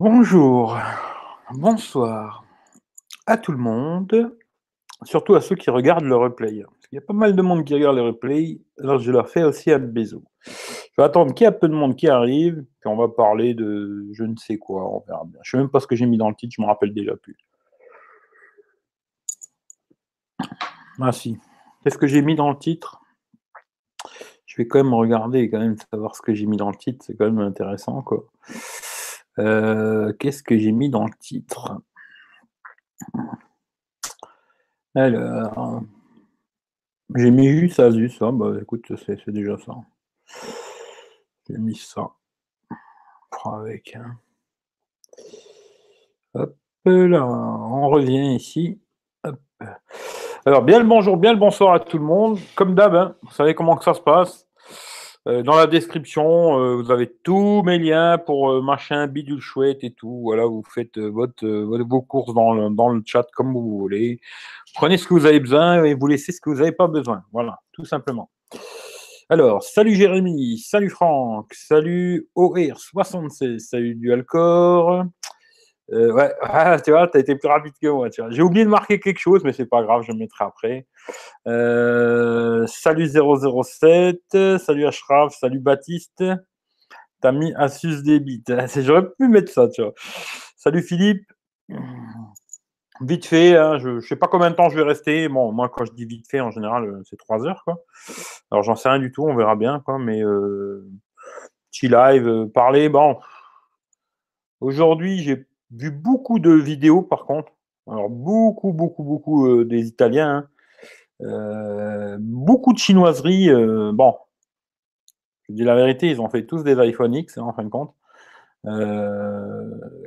Bonjour, bonsoir à tout le monde, surtout à ceux qui regardent le replay. Qu'il y a pas mal de monde qui regarde le replay, alors je leur fais aussi un bisou. Je vais attendre qu'il y ait peu de monde qui arrive, puis on va parler de je ne sais quoi, on verra bien. Je sais même pas ce que j'ai mis dans le titre, je me rappelle déjà plus. Ah si, qu'est-ce que j'ai mis dans le titre? Je vais quand même regarder et quand même savoir ce que j'ai mis dans le titre, c'est quand même intéressant quoi. Euh, qu'est-ce que j'ai mis dans le titre? Alors, j'ai mis juste Asus, ça. Bah écoute, c'est déjà ça. J'ai mis ça. Avec. Hein. Hop là, on revient ici. Alors, bien le bonjour, bien le bonsoir à tout le monde. Comme d'hab, hein, vous savez comment que ça se passe. Euh, dans la description, euh, vous avez tous mes liens pour euh, machin, bidule chouette et tout. Voilà, vous faites votre, vos courses dans le, dans le chat comme vous voulez. Prenez ce que vous avez besoin et vous laissez ce que vous n'avez pas besoin. Voilà, tout simplement. Alors, salut Jérémy, salut Franck, salut OR76, salut Dualcore. Euh, ouais, ah, tu vois, tu as été plus rapide que moi. J'ai oublié de marquer quelque chose, mais c'est pas grave, je le mettrai après. Euh, salut 007, salut Ashraf, salut Baptiste. T'as mis Asus Debit. J'aurais pu mettre ça, tu vois. Salut Philippe. Vite fait, hein, je ne sais pas combien de temps je vais rester. Bon, moi, quand je dis vite fait, en général, euh, c'est 3 heures. Quoi. Alors, j'en sais rien du tout, on verra bien. Quoi, mais petit live, parler, bon. Aujourd'hui, j'ai vu beaucoup de vidéos par contre. Alors beaucoup, beaucoup, beaucoup euh, des Italiens. Hein. Euh, beaucoup de chinoiseries. Euh, bon, je dis la vérité, ils ont fait tous des iPhone X hein, en fin de compte.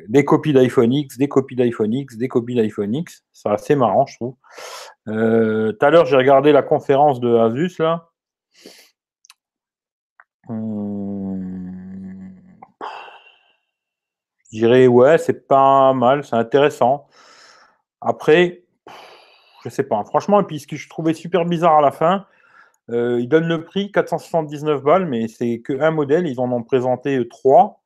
des copies d'iPhone X, des copies d'iPhone X, des copies d'iPhone X. C'est assez marrant, je trouve. Tout à l'heure, j'ai regardé la conférence de Asus là. Hum, je dirais, ouais, c'est pas mal, c'est intéressant. Après, je sais pas. Franchement, et puis ce que je trouvais super bizarre à la fin, euh, ils donnent le prix 479 balles, mais c'est qu'un modèle. Ils en ont présenté trois.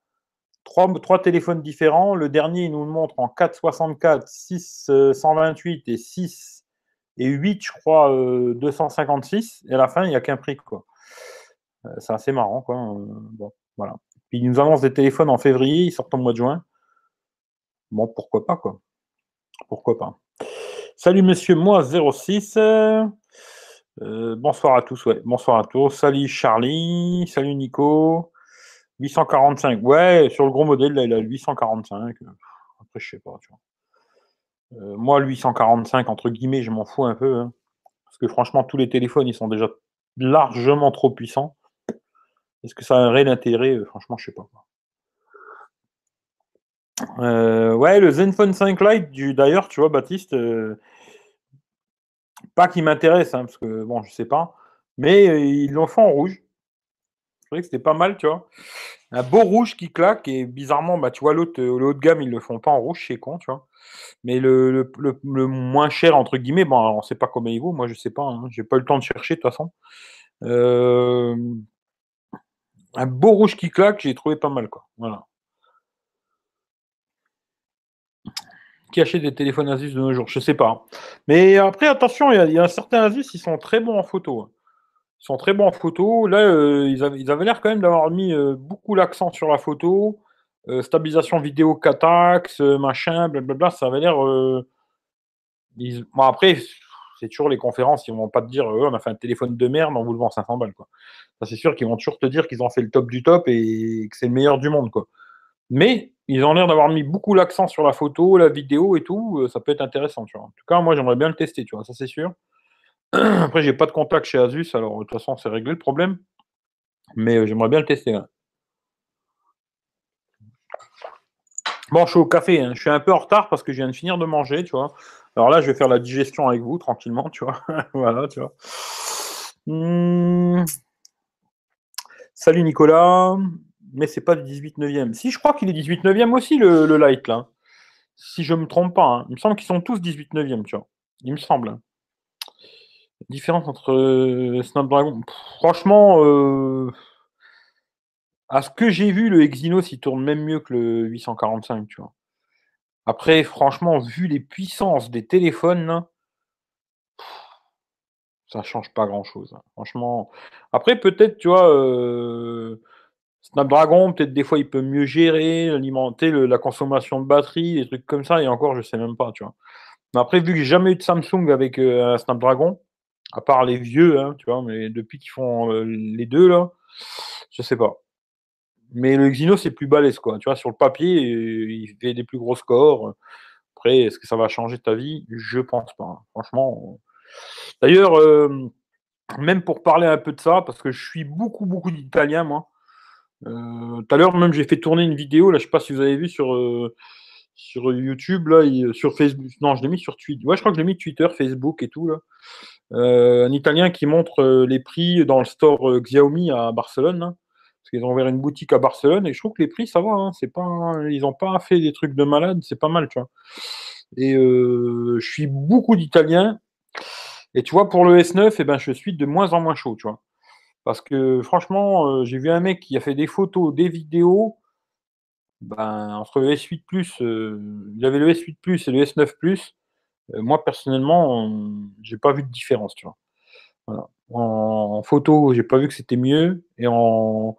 trois. Trois téléphones différents. Le dernier, il nous le montre en 464, 628 et 6 et 8, je crois, 256. Euh, et à la fin, il n'y a qu'un prix. Euh, c'est assez marrant. Quoi. bon, voilà. Puis ils nous annoncent des téléphones en février, ils sortent au mois de juin. Bon, pourquoi pas, quoi. Pourquoi pas. Salut monsieur, moi 06. Euh, bonsoir à tous, ouais. Bonsoir à tous. Salut Charlie. Salut Nico. 845. Ouais, sur le gros modèle, là, il a 845. Après, je sais pas, tu vois. Euh, moi, 845, entre guillemets, je m'en fous un peu. Hein. parce que franchement, tous les téléphones, ils sont déjà largement trop puissants. Est-ce que ça a un réel intérêt? Euh, Franchement, je sais pas. Euh, ouais, le Zenfone 5 Lite, d'ailleurs, tu vois, Baptiste, euh, pas qui m'intéresse, hein, parce que bon, je sais pas, mais ils l'ont fait en rouge. C'est vrai que c'était pas mal, tu vois. Un beau rouge qui claque, et bizarrement, bah, tu vois, l'autre, le haut de gamme, ils le font pas en rouge, c'est con, tu vois. Mais le, moins cher, entre guillemets, bon, on sait pas combien il vaut, moi je sais pas, hein, j'ai pas eu le temps de chercher de toute façon. Un beau rouge qui claque, j'ai trouvé pas mal, quoi. Voilà. Qui achète des téléphones Asus de nos jours Je sais pas. Mais après, attention, il y, a, un certain Asus, ils sont très bons en photo. Hein. Ils sont très bons en photo. Là, euh, ils avaient l'air quand même d'avoir mis euh, beaucoup l'accent sur la photo. Euh, stabilisation vidéo 4 machin, blablabla. Ça avait l'air. Bon, après, c'est toujours les conférences, ils vont pas te dire on a fait un téléphone de merde, on vous le vend 500 balles. Quoi. c'est sûr qu'ils vont toujours te dire qu'ils ont fait le top du top et que c'est le meilleur du monde. Mais ils ont l'air d'avoir mis beaucoup l'accent sur la photo, la vidéo et tout. Euh, ça peut être intéressant. Tu vois. En tout cas, moi, j'aimerais bien le tester, tu vois, ça c'est sûr. Après, j'ai pas de contact chez Asus, alors de toute façon, c'est réglé le problème. Mais euh, j'aimerais bien le tester. Bon, je suis au café, hein. je suis un peu en retard parce que je viens de finir de manger, tu vois. Alors là, je vais faire la digestion avec vous, tranquillement, tu vois. voilà, tu vois. Hmm. Salut Nicolas. Mais c'est pas du 18 9e. Si, je crois qu'il est 18 9e aussi, le, light, là. Si je me trompe pas. Hein. Il me semble qu'ils sont tous 18 9e, tu vois. Il me semble. Différence entre euh, Snapdragon. franchement, euh, À ce que j'ai vu, le Exynos, il tourne même mieux que le 845, tu vois. Après, franchement, vu les puissances des téléphones, ça change pas grand-chose. Hein. Franchement. Après, peut-être, tu vois, euh, Snapdragon, peut-être des fois, il peut mieux gérer, alimenter la consommation de batterie, des trucs comme ça. Et encore, je sais même pas, tu vois. Mais après, vu que j'ai jamais eu de Samsung avec euh, un Snapdragon, à part les vieux, hein, tu vois, mais depuis qu'ils font euh, les deux, là, je sais pas. Mais le Exynos, c'est plus balèze, quoi. Tu vois, sur le papier, il fait des plus gros scores. Après, est-ce que ça va changer ta vie? Je pense pas. Hein. Franchement. D'ailleurs, euh, même pour parler un peu de ça, parce que je suis beaucoup, beaucoup d'Italiens, moi. Euh, tout à l'heure, même, j'ai fait tourner une vidéo, là, je sais pas si vous avez vu sur, euh, YouTube, là, sur Facebook. Non, je l'ai mis sur Twitter. Je crois que mis Twitter, Facebook et tout, là. un Italien qui montre les prix dans le store Xiaomi à Barcelone. Parce qu'ils ont ouvert une boutique à Barcelone et je trouve que les prix, ça va. Hein. c'est pas, ils n'ont pas fait des trucs de malade, c'est pas mal, tu vois. Et je suis beaucoup d'Italiens. Et tu vois, pour le S9, eh ben, je suis de moins en moins chaud, tu vois. Parce que franchement, j'ai vu un mec qui a fait des photos, des vidéos. Ben, entre le S8 Plus, il avait le S8 Plus et le S9 Plus. moi, personnellement, j'ai pas vu de différence, tu vois. En, photo, j'ai pas vu que c'était mieux. Et en.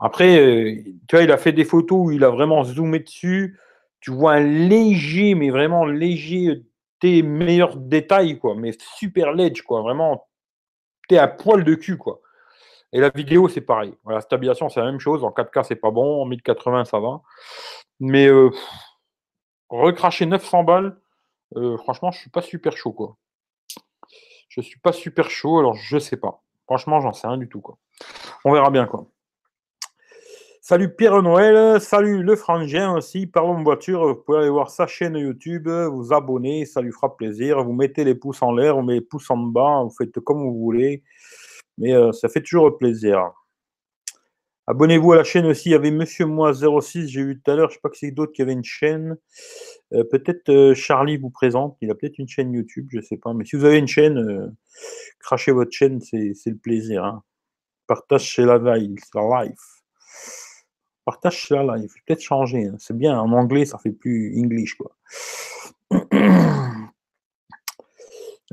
Après, tu vois, il a fait des photos où il a vraiment zoomé dessus. Tu vois un léger, mais vraiment léger, tes meilleurs détails, quoi. Mais super ledge, quoi. Vraiment, t'es à poil de cul, quoi. Et la vidéo, c'est pareil. La stabilisation, c'est la même chose. En 4K, c'est pas bon. En 1080, ça va. Mais euh, recracher 900 balles, euh, franchement, je suis pas super chaud, quoi. Je suis pas super chaud, alors je sais pas. Franchement, j'en sais rien du tout, quoi. On verra bien, quoi. Salut Pierre Noël, salut le frangin aussi, parlons voiture, vous pouvez aller voir sa chaîne YouTube, vous abonner, ça lui fera plaisir, vous mettez les pouces en l'air, vous mettez les pouces en bas, vous faites comme vous voulez, mais euh, ça fait toujours plaisir. Abonnez-vous à la chaîne aussi, il y avait Monsieur Moi 06, j'ai vu tout à l'heure, je ne sais pas que c'est d'autres qui avaient une chaîne, euh, peut-être euh, Charlie vous présente, il a peut-être une chaîne YouTube, je ne sais pas, mais si vous avez une chaîne, crachez votre chaîne, c'est le plaisir. Hein. Partage chez la live. Partage cela là, il faut peut-être changer. Hein. C'est bien, en anglais, ça fait plus English, quoi.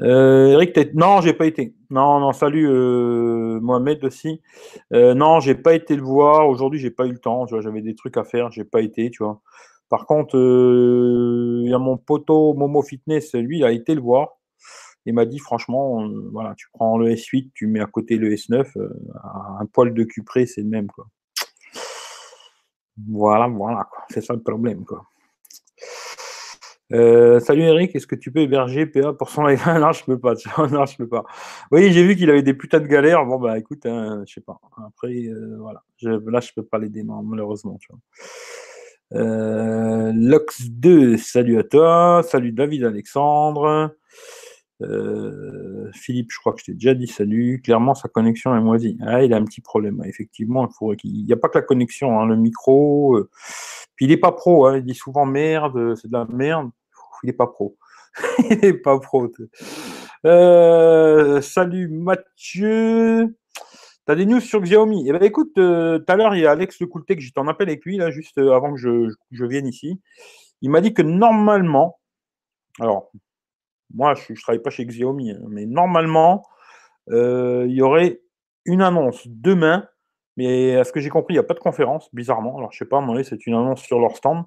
Euh, Eric, non, j'ai pas été. Non, non, salut euh, Mohamed aussi. Euh, non, j'ai pas été le voir. Aujourd'hui, j'ai pas eu le temps. j'avais des trucs à faire, j'ai pas été, tu vois. Par contre, il y a mon poteau Momo Fitness, lui, il a été le voir. Il m'a dit, franchement, voilà, tu prends le S8, tu mets à côté le S9, un poil de cupré, c'est le même, quoi. Voilà, voilà, c'est ça le problème. Quoi. Euh, salut Eric, est-ce que tu peux héberger PA pour son live Non, je peux pas. non, je peux pas. Oui, j'ai vu qu'il avait des putains de galères. Bon, bah écoute, hein, je sais pas. Après, euh, voilà. Je, là, je peux pas l'aider, malheureusement. Tu vois. Euh, Lox2, salut à toi. Salut David Alexandre. Euh, Philippe, je crois que je t'ai déjà dit salut. Clairement, sa connexion est moisie. Ah, il a un petit problème. Effectivement, il n'y a pas que la connexion, hein, le micro. Euh, puis il n'est pas pro. Hein, il dit souvent merde, c'est de la merde. Il n'est pas pro. il n'est pas pro. Euh, salut Mathieu. T'as des news sur Xiaomi? Eh ben écoute, tout à l'heure, il y a Alex Le Cooltech, j'étais en appel avec lui, là, juste avant que je, je vienne ici. Il m'a dit que normalement, alors, moi, je ne travaille pas chez Xiaomi, hein, mais normalement, euh, il y aurait une annonce demain. Mais à ce que j'ai compris, il n'y a pas de conférence, bizarrement. Alors, je ne sais pas, à c'est une annonce sur leur stand.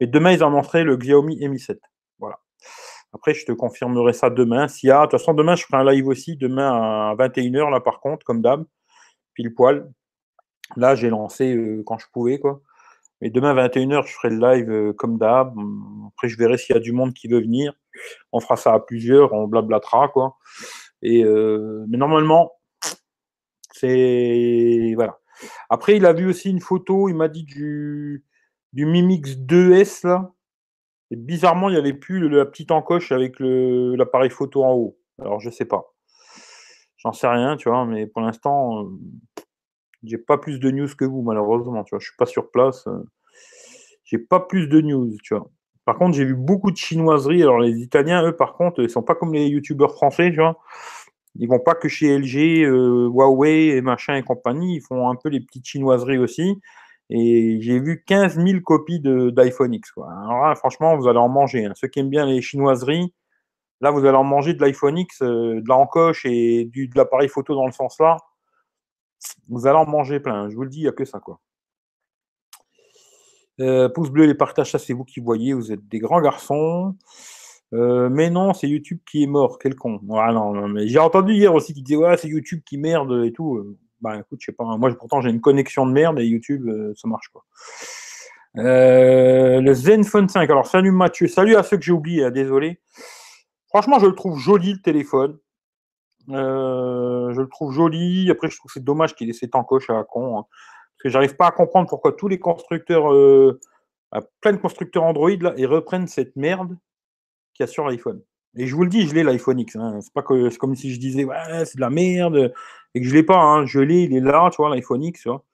Mais demain, ils annonceraient le Xiaomi Mi 7. Voilà. Après, je te confirmerai ça demain. S'il y a, de toute façon, demain, je ferai un live aussi, demain à 21h, là, par contre, comme d'hab, pile poil. Là, j'ai lancé euh, quand je pouvais, quoi. Mais demain, à 21h, je ferai le live euh, comme d'hab. Après, je verrai s'il y a du monde qui veut venir on fera ça à plusieurs, on blablatera, euh, mais normalement, c'est. Voilà. Après, il a vu aussi une photo, il m'a dit du, Mimix 2S, là. Et bizarrement, il n'y avait plus la petite encoche avec l'appareil photo en haut. Alors, je sais pas. J'en sais rien, tu vois, mais pour l'instant, euh, j'ai pas plus de news que vous, malheureusement. Tu vois, je suis pas sur place. Euh, j'ai pas plus de news, tu vois. Par contre, j'ai vu beaucoup de chinoiseries. Alors, les Italiens, eux, par contre, ils sont pas comme les youtubeurs français, tu vois. Ils vont pas que chez LG, euh, Huawei et machin et compagnie. Ils font un peu les petites chinoiseries aussi. Et j'ai vu 15 000 copies d'iPhone X. Alors franchement, vous allez en manger. Hein. Ceux qui aiment bien les chinoiseries, là, vous allez en manger de l'iPhone X, euh, de la encoche et du, de l'appareil photo dans le sens là. Vous allez en manger plein. Je vous le dis, il n'y a que ça. quoi. Euh, pouce bleu, les partages, ça c'est vous qui voyez. Vous êtes des grands garçons. Euh, mais non, c'est YouTube qui est mort. Quel con. Ah non, mais j'ai entendu hier aussi qui disait c'est YouTube qui merde et tout. Bah écoute, je sais pas. Moi, pourtant, j'ai une connexion de merde et YouTube, euh, ça marche quoi. Euh, le Zenfone 5. Alors, salut Mathieu. Salut à ceux que j'ai oubliés. Hein, désolé. Franchement, je le trouve joli le téléphone. je le trouve joli. Après, je trouve que c'est dommage qu'il ait cette encoche à la con. Hein. Parce que j'arrive pas à comprendre pourquoi tous les constructeurs, plein de constructeurs Android, ils reprennent cette merde qu'il y a sur l'iPhone. Et je vous le dis, je l'ai l'iPhone X. Hein. C'est pas comme si je disais ouais, c'est de la merde et que je l'ai pas. Hein. Je l'ai, il est là, tu vois, l'iPhone X, vois.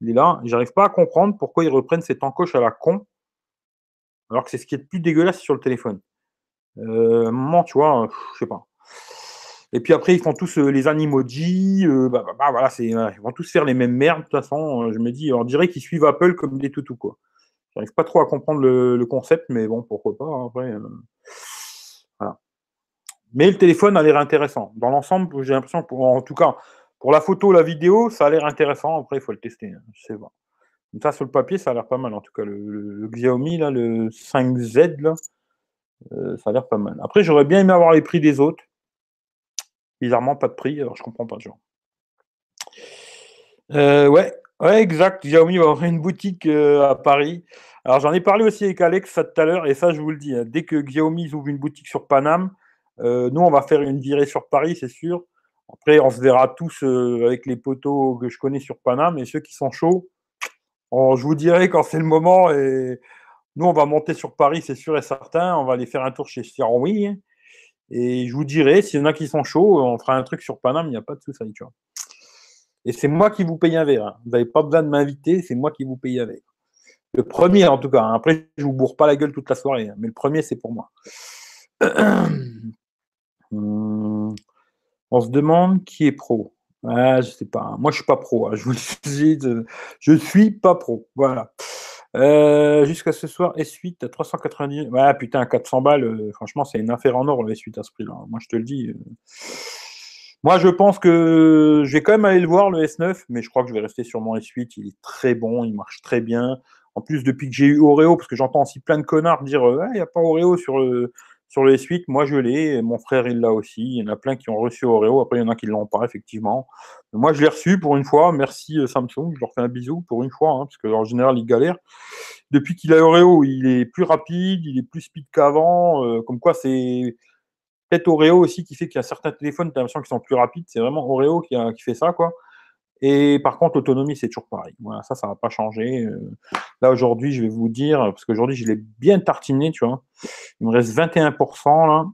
Il est là. J'arrive pas à comprendre pourquoi ils reprennent cette encoche à la con, alors que c'est ce qui est le plus dégueulasse sur le téléphone. Euh, moment, tu vois, je sais pas. Et puis après, ils font tous euh, les animojis. Euh, bah, bah, bah, voilà, ils vont tous faire les mêmes merdes. De toute façon, je me dis, on dirait qu'ils suivent Apple comme des toutous, quoi. J'arrive pas trop à comprendre le, concept, mais bon, pourquoi pas. Hein, après, mais le téléphone a l'air intéressant. Dans l'ensemble, j'ai l'impression, en tout cas, pour la photo, la vidéo, ça a l'air intéressant. Après, il faut le tester. Hein, ça, sur le papier, ça a l'air pas mal. En tout cas, le, Xiaomi, là, le 5Z, là, euh, ça a l'air pas mal. Après, j'aurais bien aimé avoir les prix des autres. Bizarrement, pas de prix, alors je comprends pas, genre. Euh, ouais, ouais, exact. Xiaomi va ouvrir une boutique euh, à Paris. Alors, j'en ai parlé aussi avec Alex ça tout à l'heure, et ça, je vous le dis, hein, dès que Xiaomi ouvre une boutique sur Paname, euh, nous, on va faire une virée sur Paris, c'est sûr. Après, on se verra tous euh, avec les poteaux que je connais sur Paname et ceux qui sont chauds. je vous dirai quand c'est le moment. Et nous, on va monter sur Paris, c'est sûr et certain. On va aller faire un tour chez Xiaomi. Et je vous dirai, s'il y en a qui sont chauds, on fera un truc sur Paname, il n'y a pas de souci. Et c'est moi qui vous paye un verre. Hein. Vous n'avez pas besoin de m'inviter, c'est moi qui vous paye un verre. Le premier, en tout cas. Hein. Après, je vous bourre pas la gueule toute la soirée. Hein. Mais le premier, c'est pour moi. Hum, on se demande qui est pro. Ah, je sais pas. Moi, je suis pas pro. Je vous le je suis pas pro. Voilà. Euh, jusqu'à ce soir, S8 à 390. Ouais, putain, 400 balles. Euh, franchement, c'est une affaire en or le S8 à ce prix-là. Moi, je te le dis. Euh. Moi, je pense que je vais quand même aller le voir, le S9, mais je crois que je vais rester sur mon S8. Il est très bon, il marche très bien. En plus, depuis que j'ai eu Oreo, parce que j'entends aussi plein de connards dire il n'y a pas Oreo sur le, sur les suites, moi je l'ai, mon frère il l'a aussi. Il y en a plein qui ont reçu Oreo, après il y en a qui ne l'ont pas, effectivement. moi je l'ai reçu pour une fois, merci euh, Samsung, je leur fais un bisou pour une fois, hein, parce qu'en général ils galèrent. Depuis qu'il a Oreo, il est plus rapide, il est plus speed qu'avant, euh, comme quoi c'est peut-être Oreo aussi qui fait qu'il y a certains téléphones, tu as l'impression qu'ils sont plus rapides, c'est vraiment Oreo qui, qui fait ça, quoi. Et par contre, l'autonomie, c'est toujours pareil. Voilà, ça, ça va pas changer. Euh. Là, aujourd'hui, je vais vous dire, parce qu'aujourd'hui, je l'ai bien tartiné, tu vois. Il me reste 21%, là.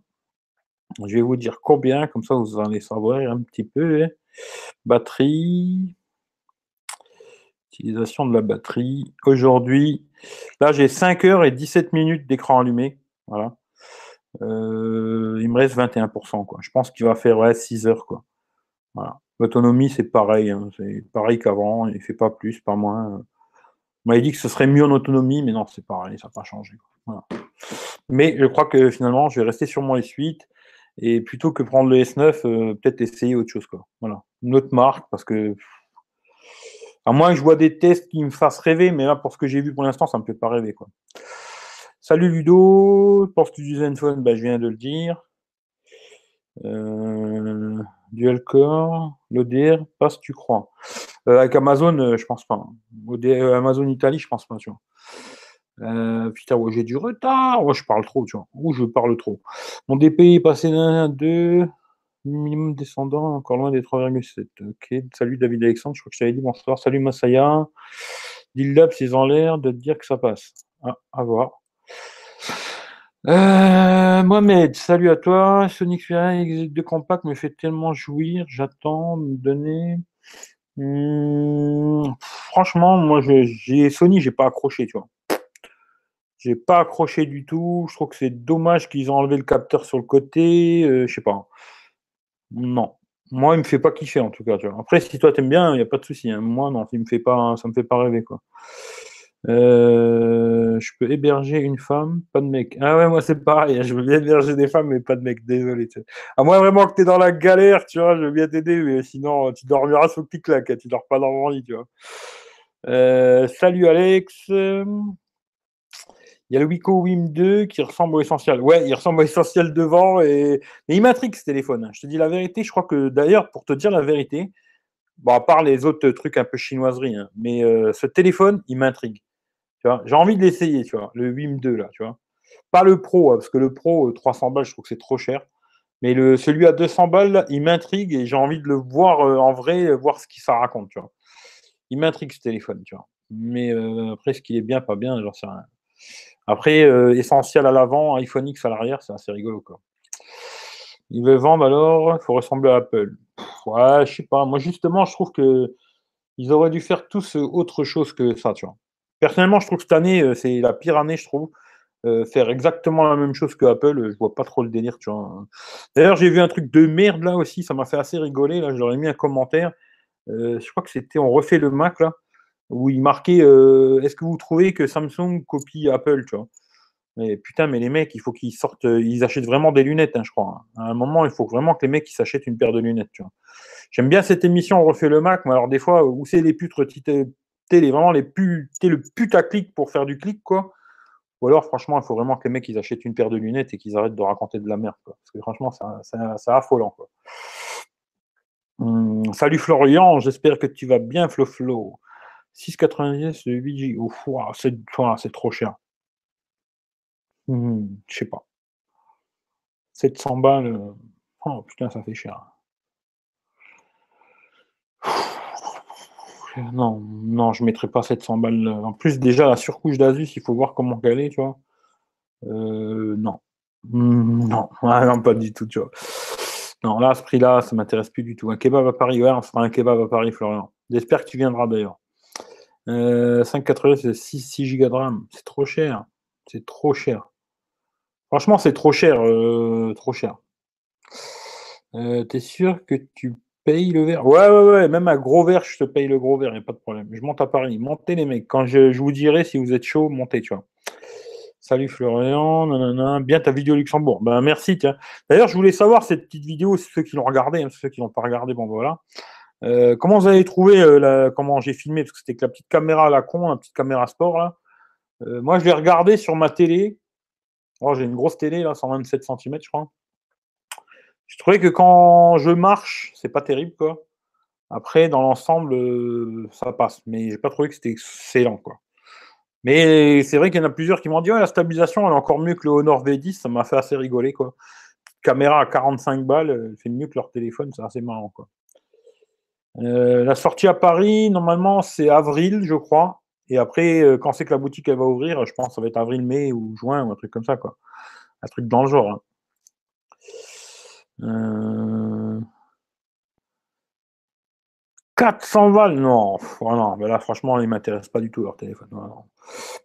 Je vais vous dire combien, comme ça, vous allez savoir un petit peu. Hein. Batterie. Utilisation de la batterie. Aujourd'hui, là, j'ai 5 heures et 17 minutes d'écran allumé. Voilà. Euh, il me reste 21%, quoi. Je pense qu'il va faire 6 heures, quoi. L'autonomie, c'est pareil. Hein, c'est pareil qu'avant. Il ne fait pas plus, pas moins. On m'avait dit que ce serait mieux en autonomie, mais non, c'est pareil, ça n'a pas changé. Mais je crois que finalement, je vais rester sur mon S8 et plutôt que prendre le S9, euh, peut-être essayer autre chose. Voilà. Une autre marque, parce que à moins que je vois des tests qui me fassent rêver, mais là, pour ce que j'ai vu pour l'instant, ça ne me fait pas rêver. Quoi. Salut Ludo, pour que tu utilises Zenfone, bah, je viens de le dire. Euh, Dual Core, l'ODR, passe, tu crois. Euh, avec Amazon, euh, je pense pas. Euh, Amazon Italie, je pense pas, tu vois. putain, ouais, j'ai du retard. Ouais, je parle trop, tu vois. Ou je parle trop. Mon DPI est passé d'un à 2. Minimum descendant, encore loin des 3,7. Ok. Salut David Alexandre, je crois que je t'avais dit bonsoir. Salut Masaya. Dildab, ils ont l'air de te dire que ça passe. Ah, à voir. Euh, Mohamed, salut à toi. Sonic Xperia de compact me fait tellement jouir. J'attends me donner. Hmm, franchement, moi, j'ai Sony, j'ai pas accroché, tu vois. J'ai pas accroché du tout. Je trouve que c'est dommage qu'ils ont enlevé le capteur sur le côté. Euh, je sais pas. Non, Moi, il me fait pas kiffer en tout cas. Tu vois. Après, si toi t'aimes bien, il n'y a pas de souci. Hein. Moi, non, il me fait pas, ça me fait pas rêver quoi. Euh, je peux héberger une femme, pas de mec. Ah ouais, moi c'est pareil. Hein. Je veux bien héberger des femmes, mais pas de mec. Désolé. À moins vraiment que tu es dans la galère, tu vois, je veux bien t'aider, mais sinon tu dormiras sous le clic Tu dors pas dans mon lit, tu vois. Euh, salut Alex. Il y a le Wico Wim 2 qui ressemble au essentiel. Ouais, il ressemble au essentiel devant. Et... Mais il m'intrigue ce téléphone. Hein. Je te dis la vérité. Je crois que d'ailleurs, pour te dire la vérité, bon, à part les autres trucs un peu chinoiseries, hein, mais euh, ce téléphone, il m'intrigue. J'ai envie de l'essayer, tu vois, le Wim 2, là, tu vois. Pas le Pro, hein, parce que le Pro, 300 euh, balles, je trouve que c'est trop cher. Mais le, celui à 200 balles, il m'intrigue et j'ai envie de le voir euh, en vrai, voir ce qu'il ça raconte, tu vois. Il m'intrigue ce téléphone, tu vois. Mais après, ce qu'il est bien, pas bien, j'en sais rien. Après, euh, essentiel à l'avant, iPhone X à l'arrière, c'est assez rigolo. Quoi. Ils veulent vendre alors, il faut ressembler à Apple. ouais, je sais pas. Moi, justement, je trouve que ils auraient dû faire tous autre chose que ça, tu vois. Personnellement, je trouve que cette année, euh, c'est la pire année, je trouve. Euh, faire exactement la même chose que Apple, je vois pas trop le délire, tu vois. D'ailleurs, j'ai vu un truc de merde là aussi, ça m'a fait assez rigoler. Là, j'aurais mis un commentaire. je crois que c'était on refait le Mac là où il marquait euh, Est-ce que vous trouvez que Samsung copie Apple tu vois? Mais putain, mais les mecs, il faut qu'ils sortent, euh, ils achètent vraiment des lunettes, hein, je crois. Hein. À un moment, il faut vraiment que les mecs s'achètent une paire de lunettes, tu vois. J'aime bien cette émission, on refait le Mac, mais alors des fois, où c'est les putres télé, vraiment les pu, le putaclic pour faire du clic, quoi. Ou alors, franchement, il faut vraiment que les mecs ils achètent une paire de lunettes et qu'ils arrêtent de raconter de la merde, quoi. Parce que franchement, c'est affolant, quoi. Hum, salut Florian, j'espère que tu vas bien, Flo Flo. 6,90 de 8 Go. c'est trop cher. Hmm, je sais pas. 700 balles. Euh, oh putain, ça fait cher. Non, non, je mettrai pas 700 balles. En plus, déjà, la surcouche d'Asus, il faut voir comment elle tu vois. Euh, non. Hmm, non. non, pas du tout, tu vois. Non, là, ce prix-là, ça m'intéresse plus du tout. Un kebab à Paris, ouais, on fera un kebab à Paris, Florian. J'espère que tu viendras d'ailleurs. 580, euh, c'est 6, 6 Go de RAM. C'est trop cher. C'est trop cher. Franchement, c'est trop cher. Euh, trop cher. Euh, T'es sûr que tu payes le verre Ouais, ouais, ouais. Même à gros verre, je te paye le gros verre. Il n'y a pas de problème. Je monte à Paris. Montez les mecs. Quand je, vous dirai si vous êtes chaud, montez, tu vois. Salut Florian, bien ta vidéo Luxembourg. Ben merci, tiens. D'ailleurs, je voulais savoir cette petite vidéo, ceux qui l'ont regardé, hein, ceux qui l'ont pas regardé, bon voilà. Euh, comment vous avez trouvé euh, comment j'ai filmé Parce que c'était que la petite caméra à la con, la petite caméra sport là. Euh, moi, je l'ai regardé sur ma télé. Oh, j'ai une grosse télé là, 127 cm, je crois. Je trouvais que quand je marche, c'est pas terrible quoi. Après, dans l'ensemble, ça passe. Mais j'ai pas trouvé que c'était excellent quoi. Mais c'est vrai qu'il y en a plusieurs qui m'ont dit la stabilisation elle est encore mieux que le Honor V10, ça m'a fait assez rigoler quoi. Caméra à 45 balles, elle fait mieux que leur téléphone, c'est assez marrant quoi. Euh, la sortie à Paris, normalement, c'est avril, je crois. Et après, euh, quand c'est que la boutique elle va ouvrir, je pense que ça va être avril, mai ou juin ou un truc comme ça, quoi. Un truc dans le genre. 400 hein. Euh, balles, non. Oh non, là, franchement, ils ne m'intéressent pas du tout leur téléphone.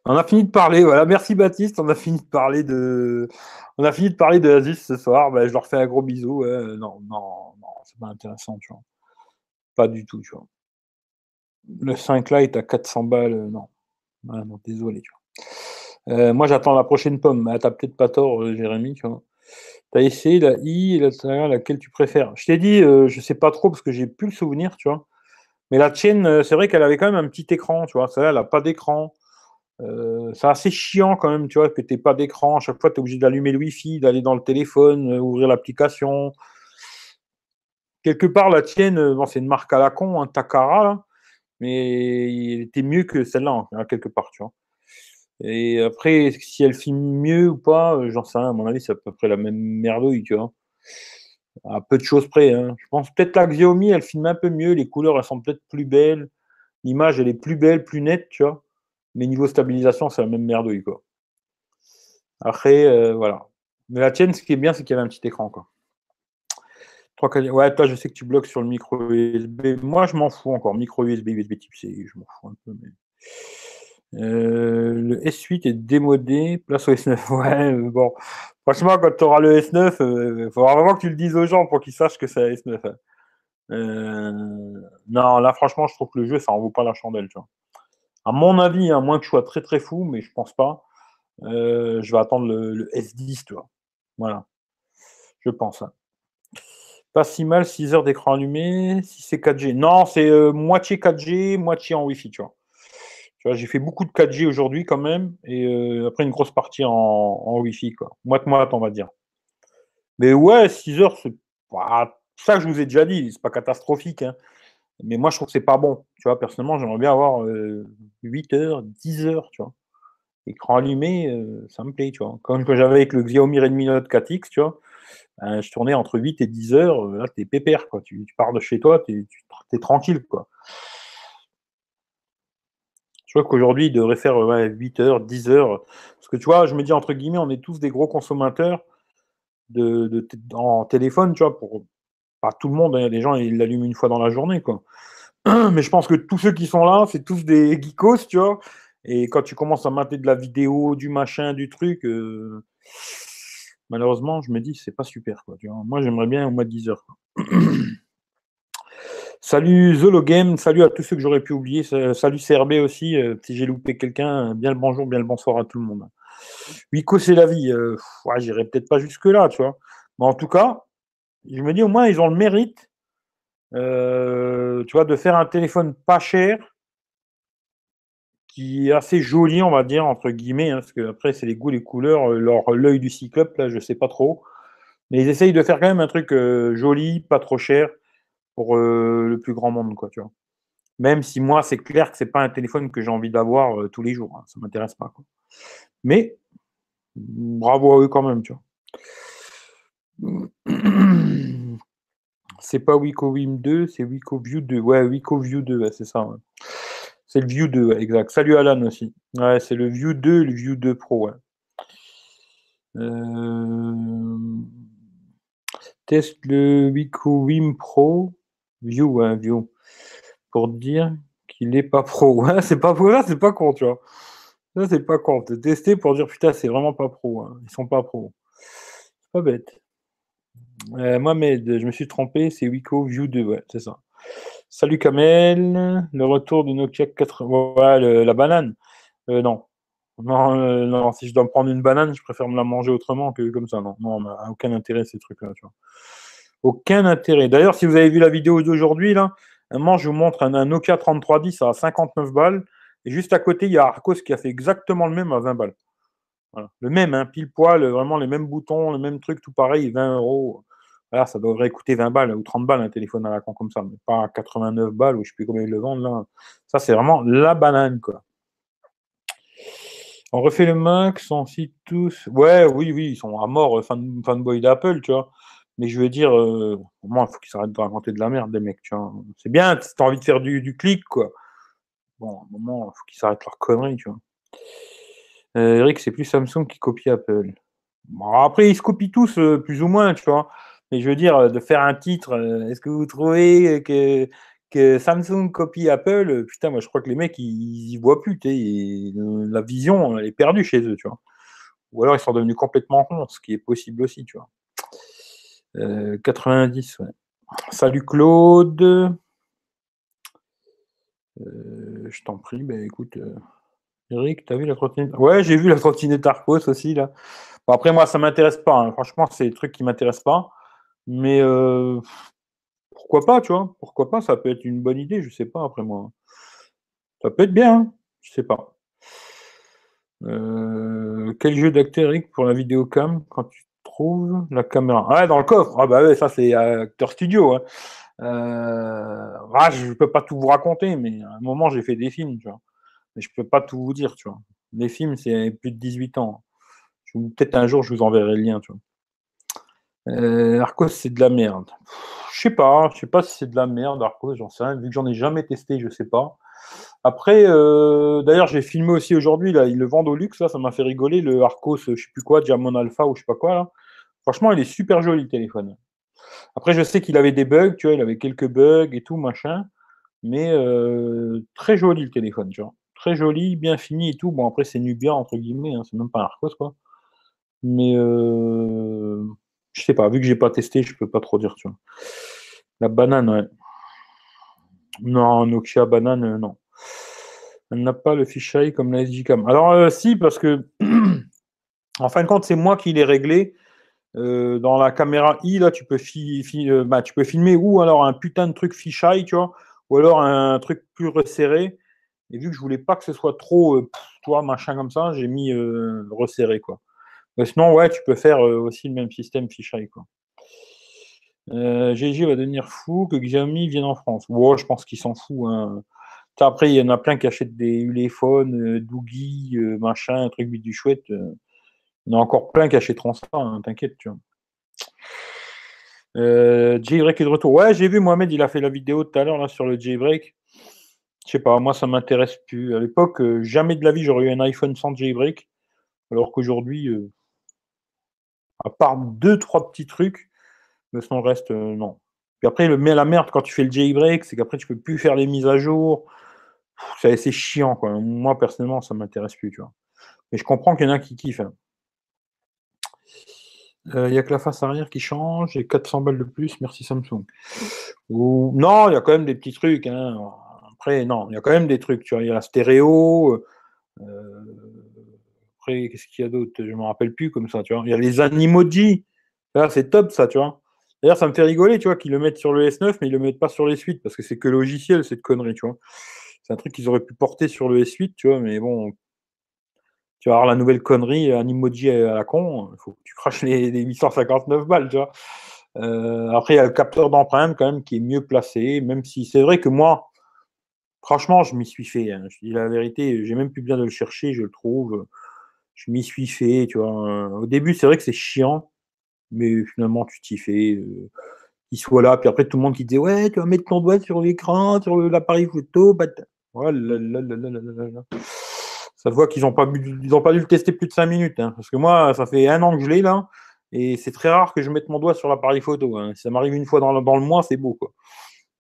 On a fini de parler. Voilà, merci Baptiste. On a fini de parler de, on a fini de parler de Aziz ce soir. Ben, je leur fais un gros bisou. non, non, non, c'est pas intéressant, tu vois. Pas du tout, tu vois. Le 5 Lite à 400 balles, euh, non. Ah, non, désolé, tu vois. Euh, moi, j'attends la prochaine pomme. Ah, t'as peut-être pas tort, Jérémy, tu vois. T'as essayé la i et la laquelle tu préfères? Je t'ai dit, je sais pas trop parce que j'ai plus le souvenir, tu vois. Mais la tienne, c'est vrai qu'elle avait quand même un petit écran, tu vois. Celle-là, elle n'a pas d'écran. c'est assez chiant quand même, tu vois, que tu pas d'écran. À chaque fois, tu es obligé d'allumer le Wi-Fi, d'aller dans le téléphone, ouvrir l'application, quelque part, la tienne, euh, bon, c'est une marque à la con, un Takara, mais elle était mieux que celle-là, hein, quelque part, tu vois. Et après, si elle filme mieux ou pas, euh, j'en sais rien. À mon avis, c'est à peu près la même merdouille, tu vois. À peu de choses près. Hein. Je pense peut-être la Xiaomi, elle filme un peu mieux. Les couleurs, elles sont peut-être plus belles. L'image, elle est plus belle, plus nette, tu vois. Mais niveau stabilisation, c'est la même merdouille, quoi. Après, euh, voilà. Mais la tienne, ce qui est bien, c'est qu'il y avait un petit écran, quoi. Ouais, toi, je sais que tu bloques sur le micro USB. Moi, je m'en fous encore. Micro USB, USB type C, je m'en fous un peu. Euh, le S8 est démodé, place au S9. Ouais, bon. Franchement, quand tu auras le S9, il euh, faudra vraiment que tu le dises aux gens pour qu'ils sachent que c'est un S9. Hein. Euh, non, là, franchement, je trouve que le jeu, ça en vaut pas la chandelle, tu vois. À mon avis, à hein, moins que je sois très très fou, mais je pense pas, je vais attendre le, S10, tu vois. Voilà. Je pense. Hein. Pas si mal, 6 heures d'écran allumé, si c'est 4G. Non, c'est moitié 4G, moitié en Wi-Fi, tu vois. J'ai fait beaucoup de 4G aujourd'hui quand même, et après une grosse partie en, Wi-Fi, quoi. Moite-moite, on va dire. Mais ouais, 6 heures, c'est ça je vous ai déjà dit, c'est pas catastrophique. Hein. Mais moi, je trouve que c'est pas bon. Tu vois, personnellement, j'aimerais bien avoir 8 heures, 10 heures, tu vois. Écran allumé, ça me plaît, tu vois. Comme que j'avais avec le Xiaomi Redmi Note 4X, tu vois, ben, je tournais entre 8 et 10 heures, là, t'es pépère, quoi. Tu, pars de chez toi, t'es es, tranquille, quoi. Je vois qu'aujourd'hui, il devrait faire 8 heures, 10 heures. Parce que tu vois, je me dis, entre guillemets, on est tous des gros consommateurs de, en téléphone, tu vois, pour pas tout le monde, hein, il y a des gens, ils l'allument une fois dans la journée, quoi. Mais je pense que tous ceux qui sont là, c'est tous des geekos, tu vois. Et quand tu commences à mater de la vidéo, du machin, du truc, euh, malheureusement, je me dis, c'est pas super, quoi. Moi, j'aimerais bien au moins 10 heures. salut Zologame, salut à tous ceux que j'aurais pu oublier. Salut CRB aussi, euh, si j'ai loupé quelqu'un, bien le bonjour, bien le bonsoir à tout le monde. Wico, c'est la vie. Euh, J'irai peut-être pas jusque-là, tu vois. Mais en tout cas, je me dis au moins ils ont le mérite, euh, tu vois, de faire un téléphone pas cher, qui est assez joli, on va dire entre guillemets, hein, parce que après c'est les goûts, les couleurs, euh, leur l'œil du cyclope là, je sais pas trop, mais ils essayent de faire quand même un truc euh, joli, pas trop cher pour le plus grand monde, quoi, tu vois. Même si moi c'est clair que c'est pas un téléphone que j'ai envie d'avoir tous les jours, hein, ça m'intéresse pas. Quoi. Mais bravo à eux quand même, tu vois. C'est pas WicoWim 2, c'est WicoView 2. Ouais, WicoView 2, c'est ça. C'est le View 2, exact. Salut Alan aussi. Ouais, c'est le View 2 le View 2 Pro. Ouais. Euh... Teste le Pro. View, ouais, View. Pour dire qu'il n'est pas pro. Ouais, c'est pas pro, c'est pas con, tu vois. Ça, c'est pas con. Tester pour dire putain, c'est vraiment pas pro. Hein. Ils sont pas pro. C'est pas bête. Euh, mais je me suis trompé, c'est Wiko View 2, ouais, c'est ça. Salut Kamel, le retour de Nokia 4. Ouais, la banane. Euh, non. Euh, non, si je dois me prendre une banane, je préfère me la manger autrement que comme ça. Non, non, aucun intérêt ces trucs-là, tu vois. Aucun intérêt. D'ailleurs, si vous avez vu la vidéo d'aujourd'hui, là, moi, je vous montre un, Nokia 3310 à 59 balles. Et juste à côté, il y a Arcos qui a fait exactement le même à 20 balles. Le même, hein, pile poil, vraiment les mêmes boutons, le même truc, tout pareil, 20 euros. Ça devrait coûter 20 balles ou 30 balles un téléphone à la con comme ça, mais pas 89 balles ou je sais plus combien ils le vendent là. Ça, c'est vraiment la banane, quoi. On refait le max, on cite tous. Ouais, oui, oui, ils sont à mort, euh, fan, fanboy d'Apple, tu vois. Mais je veux dire, euh, au moins, il faut qu'ils s'arrêtent de raconter de la merde, des mecs, tu. C'est bien, si t'as envie de faire du, du clic, quoi. Bon, à un moment, il faut qu'ils s'arrêtent leur conneries, tu vois. Euh, Eric, c'est plus Samsung qui copie Apple. Bon, après, ils se copient tous, plus ou moins, tu vois. Mais je veux dire, euh, de faire un titre, euh, est-ce que vous trouvez que, que Samsung copie Apple? Euh, Putain, moi je crois que les mecs, ils, y voient plus. la vision, elle est perdue chez eux, tu vois. Ou alors ils sont devenus complètement ronds, ce qui est possible aussi, tu vois. 90, ouais. Salut Claude. je t'en prie, ben écoute. Eric, t'as vu la trottinette Ouais, j'ai vu la trottinette Arcos aussi, là. Après, moi, ça m'intéresse pas. Hein. Franchement, c'est des trucs qui m'intéressent pas. Mais euh, pourquoi pas, tu vois? Pourquoi pas Ça peut être une bonne idée, je sais pas, après moi. Ça peut être bien, hein je sais pas. Euh, quel jeu d'acteur pour la vidéocam quand tu la caméra Ah, dans le coffre Ah, bah ouais, ça c'est acteur studio. Hein. Euh, ah, je peux pas tout vous raconter, mais à un moment j'ai fait des films, tu vois. Mais je peux pas tout vous dire, tu vois. Les films, c'est plus de 18 ans. Peut-être un jour je vous enverrai le lien, tu vois. Euh, Arcos, c'est de la merde. Je sais pas, je sais pas si c'est de la merde, Arcos, j'en sais rien. Vu que j'en ai jamais testé, je sais pas. Après, euh, d'ailleurs, j'ai filmé aussi aujourd'hui, là, ils le vendent au luxe, là, ça m'a fait rigoler, le Arcos, je sais plus quoi, Diamond Alpha ou je sais pas quoi, là. Franchement, il est super joli, le téléphone. Après, je sais qu'il avait des bugs, tu vois, il avait quelques bugs et tout, machin. Mais euh, très joli, le téléphone, tu vois. Très joli, bien fini et tout. Bon, après, c'est Nubia, entre guillemets, hein, c'est même pas un Arcos, quoi. Mais je sais pas, vu que j'ai pas testé, je peux pas trop dire, tu vois. La banane, ouais. Non, Nokia Banane, non. Elle n'a pas le fisheye comme la SG-Cam. Alors, si, parce que, en fin de compte, c'est moi qui l'ai réglé. Dans la caméra I, là, tu peux, bah, tu peux filmer ou alors un putain de truc fisheye, tu vois, ou alors un truc plus resserré. Et vu que je voulais pas que ce soit trop, euh, toi, machin comme ça, j'ai mis euh, resserré, quoi. Sinon, ouais, tu peux faire euh, aussi le même système fisheye, quoi. GG va devenir fou que Xiaomi vienne en France. Ouais, je pense qu'il s'en fout. Hein. Après, il y en a plein qui achètent des Ulefone, Doogie, machin, un truc du chouette. Il y en a encore plein qui achèteront ça, t'inquiète, tu vois. Jailbreak est de retour. Ouais, j'ai vu Mohamed, il a fait la vidéo tout à l'heure sur le jailbreak. Je sais pas, moi ça m'intéresse plus. À l'époque, euh, jamais de la vie j'aurais eu un iPhone sans jailbreak, alors qu'aujourd'hui, euh, à part deux, trois petits trucs, mais sinon le reste, euh, non. Puis après, le, la merde quand tu fais le jailbreak, c'est qu'après tu peux plus faire les mises à jour. C'est chiant, quoi. Moi personnellement, ça m'intéresse plus, tu vois. Mais je comprends qu'il y en a qui kiffent. Hein. Il n'y a que la face arrière qui change et 400 balles de plus, merci Samsung. Ou... Non, il y a quand même des petits trucs. Hein. Après, non, il y a quand même des trucs. Tu vois, il y a la stéréo. Euh, après, qu'est-ce qu'il y a d'autre? Je ne me rappelle plus comme ça. Tu vois, il y a les Animoji. c'est top ça, tu vois. D'ailleurs, ça me fait rigoler, tu vois, qu'ils le mettent sur le S9, mais ils le mettent pas sur les suites parce que c'est que logiciel, cette connerie, tu vois. C'est un truc qu'ils auraient pu porter sur le S8, tu vois, mais bon, tu vas avoir la nouvelle connerie, un emoji à la con, il faut que tu craches les, 859 balles, tu vois. Euh, après, il y a le capteur d'empreinte quand même qui est mieux placé, même si c'est vrai que moi, Franchement, je m'y suis fait. Hein. Je dis la vérité, j'ai même plus besoin de le chercher, je le trouve. Je m'y suis fait, tu vois. Au début, c'est vrai que c'est chiant, mais finalement, tu t'y fais. Euh, qu'il soit là, puis après, tout le monde qui disait Ouais, tu vas mettre ton doigt sur l'écran, sur l'appareil photo. Bah, ça se voit qu'ils n'ont pas, dû le tester plus de 5 minutes. Hein, parce que moi, ça fait un an que je l'ai là, et c'est très rare que je mette mon doigt sur l'appareil photo. Hein. ça m'arrive une fois dans le, dans le mois, c'est beau. Quoi.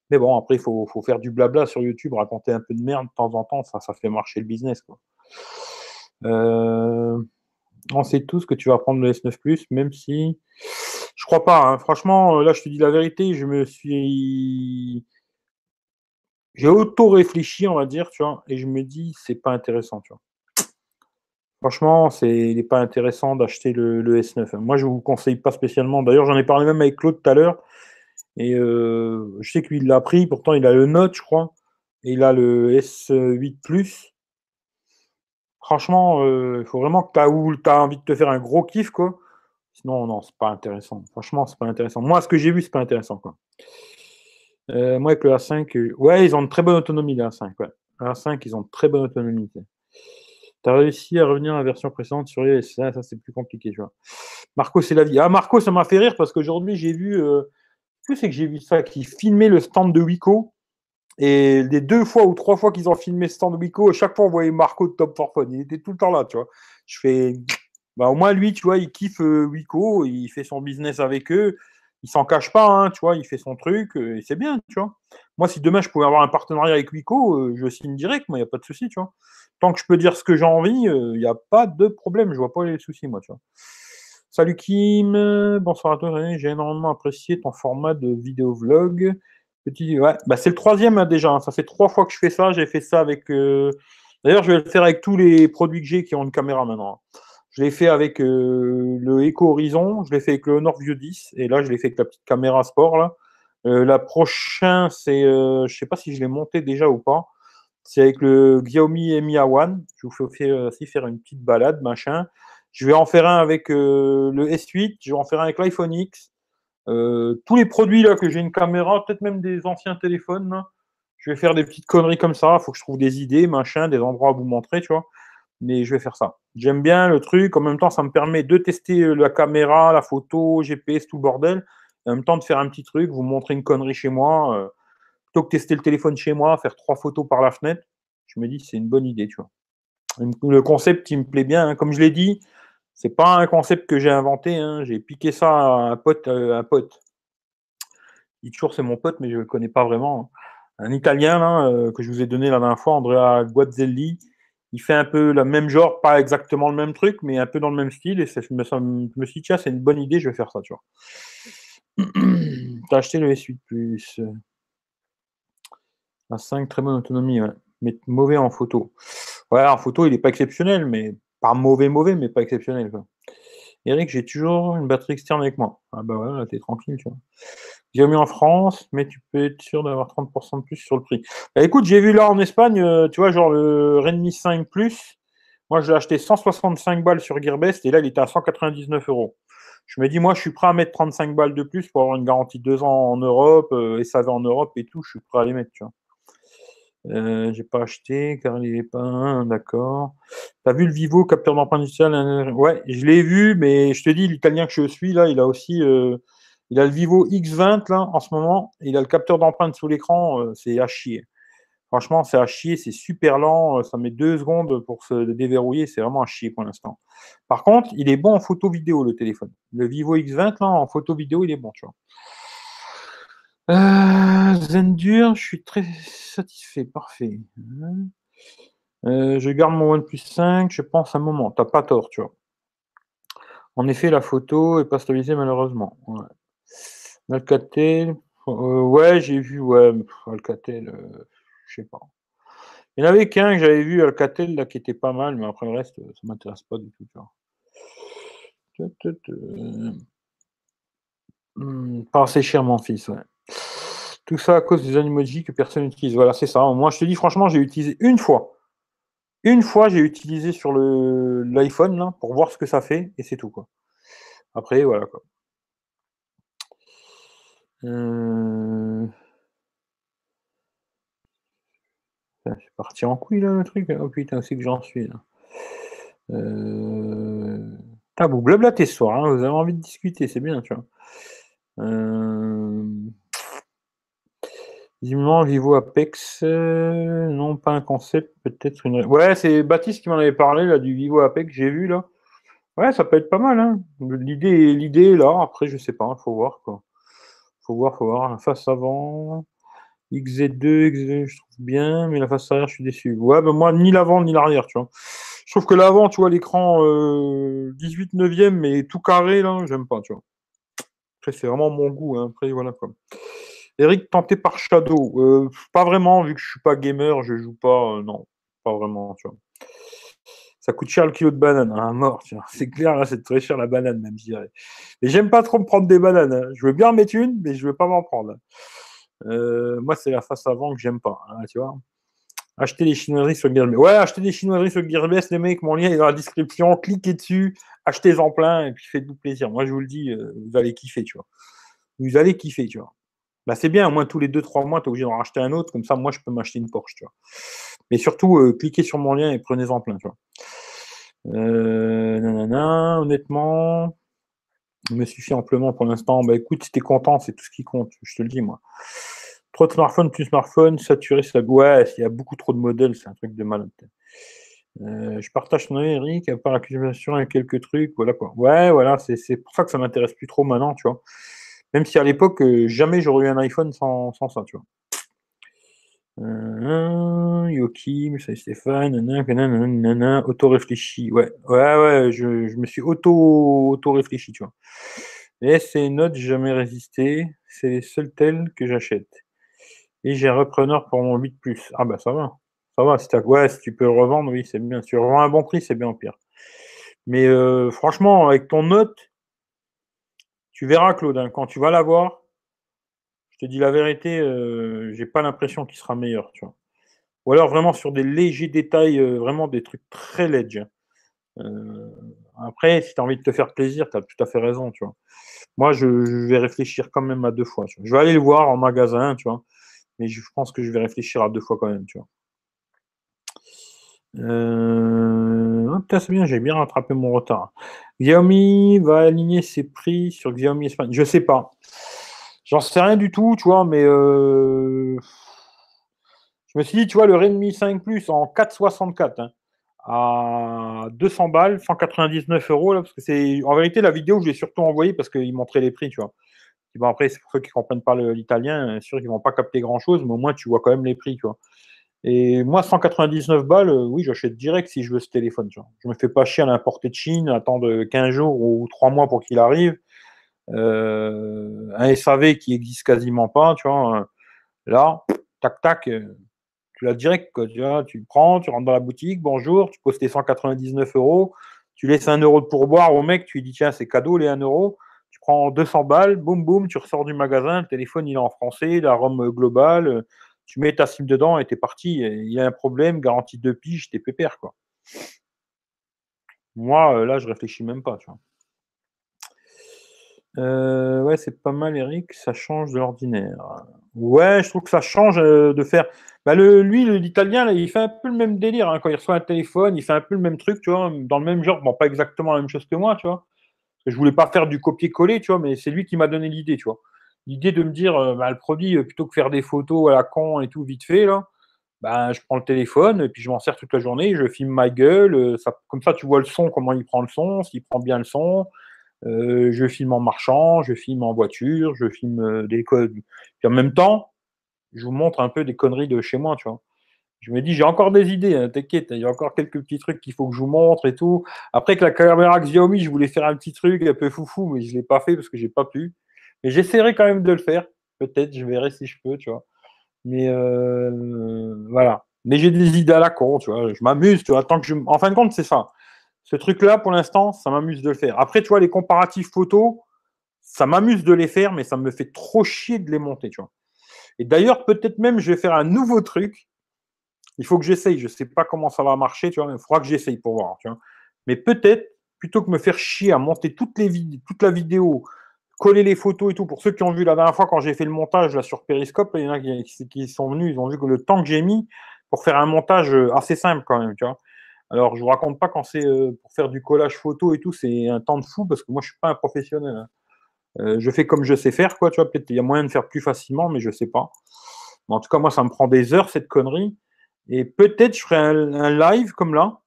Mais bon, après, il faut, faire du blabla sur YouTube, raconter un peu de merde de temps en temps, ça, ça fait marcher le business. Quoi. Euh, on sait tous que tu vas prendre le S9 Plus, même si je crois pas. Hein. Franchement, là, je te dis la vérité, je me suis. J'ai auto-réfléchi, on va dire, tu vois, et je me dis, c'est pas intéressant, tu vois. Franchement, c'est, il n'est pas intéressant d'acheter le, le, S9. Moi, je ne vous conseille pas spécialement. D'ailleurs, j'en ai parlé même avec Claude tout à l'heure. Et euh, je sais que lui, il l'a pris. Pourtant, il a le Note, je crois. Et il a le S8 Plus. Franchement, euh, il faut vraiment que tu as, as envie de te faire un gros kiff, quoi. Sinon, non, c'est pas intéressant. Franchement, c'est pas intéressant. Moi, ce que j'ai vu, c'est pas intéressant, quoi. Euh, moi, avec le A5, ouais, ils ont une très bonne autonomie, le A5. Ouais. Le A5, ils ont une très bonne autonomie. Tu as réussi à revenir à la version précédente sur les ça, c'est plus compliqué, tu vois. Marco, c'est la vie. Ah, Marco, ça m'a fait rire parce qu'aujourd'hui, j'ai vu c'est que j'ai vu ça, qui filmait le stand de Wico. Et les deux fois ou trois fois qu'ils ont filmé le stand de Wico, à chaque fois on voyait Marco de Top for Fun. Il était tout le temps là, tu vois. Je fais. Bah, au moins, lui, tu vois, il kiffe euh, Wico, il fait son business avec eux. Il s'en cache pas, hein, tu vois, il fait son truc, euh, et c'est bien, tu vois. Moi, si demain je pouvais avoir un partenariat avec Wico, euh, je signe direct, moi, il n'y a pas de souci, tu vois. Tant que je peux dire ce que j'ai envie, il n'y a pas de problème, je vois pas les soucis, moi, tu vois. Salut Kim, bonsoir à toi. J'ai énormément apprécié ton format de vidéo vlog. Petit, ouais, bah c'est le troisième hein, déjà. Hein. Ça fait trois fois que je fais ça. J'ai fait ça avec. Euh, d'ailleurs, je vais le faire avec tous les produits que j'ai qui ont une caméra maintenant. Je l'ai fait avec euh, le Eco Horizon, je l'ai fait avec le Honor View 10, et là, je l'ai fait avec la petite caméra sport. Là. Euh, la prochaine, c'est. je ne sais pas si je l'ai monté déjà ou pas. C'est avec le Xiaomi Mi A1. Je vous fais aussi faire une petite balade, machin. Je vais en faire un avec euh, le S8, je vais en faire un avec l'iPhone X. Euh, tous les produits là que j'ai une caméra, peut-être même des anciens téléphones, je vais faire des petites conneries comme ça. Il faut que je trouve des idées, machin, des endroits à vous montrer, tu vois. Mais je vais faire ça. J'aime bien le truc. En même temps, ça me permet de tester euh, la caméra, la photo, GPS, tout le bordel. en même temps, de faire un petit truc, vous montrer une connerie chez moi. plutôt que tester le téléphone chez moi, faire trois photos par la fenêtre, je me dis c'est une bonne idée, tu vois. Le concept, il me plaît bien. Hein. Comme je l'ai dit, c'est pas un concept que j'ai inventé. Hein. J'ai piqué ça à un pote. Euh, un pote. Il toujours c'est mon pote, mais je ne le connais pas vraiment. Hein. Un Italien euh, que je vous ai donné la dernière fois, Andrea Guazzelli. Il fait un peu le même genre, pas exactement le même truc, mais un peu dans le même style. Et ça, je, me, suis dit, tiens, c'est une bonne idée, je vais faire ça, tu vois. T'as acheté le S8 Plus. Un 5, très bonne autonomie, mais mauvais en photo. Ouais, en photo, il n'est pas exceptionnel, mais pas mauvais, mauvais, mais pas exceptionnel. Eric, j'ai toujours une batterie externe avec moi. Ah bah ouais, là, t'es tranquille, tu vois. J'ai mis en France, mais tu peux être sûr d'avoir 30% de plus sur le prix. Bah, écoute, j'ai vu là en Espagne, euh, tu vois, genre le Redmi 5 Plus, moi je l'ai acheté 165 balles sur Gearbest et là il était à 199 euros. Je me dis, moi je suis prêt à mettre 35 balles de plus pour avoir une garantie de 2 ans en Europe, euh, et ça va en Europe et tout, je suis prêt à les mettre, tu vois. Euh, j'ai pas acheté car il est pas d'accord. T'as vu le Vivo capteur d'empreinte digitale Ouais, je l'ai vu, mais je te dis, l'italien que je suis là, il a aussi, euh, il a le Vivo X20 là en ce moment. il a le capteur d'empreinte sous l'écran, euh, c'est à chier. Franchement, c'est à chier, c'est super lent, ça met deux secondes pour se déverrouiller, c'est vraiment à chier pour l'instant. Par contre, il est bon en photo vidéo le téléphone. Le Vivo X20 là en photo vidéo, il est bon. Euh, Zendur, je suis très satisfait, parfait. Euh, je garde mon OnePlus 5, je pense un moment. T'as pas tort, tu vois. En effet, la photo est pas stabilisée malheureusement. Alcatel, euh, ouais, j'ai vu, ouais, Alcatel, euh, je sais pas. Il y en avait qu'un que j'avais vu, Alcatel, là, qui était pas mal, mais après le reste, ça m'intéresse pas du tout. Hmm, assez cher, mon fils, ouais. Tout ça à cause des animojis que personne n'utilise. Voilà, c'est ça. Moi, je te dis franchement, j'ai utilisé une fois. Une fois, j'ai utilisé sur l'iPhone pour voir ce que ça fait et c'est tout quoi. Après, voilà quoi. Euh... C'est parti en couille là le truc. Oh putain, c'est que j'en suis là. Euh... Ah, vous ce soir, hein. vous avez envie de discuter, c'est bien, tu vois. Euh... Visiblement, Vivo Apex, euh, non, pas un concept, peut-être une. Ouais, c'est Baptiste qui m'en avait parlé là du Vivo Apex, j'ai vu là. Ouais, ça peut être pas mal. Hein. L'idée, l'idée là. Après, je sais pas, faut voir quoi. Faut voir, faut voir. La face avant, XZ2, XZ, je trouve bien, mais la face arrière, je suis déçu. Ouais, ben moi, ni l'avant ni l'arrière, tu vois. Je trouve que l'avant, tu vois, l'écran 18 neuvième, mais tout carré là, j'aime pas, tu vois. Après, c'est vraiment mon goût. Hein. Après, voilà quoi. Eric, tenté par Shadow. Euh, pas vraiment, vu que je suis pas gamer, je joue pas. Euh, non, pas vraiment, tu vois. Ça coûte cher le kilo de banane, hein, mort, C'est clair, là, c'est très cher la banane, même, je dirais. Mais j'aime pas trop me prendre des bananes. Hein. Je veux bien en mettre une, mais je veux pas m'en prendre. Euh, moi, c'est la face avant que j'aime pas, hein, tu vois. Acheter des chinoiseries sur Gearbest. Ouais, acheter des chinoiseries sur Gearbest, les mecs, mon lien est dans la description. Cliquez dessus, achetez-en plein, et puis faites-vous plaisir. Moi, je vous le dis, vous allez kiffer, tu vois. Vous allez kiffer, tu vois. Bah, c'est bien, au moins tous les 2-3 mois, tu es obligé d'en racheter un autre, comme ça, moi, je peux m'acheter une Porsche, tu vois. Mais surtout, euh, cliquez sur mon lien et prenez-en plein, tu vois. Euh, nanana, honnêtement, il me suffit amplement pour l'instant. Bah écoute, si t'es content, c'est tout ce qui compte, je te le dis, moi. Trop de smartphones, plus smartphones, saturé, ça. Ouais, il y a beaucoup trop de modèles, c'est un truc de malade. Euh, je partage ton avis, Eric, à part l'accusation et quelques trucs, voilà quoi. Ouais, voilà, c'est pour ça que ça m'intéresse plus trop maintenant, tu vois. Même si à l'époque, euh, jamais j'aurais eu un iPhone sans, sans ça, tu vois. Euh, Yokim, ça Stéphane, nanana, auto-réfléchi. Ouais, ouais, ouais, je, je me suis auto, auto-réfléchi, tu vois. Et ces notes, jamais résisté. C'est les seules telles que j'achète. Et j'ai un repreneur pour mon 8 Plus. Ah bah ça va. Ça va. Si, ouais, si tu peux revendre, oui, c'est bien. Si tu revends un bon prix, c'est bien pire. Mais euh, franchement, avec ton note, tu verras, Claude, hein, quand tu vas l'avoir, je te dis la vérité, je euh, j'ai pas l'impression qu'il sera meilleur, tu vois. Ou alors vraiment sur des légers détails, euh, vraiment des trucs très ledge. Hein. Euh, après, si tu as envie de te faire plaisir, tu as tout à fait raison, tu vois. Moi, je, vais réfléchir quand même à deux fois. Je vais aller le voir en magasin, tu vois. Mais je pense que je vais réfléchir à deux fois quand même, tu vois. Euh... Oh, c'est bien, j'ai bien rattrapé mon retard. Xiaomi va aligner ses prix sur Xiaomi Espagne. Je sais pas. J'en sais rien du tout, tu vois, mais euh... je me suis dit, tu vois, le Redmi 5 Plus en 464 hein, à 200 balles, 199 euros, là, parce que c'est en vérité la vidéo, je l'ai surtout envoyée parce qu'il montrait les prix, tu vois. Bon, après, c'est pour ceux qui ne comprennent pas l'italien, c'est sûr qu'ils ne vont pas capter grand chose, mais au moins tu vois quand même les prix, tu vois. Et moi, 199 balles, euh, oui, j'achète direct si je veux ce téléphone. Je me fais pas chier à l'importer de Chine, attendre 15 jours ou 3 mois pour qu'il arrive. Euh, un SAV qui existe quasiment pas, tu vois. Là, tac, tac, euh, tu l'as direct. Tu, vois, tu prends, tu rentres dans la boutique, bonjour, tu poses tes 199 euros, tu laisses un euro de pourboire au mec, tu lui dis, tiens, c'est cadeau, les 1 euro. Tu prends 200 balles, boum, boum, tu ressors du magasin, le téléphone, il est en français, la ROM globale, tu mets ta SIM dedans et t'es parti. Il y a un problème, garantie de pige, t'es pépère, quoi. Moi, là, je réfléchis même pas, tu vois. Euh, ouais, c'est pas mal, Eric. Ça change de l'ordinaire. Ouais, je trouve que ça change euh, de faire. Bah, le, lui, l'italien, il fait un peu le même délire. Hein. Quand il reçoit un téléphone, il fait un peu le même truc, tu vois, dans le même genre. Bon, pas exactement la même chose que moi, tu vois. Je voulais pas faire du copier-coller, tu vois, mais c'est lui qui m'a donné l'idée, tu vois. L'idée de me dire, euh, bah, le produit, plutôt que faire des photos à la con et tout vite fait, là, bah, je prends le téléphone et puis je m'en sers toute la journée, je filme ma gueule. Ça, comme ça, tu vois le son, comment il prend le son, s'il prend bien le son. Euh, je filme en marchant, je filme en voiture, je filme euh, des codes. Puis en même temps, je vous montre un peu des conneries de chez moi, tu vois. Je me dis, j'ai encore des idées, hein, t'inquiète, il y a encore quelques petits trucs qu'il faut que je vous montre et tout. Après que la caméra Xiaomi, je voulais faire un petit truc un peu foufou, mais je ne l'ai pas fait parce que j'ai pas pu. Mais j'essaierai quand même de le faire. Peut-être, je verrai si je peux, tu vois. Mais euh, voilà. Mais j'ai des idées à la con, tu vois. Je m'amuse, tu vois. Tant que je... En fin de compte, c'est ça. Ce truc-là, pour l'instant, ça m'amuse de le faire. Après, tu vois, les comparatifs photos, ça m'amuse de les faire, mais ça me fait trop chier de les monter, tu vois. Et d'ailleurs, peut-être même, je vais faire un nouveau truc. Il faut que j'essaye. Je ne sais pas comment ça va marcher, tu vois. Il faudra que j'essaye pour voir, tu vois. Mais peut-être, plutôt que me faire chier à monter toutes les toute la vidéo, coller les photos et tout, pour ceux qui ont vu la dernière fois quand j'ai fait le montage là, sur Periscope, il y en a qui, sont venus, ils ont vu que le temps que j'ai mis pour faire un montage assez simple quand même. Alors, je vous raconte pas quand c'est euh, pour faire du collage photo et tout, c'est un temps de fou parce que moi, je suis pas un professionnel. Hein. Euh, je fais comme je sais faire, quoi. Tu vois, peut-être il y a moyen de faire plus facilement, mais je sais pas. en tout cas, moi, ça me prend des heures cette connerie. Et peut-être je ferai un, live comme là,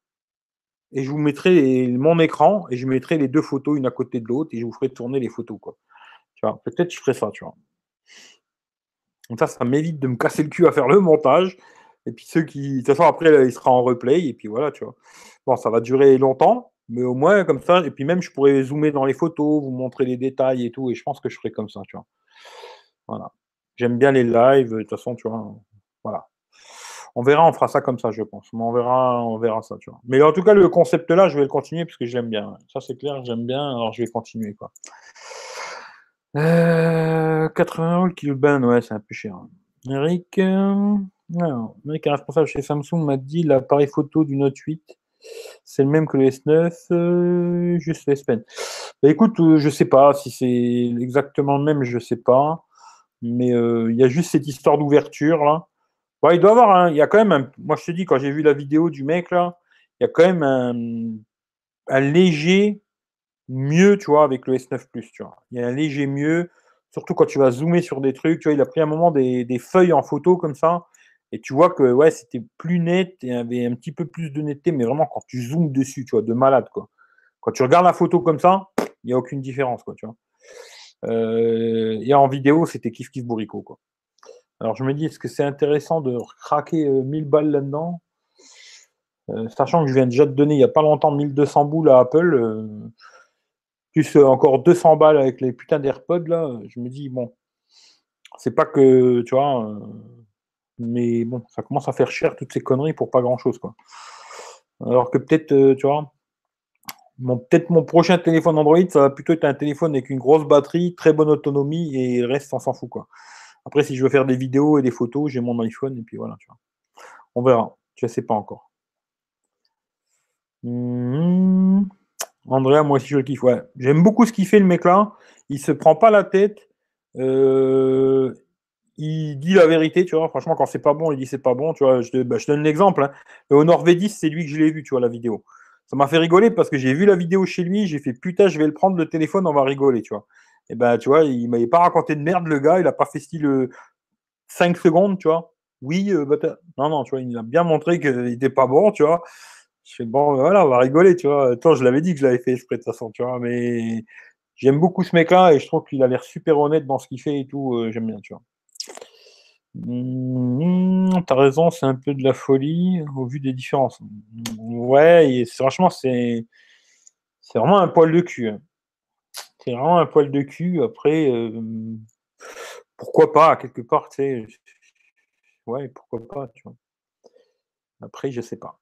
et je vous mettrai mon écran et je mettrai les deux photos une à côté de l'autre et je vous ferai tourner les photos, quoi. Tu vois, peut-être je ferai ça, tu vois. Donc ça, ça m'évite de me casser le cul à faire le montage. Et puis ceux qui. De toute façon, après, il sera en replay, et puis voilà, tu vois. Bon, ça va durer longtemps, mais au moins comme ça, et puis même, je pourrais zoomer dans les photos, vous montrer les détails et tout, et je pense que je ferai comme ça, tu vois. Voilà. J'aime bien les lives, de toute façon, tu vois. Voilà. On verra, on fera ça comme ça, je pense. Mais on verra, on verra ça, tu. Mais en tout cas, le concept là, je vais le continuer parce que j'aime bien. Ça, c'est clair, j'aime bien, alors je vais continuer, quoi. 80 euros le kilo ouais, c'est un peu cher. Eric. Euh, alors, le mec responsable chez Samsung m'a dit l'appareil photo du Note 8, c'est le même que le S9, euh, juste le S Pen. Bah, écoute, euh, je sais pas si c'est exactement le même, je sais pas. Mais euh, il y a juste cette histoire d'ouverture là. Il doit avoir il y a quand même un, moi je te dis quand j'ai vu la vidéo du mec là, il y a quand même un, léger mieux, tu vois, avec le S9 Plus, tu vois. Il y a un léger mieux, surtout quand tu vas zoomer sur des trucs, tu vois, il a pris un moment des, des feuilles en photo comme ça. Et tu vois que ouais, c'était plus net et avait un petit peu plus de netteté, mais vraiment quand tu zoomes dessus, tu vois, de malade, quoi. Quand tu regardes la photo comme ça, il n'y a aucune différence, quoi, tu vois. Euh, et en vidéo, c'était kiff kiff bourrico, quoi. Alors je me dis, est-ce que c'est intéressant de craquer 1000 euh, balles là-dedans? Euh, Sachant que je viens déjà de donner il n'y a pas longtemps 1200 boules à Apple, plus encore 200 balles avec les putains d'AirPods, là, je me dis, bon, c'est pas que, tu vois mais bon, ça commence à faire cher toutes ces conneries pour pas grand chose, quoi. Alors que peut-être, euh, tu vois, peut-être mon prochain téléphone Android, ça va plutôt être un téléphone avec une grosse batterie, très bonne autonomie et le reste, on s'en fout, quoi. Après, si je veux faire des vidéos et des photos, j'ai mon iPhone et puis voilà, tu vois. On verra. Je sais pas encore. Mmh. Andrea, moi aussi je le kiffe. Ouais. J'aime beaucoup ce qu'il fait le mec là. Il se prend pas la tête. Euh, il dit la vérité, tu vois. Franchement, quand c'est pas bon, il dit c'est pas bon, tu vois. Je, bah, donne l'exemple. Hein. Le Honor V10, c'est lui que je l'ai vu, tu vois, la vidéo. Ça m'a fait rigoler parce que j'ai vu la vidéo chez lui, j'ai fait putain, je vais le prendre le téléphone, on va rigoler, tu vois. Et ben, tu vois, il m'avait pas raconté de merde, le gars, il a pas fait style 5 euh, secondes, tu vois. Oui, euh, bah, non, non, tu vois, il a bien montré qu'il était pas bon, tu vois. Je fais bon, voilà, on va rigoler, tu vois. Attends, je l'avais dit que je l'avais fait exprès de toute façon, tu vois, mais j'aime beaucoup ce mec-là et je trouve qu'il a l'air super honnête dans ce qu'il fait et tout, euh, j'aime bien, tu vois. Mmh, t'as raison, c'est un peu de la folie au vu des différences. Ouais, franchement, c'est c'est vraiment un poil de cul. Hein. C'est vraiment un poil de cul. Après, euh, pourquoi pas, quelque part, tu sais. ouais, pourquoi pas, tu vois. Après, je sais pas.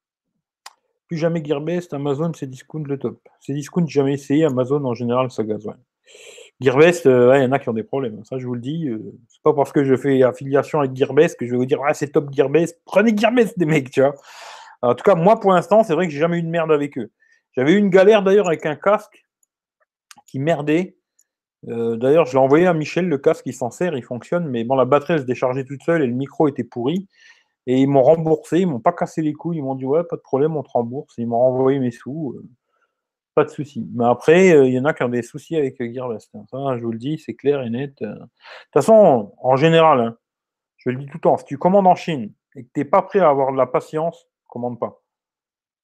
Plus jamais Gearbest, Amazon, c'est discount le top. C'est discount, jamais essayé. Amazon, en général, ça ouais. Gearbest, euh, il y en a qui ont des problèmes. Ça, je vous le dis. euh, c'est pas parce que je fais affiliation avec Gearbest que je vais vous dire, ah, c'est top Gearbest. Prenez Gearbest, des mecs, tu vois. En tout cas, moi, pour l'instant, c'est vrai que j'ai jamais eu de merde avec eux. J'avais eu une galère d'ailleurs avec un casque qui merdait. Euh, d'ailleurs, je l'ai envoyé à Michel, le casque, il s'en sert, il fonctionne, mais bon, la batterie elle se déchargeait toute seule et le micro était pourri. Et ils m'ont remboursé, ils m'ont pas cassé les couilles, ils m'ont dit ouais, pas de problème, on te rembourse. Ils m'ont renvoyé mes sous, euh, pas de souci. Mais après, euh, il y en a qui ont des soucis avec Gearbest. Ça, je vous le dis, c'est clair et net. De toute façon, en général, hein, je le dis tout le temps, si tu commandes en Chine et que tu n'es pas prêt à avoir de la patience, commande pas.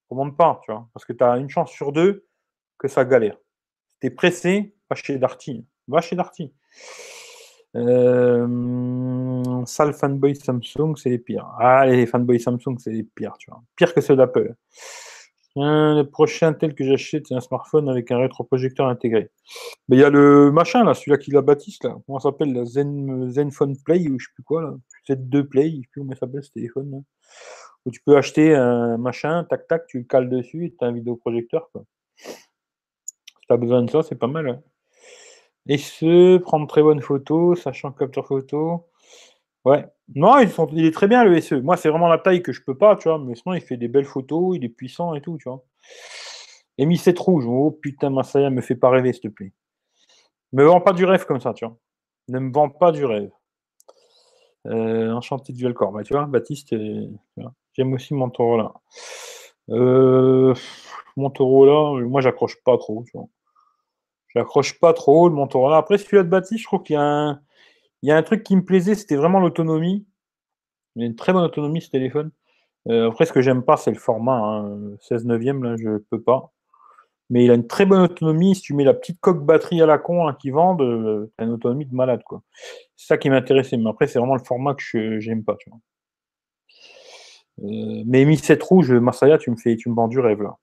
Commande pas, tu vois, parce que tu as une chance sur deux que ça galère. Si tu es pressé, va chez Darty. Va chez Darty. Euh, sale fanboy Samsung, c'est les pires. Ah, les fanboys Samsung, c'est les pires, tu vois. Pire que ceux d'Apple. Le prochain tel que j'achète, c'est un smartphone avec un rétroprojecteur intégré. Mais il y a le machin, là, celui-là qui l'a bâtisse, là. Comment ça s'appelle Zen, Zenfone Play, ou je sais plus quoi, là. Z2 Play, je sais plus comment ça s'appelle ce téléphone. Où tu peux acheter un machin, tac, tac, tu le cales dessus et tu as un vidéoprojecteur. Si tu as besoin de ça, c'est pas mal. Et ce, prendre très bonnes photos, sachant capture photo. Ouais. Non, ils sont, il est très bien le SE. Moi, c'est vraiment la taille que je peux pas, tu vois. Mais sinon, il fait des belles photos, il est puissant et tout, tu vois. Et Mi 7 rouge. Oh putain, Masaya, me fait pas rêver, s'il te plaît. Me vends pas du rêve comme ça, tu vois. Ne me vends pas du rêve. Euh, enchanté de Dualcore. Bah, tu vois, Baptiste, euh, j'aime aussi mon taureau là. Euh, mon taureau là, moi, j'accroche pas trop, tu vois. J'accroche pas trop le Montorola. Après, celui-là de Baptiste, je trouve qu'il y a un, il y a un truc qui me plaisait, c'était vraiment l'autonomie. Il a une très bonne autonomie ce téléphone. Euh, après, ce que j'aime pas, c'est le format. hein. 16 neuvième, là, je peux pas. Mais il a une très bonne autonomie. Si tu mets la petite coque batterie à la con hein, qui vendent, euh, une autonomie de malade. C'est ça qui m'intéressait. Mais après, c'est vraiment le format que je j'aime pas. Euh, mais Mi 7 rouge, Masaya, tu me fais, tu me vends du rêve là.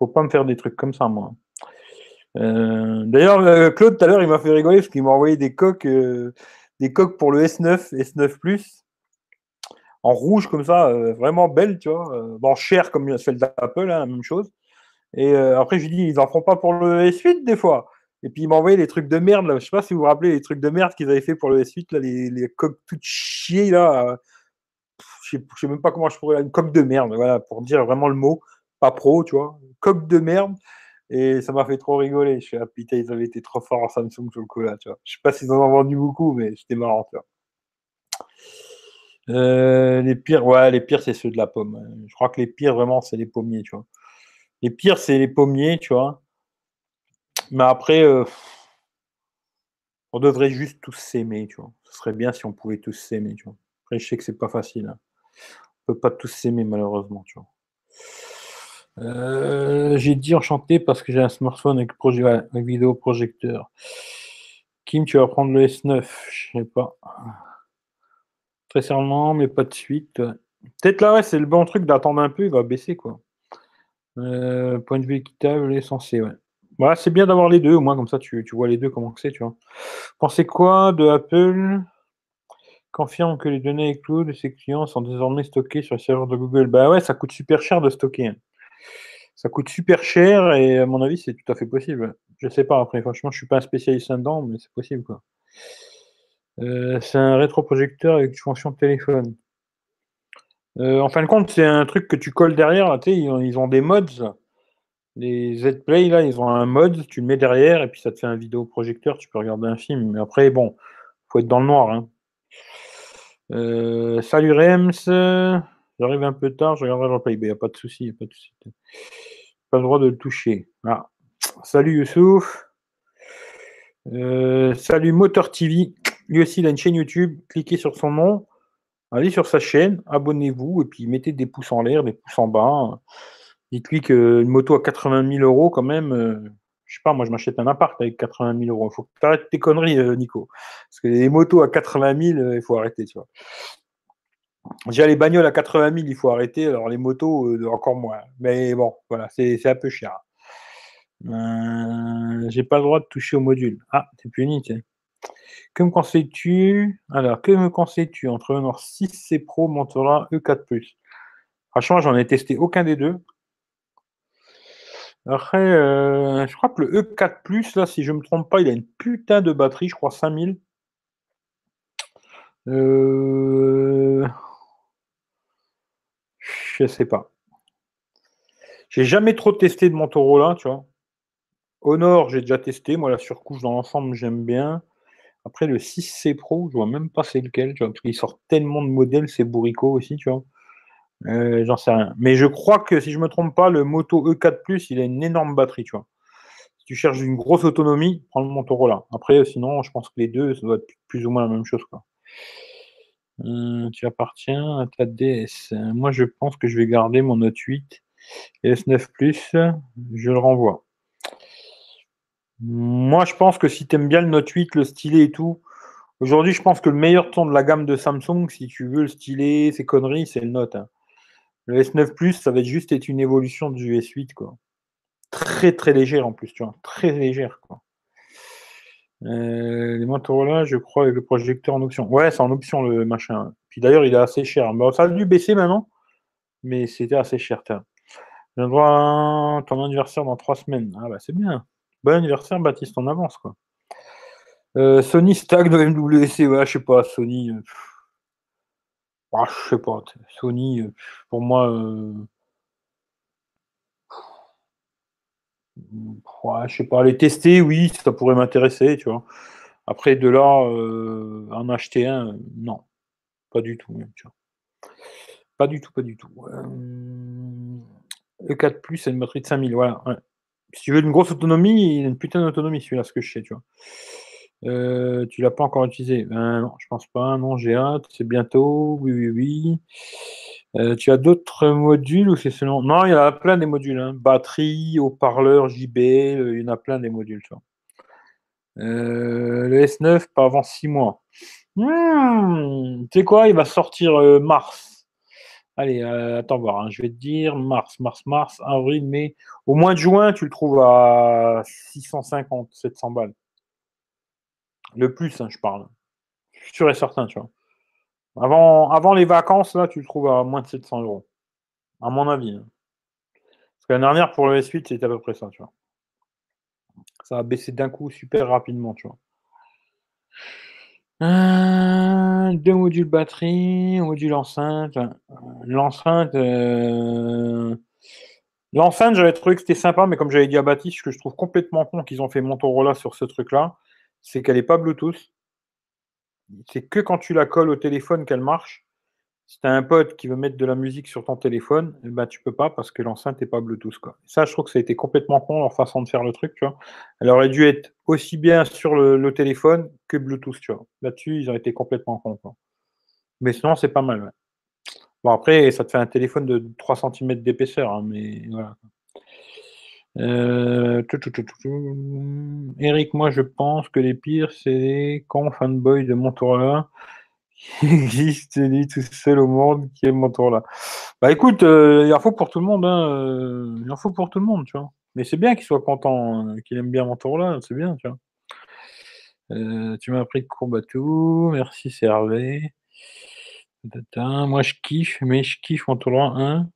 Faut pas me faire des trucs comme ça, moi. Euh, D'ailleurs, euh, Claude, tout à l'heure, il m'a fait rigoler parce qu'il m'a envoyé des coques, euh, des coques pour le S9, S9 Plus, en rouge comme ça, vraiment belle, tu vois. Euh, bon, cher comme celle d'Apple, hein, la même chose. Et après, je lui dis, ils en font pas pour le S8 des fois. Et puis il m'a envoyé des trucs de merde. Là. Je sais pas si vous vous rappelez les trucs de merde qu'ils avaient fait pour le S8, là, les, coques toutes chiées là. Je sais, sais même pas comment je pourrais. Une coque de merde, voilà, pour dire vraiment le mot, pas pro, tu vois. Coque de merde. Et ça m'a fait trop rigoler. Je suis ah, putain, ils avaient été trop forts en Samsung sur le coup là. Je sais pas s'ils en ont vendu beaucoup, mais c'était marrant. Euh, les pires, ouais, les pires, c'est ceux de la pomme. Je crois que les pires, vraiment, c'est les pommiers, tu vois. Les pires, c'est les pommiers, tu vois. Mais après, euh, on devrait juste tous s'aimer, tu vois. Ce serait bien si on pouvait tous s'aimer, tu vois. Après, je sais que c'est pas facile. hein. On peut pas tous s'aimer, malheureusement, tu vois. Euh, j'ai dit enchanté parce que j'ai un smartphone avec, projet, avec vidéoprojecteur. Kim, tu vas prendre le S9, je sais pas. Très certainement, mais pas de suite. Peut-être là, ouais, c'est le bon truc d'attendre un peu, il va baisser, quoi. Euh, point de vue équitable et censé, ouais. Voilà, c'est bien d'avoir les deux, au moins comme ça tu, vois les deux, comment que c'est, tu vois. Pensez quoi de Apple? Confirme que les données iCloud de ses clients sont désormais stockées sur le serveur de Google. Bah ouais, ça coûte super cher de stocker. Ça coûte super cher et à mon avis, c'est tout à fait possible. Je sais pas, après, franchement, je suis pas un spécialiste là-dedans, mais c'est possible, quoi. Euh, c'est un rétroprojecteur avec une fonction de téléphone. Euh, en fin de compte, c'est un truc que tu colles derrière. ils, ont, ils ont des mods. Les Z-Play, là, ils ont un mod, tu le mets derrière et puis ça te fait un vidéoprojecteur, tu peux regarder un film. Mais après, bon, faut être dans le noir. hein. Euh, salut Rems, j'arrive un peu tard, je regarderai le replay. Il n'y a pas de souci, y a pas de souci. Pas le droit de le toucher. Ah. Salut Youssouf. Euh, salut Motor TV. Lui aussi, il a une chaîne YouTube. Cliquez sur son nom. Allez sur sa chaîne, abonnez-vous et puis mettez des pouces en l'air, des pouces en bas. Dites-lui qu'une moto à 80 000 euros, quand même, euh, je sais pas, moi je m'achète un appart avec 80 000 euros. Il faut que tu arrêtes tes conneries, euh, Nico. Parce que les motos à 80 000, euh, il faut arrêter, tu vois. Déjà, les bagnoles à 80 000, il faut arrêter. Alors, les motos, euh, encore moins. Mais bon, voilà, c'est c'est un peu cher. Euh, J'ai pas le droit de toucher au module. Ah, t'es puni, sais. Que me conseilles-tu? Alors, que me conseilles-tu? Entre le Nord 6C Pro, Motorola E4 Franchement, j'en ai testé aucun des deux. Après, euh, je crois que le E4 Plus, là, si je ne me trompe pas, il a une putain de batterie, je crois 5000. Euh... Je sais pas. J'ai jamais trop testé de Motorola, tu vois. Honor, j'ai déjà testé. Moi, la surcouche dans l'ensemble, j'aime bien. Après, le 6C Pro, je vois même pas c'est lequel, tu vois, parce qu'il sort tellement de modèles, c'est bourricot aussi, tu vois. Euh, j'en sais rien. Mais je crois que, si je me trompe pas, le Moto E4 Plus, il a une énorme batterie, tu vois. Si tu cherches une grosse autonomie, prends le Motorola. Après, sinon, je pense que les deux, ça doit être plus ou moins la même chose, quoi. Euh, tu appartiens à ta DS. Moi, je pense que je vais garder mon Note 8 et S9 Plus. Je le renvoie. Moi, je pense que si tu aimes bien le Note 8, le stylet et tout, aujourd'hui, je pense que le meilleur ton de la gamme de Samsung, si tu veux le stylet, ces conneries, c'est le Note. Hein. Le S9 Plus, ça va juste être une évolution du S8, quoi. Très très légère en plus, tu vois. Très légère, quoi. Euh, les Motorola, je crois, avec le projecteur en option. Ouais, c'est en option le machin. Puis d'ailleurs, il est assez cher. ça a dû baisser maintenant, mais c'était assez cher. Droit ton anniversaire dans trois semaines. Ah bah c'est bien. Bon anniversaire, Baptiste, en avance, quoi. Euh, Sony Stag de MWC, ouais, je sais pas, Sony. Euh, ah, je sais pas. Sony, euh, pour moi. Ouais, je sais pas, les tester, oui, ça pourrait m'intéresser, tu vois. Après, de là, en acheter un, non. Pas du tout. Pas du tout, pas du tout. le 4 Plus, c'est une batterie de 5000, voilà. Si tu veux une grosse autonomie, il a une putain d'autonomie celui-là, ce que je sais, tu vois. Euh, tu l'as pas encore utilisé ben, Non, je pense pas. Non, j'ai hâte. C'est bientôt. Oui, oui, oui. Euh, tu as d'autres modules ou c'est selon Non, il y en a plein des modules. Hein. Batterie, haut-parleur, JB, euh, il y en a plein des modules. Le S9, pas avant 6 mois. Hmm, tu sais quoi Il va sortir mars. Allez, euh, attends voir, hein, je vais te dire mars, mars, mars, avril, mai. Au mois de juin, tu le trouves à 650, 700 balles. Le plus, hein, je parle. Sûr et certain, tu vois. Avant, les vacances, là, tu le trouves à moins de 700 euros. À mon avis. Hein. Parce que l'année dernière, pour le S8, c'était à peu près ça, tu vois. Ça a baissé d'un coup super rapidement, tu vois. Euh, deux modules batterie, module enceinte. L'enceinte, euh, l'enceinte, j'avais trouvé que c'était sympa, mais comme j'avais dit à Baptiste, ce que je trouve complètement con qu'ils ont fait Motorola sur ce truc-là, c'est qu'elle n'est pas Bluetooth. C'est que quand tu la colles au téléphone qu'elle marche. Si tu as un pote qui veut mettre de la musique sur ton téléphone, eh ben, tu peux pas parce que l'enceinte n'est pas Bluetooth. Quoi. Ça, je trouve que ça a été complètement con leur façon de faire le truc. Elle aurait dû être aussi bien sur le, téléphone que Bluetooth. Tu vois. Là-dessus, ils ont été complètement cons. Quoi. Mais sinon, c'est pas mal. Bon, après, ça te fait un téléphone de 3 cm d'épaisseur. Hein, mais voilà. Euh, Eric, moi je pense que les pires, c'est les cons fanboys de Motorola il existe lui tout seul au monde qui aime Motorola. Bah écoute, euh, il en faut pour tout le monde, hein, euh, il en faut pour tout le monde, tu vois. Mais c'est bien qu'il soit content, euh, qu'il aime bien Motorola, c'est bien, tu vois. tu m'as appris de Courbatou, merci Hervé. Moi je kiffe, mais je kiffe Motorola 1.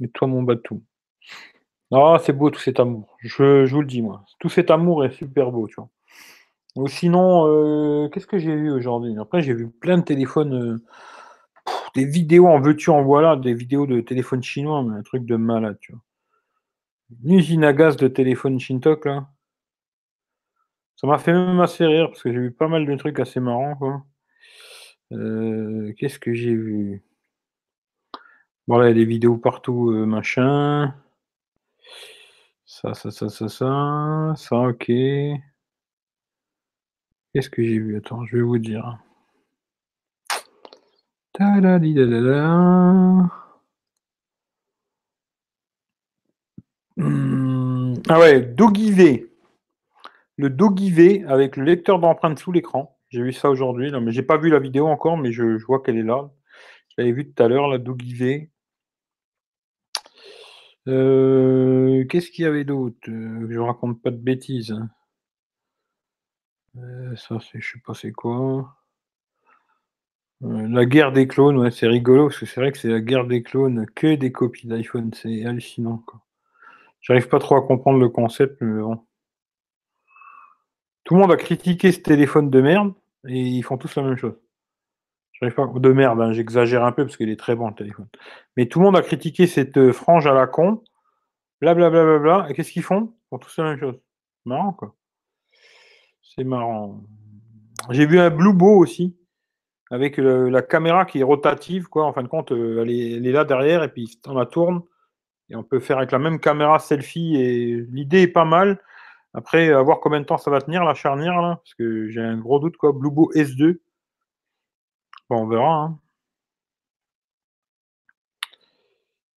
Et toi mon bateau. Ah, c'est beau tout cet amour. Je, vous le dis, moi. Tout cet amour est super beau, tu vois. Ou sinon, euh, qu'est-ce que j'ai vu aujourd'hui? Après, j'ai vu plein de téléphones, euh, des vidéos en veux-tu, en voilà, des vidéos de téléphones chinois, mais un truc de malade, tu vois. Une usine à gaz de téléphone Shintok, là. Ça m'a fait même assez rire, parce que j'ai vu pas mal de trucs assez marrants, quoi. Euh, qu'est-ce que j'ai vu? Bon, là, il y a des vidéos partout, machin. Ça, ça, ça, ça, ça. Ça, ok. Qu'est-ce que j'ai vu? Attends, je vais vous dire. Hmm, ah ouais, Doggy V. Le Doggy V avec le lecteur d'empreintes sous l'écran. J'ai vu ça aujourd'hui, mais j'ai pas vu la vidéo encore, mais je, vois qu'elle est là. Je l'avais vu tout à l'heure, la Doggy V. Euh, qu'est-ce qu'il y avait d'autre? Euh, Je raconte pas de bêtises. Euh, ça, c'est, je sais pas c'est quoi. La guerre des clones, ouais, c'est rigolo, parce que c'est vrai que c'est la guerre des clones, que des copies d'iPhone, c'est hallucinant. J'arrive pas trop à comprendre le concept, mais bon. Tout le monde a critiqué ce téléphone de merde, et ils font tous la même chose. De merde, hein, j'exagère un peu parce qu'il est très bon le téléphone. Mais tout le monde a critiqué cette euh, frange à la con, blablabla, bla, bla, bla, et qu'est-ce qu'ils font? Ils tous la même chose. Marrant, quoi. C'est marrant. J'ai vu un Blue aussi, avec le, la caméra qui est rotative, quoi. En fin de compte, euh, elle est, là derrière, et puis on la tourne, et on peut faire avec la même caméra selfie, et l'idée est pas mal. Après, à voir combien de temps ça va tenir, la charnière, là, parce que j'ai un gros doute, quoi. Blue Bow S2. On verra. Hein.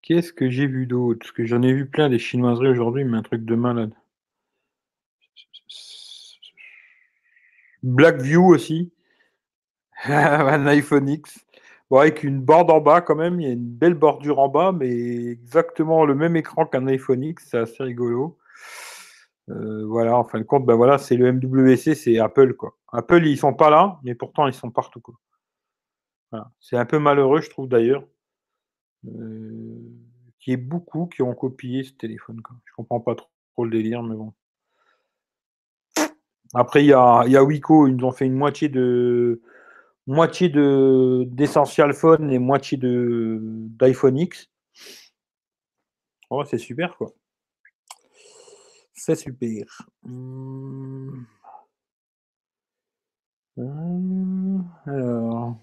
Qu'est-ce que j'ai vu d'autre? Parce que j'en ai vu plein des chinoiseries aujourd'hui, mais un truc de malade. Blackview aussi. un iPhone X. Bon, avec une borde en bas quand même, il y a une belle bordure en bas, mais exactement le même écran qu'un iPhone X, c'est assez rigolo. Euh, voilà, en fin de compte, ben voilà, c'est le MWC, c'est Apple quoi. Apple, ils sont pas là, mais pourtant ils sont partout quoi. C'est un peu malheureux, je trouve d'ailleurs, euh, qu'il y ait beaucoup qui ont copié ce téléphone. Quoi. Je comprends pas trop, le délire, mais bon. Après, il y a, y a Wiko, ils nous ont fait une moitié de moitié de d'Essential Phone et moitié de d'iPhone X. Oh, c'est super quoi. C'est super. Hum. Hum, alors.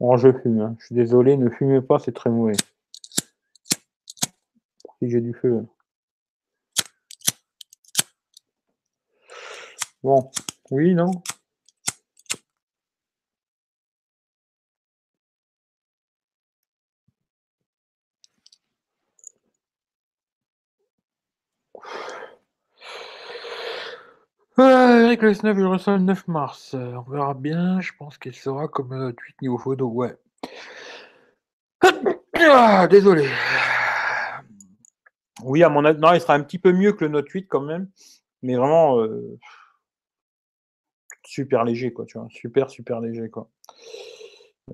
Bon, je fume. Hein. Je suis désolé, ne fumez pas, c'est très mauvais. Si j'ai du feu. Bon, oui, non? Eric le 9, je reçois le 9 mars. Euh, on verra bien. Je pense qu'il sera comme le tweet niveau photo. Ouais. Ah, désolé. Oui, à mon avis, non, il sera un petit peu mieux que le Note 8 quand même. Mais vraiment, euh, super léger, quoi, tu vois. Super, super léger, quoi.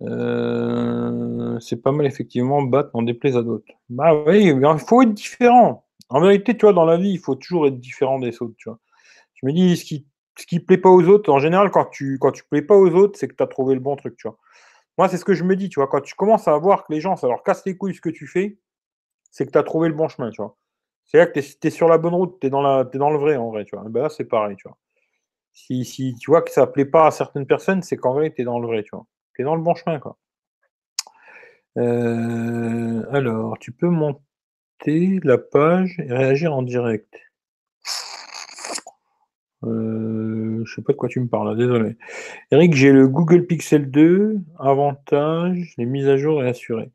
Euh, c'est pas mal, effectivement, battre en déplaise à d'autres. Bah oui, il faut être différent. En vérité, tu vois, dans la vie, il faut toujours être différent des autres, tu vois. Je me dis, ce qui, ce qui plaît pas aux autres, en général, quand tu, quand tu plais pas aux autres, c'est que tu as trouvé le bon truc, tu vois. Moi, c'est ce que je me dis, tu vois. Quand tu commences à voir que les gens, ça leur casse les couilles ce que tu fais, c'est que tu as trouvé le bon chemin, tu vois. C'est-à-dire que tu es, sur la bonne route, tu es, dans le vrai, en vrai, tu vois. ben là, c'est pareil, tu vois. Si, si, tu vois que ça plaît pas à certaines personnes, c'est qu'en vrai, tu es dans le vrai, tu vois. Tu es dans le bon chemin, quoi. Euh, alors, tu peux monter la page et réagir en direct. Euh, je sais pas de quoi tu me parles, désolé. Eric, j'ai le Google Pixel 2, avantage, les mises à jour et assurées.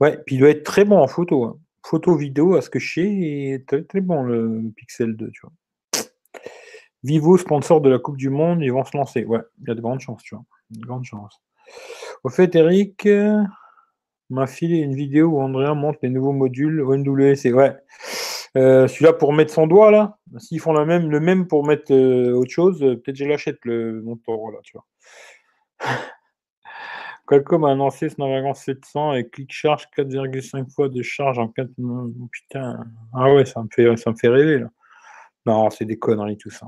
Ouais, puis il doit être très bon en photo. Hein. Photo, vidéo, à ce que je sais, il très, bon le Pixel 2, tu vois. Vivo, sponsor de la Coupe du Monde, ils vont se lancer. Ouais, il y a de grandes chances, tu vois. De grandes chances. Au fait, Eric m'a filé une vidéo où Andrea montre les nouveaux modules ONWC. Ouais. Euh, celui-là pour mettre son doigt, là, s'ils font la même, le même pour mettre euh, autre chose, euh, peut-être je l'achète, le Montoro, là, tu vois. Qualcomm a annoncé Snapdragon 700 et Click Charge 4,5 fois de charge en 4 Putain. Ah ouais, ça me fait, ça me fait rêver, là. Non, c'est des conneries, tout ça.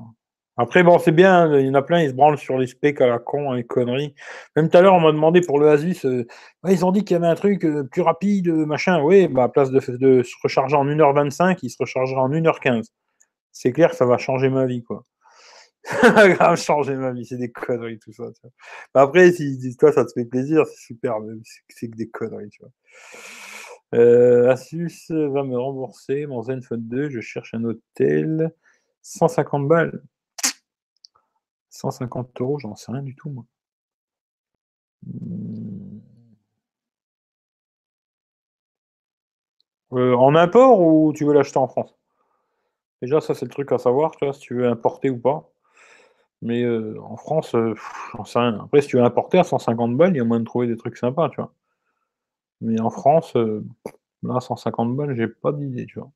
Après, bon, c'est bien, il y en a plein, ils se branlent sur les specs à la con, les conneries. Même tout à l'heure, on m'a demandé pour le Asus, euh, ils ont dit qu'il y avait un truc euh, plus rapide, machin. Oui, bah, à place de, se recharger en 1h25, il se rechargera en 1h15. C'est clair que ça va changer ma vie, quoi. ça va changer ma vie, c'est des conneries, tout ça. Bah, après, si toi, ça te fait plaisir, c'est super, mais c'est que des conneries, tu vois. Euh, Asus va me rembourser mon Zenfone 2, je cherche un hôtel. 150 balles. 150 euros, j'en sais rien du tout, moi. Hmm. Euh, en import ou tu veux l'acheter en France? Déjà, ça, c'est le truc à savoir, tu vois, si tu veux importer ou pas. Mais euh, en France, euh. Après, si tu veux importer à 150 balles, il y a moyen de trouver des trucs sympas, tu vois. Mais en France, là, 150 balles, j'ai pas d'idée, tu vois.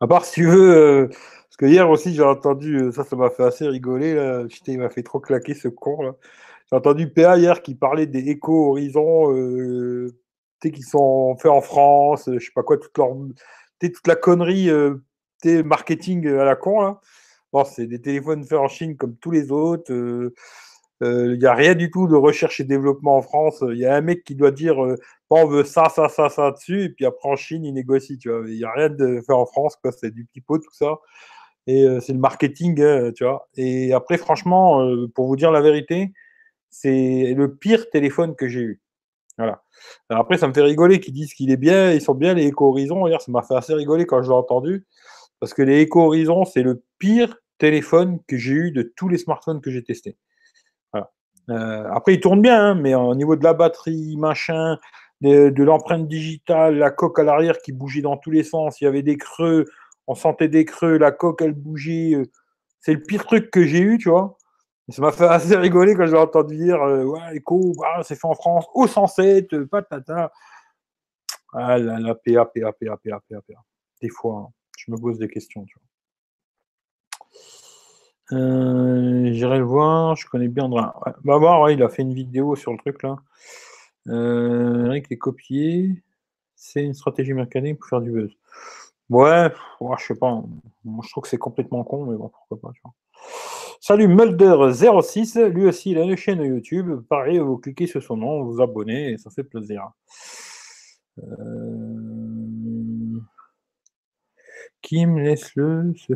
À part si tu veux, euh, parce que hier aussi j'ai entendu, euh, ça, ça m'a fait assez rigoler. Là. Il m'a fait trop claquer ce con. J'ai entendu PA hier qui parlait des éco-horizons euh, qui sont faits en France, je sais pas quoi, toute, leur, toute la connerie marketing à la con. Bon, c'est des téléphones faits en Chine comme tous les autres. Il n'y a rien du tout de recherche et développement en France. Il y a un mec qui doit dire on veut ça, ça, ça, ça dessus, et puis après en Chine, il négocie, tu vois. Il n'y a rien de fait en France, quoi. C'est du pot, tout ça. Et euh, c'est le marketing, hein, tu vois. Et après, franchement, euh, pour vous dire la vérité, c'est le pire téléphone que j'ai eu. Voilà. Après, ça me fait rigoler qu'ils disent qu'il est bien, ils sont bien les Eco Horizon. Hier, ça m'a fait assez rigoler quand je l'ai entendu. Parce que les Eco Horizon, c'est le pire téléphone que j'ai eu de tous les smartphones que j'ai testés. Voilà. Euh, après, il tourne bien, hein, mais au niveau de la batterie, machin, de, l'empreinte digitale, la coque à l'arrière qui bougeait dans tous les sens, il y avait des creux, on sentait des creux, la coque elle bougeait. Euh, c'est le pire truc que j'ai eu, tu vois. ça m'a fait assez rigoler quand j'ai entendu dire euh, Ouais, Echo, c'est fait en France, au 107, euh, patata. Ah là là, PA, PA, PA, PA, PA, PA. Des fois, hein, je me pose des questions, tu vois. J'irai le voir, je connais bien André. Bah, voir, il a fait une vidéo sur le truc là. Euh, Eric, les copier, c'est une stratégie mécanique pour faire du buzz. Ouais, je sais pas. Je trouve que c'est complètement con, mais bon, pourquoi pas. Salut Mulder06, lui aussi il a une chaîne YouTube. Pareil, vous cliquez sur son nom, vous vous abonnez et ça fait plaisir. Euh... Kim, laisse-le se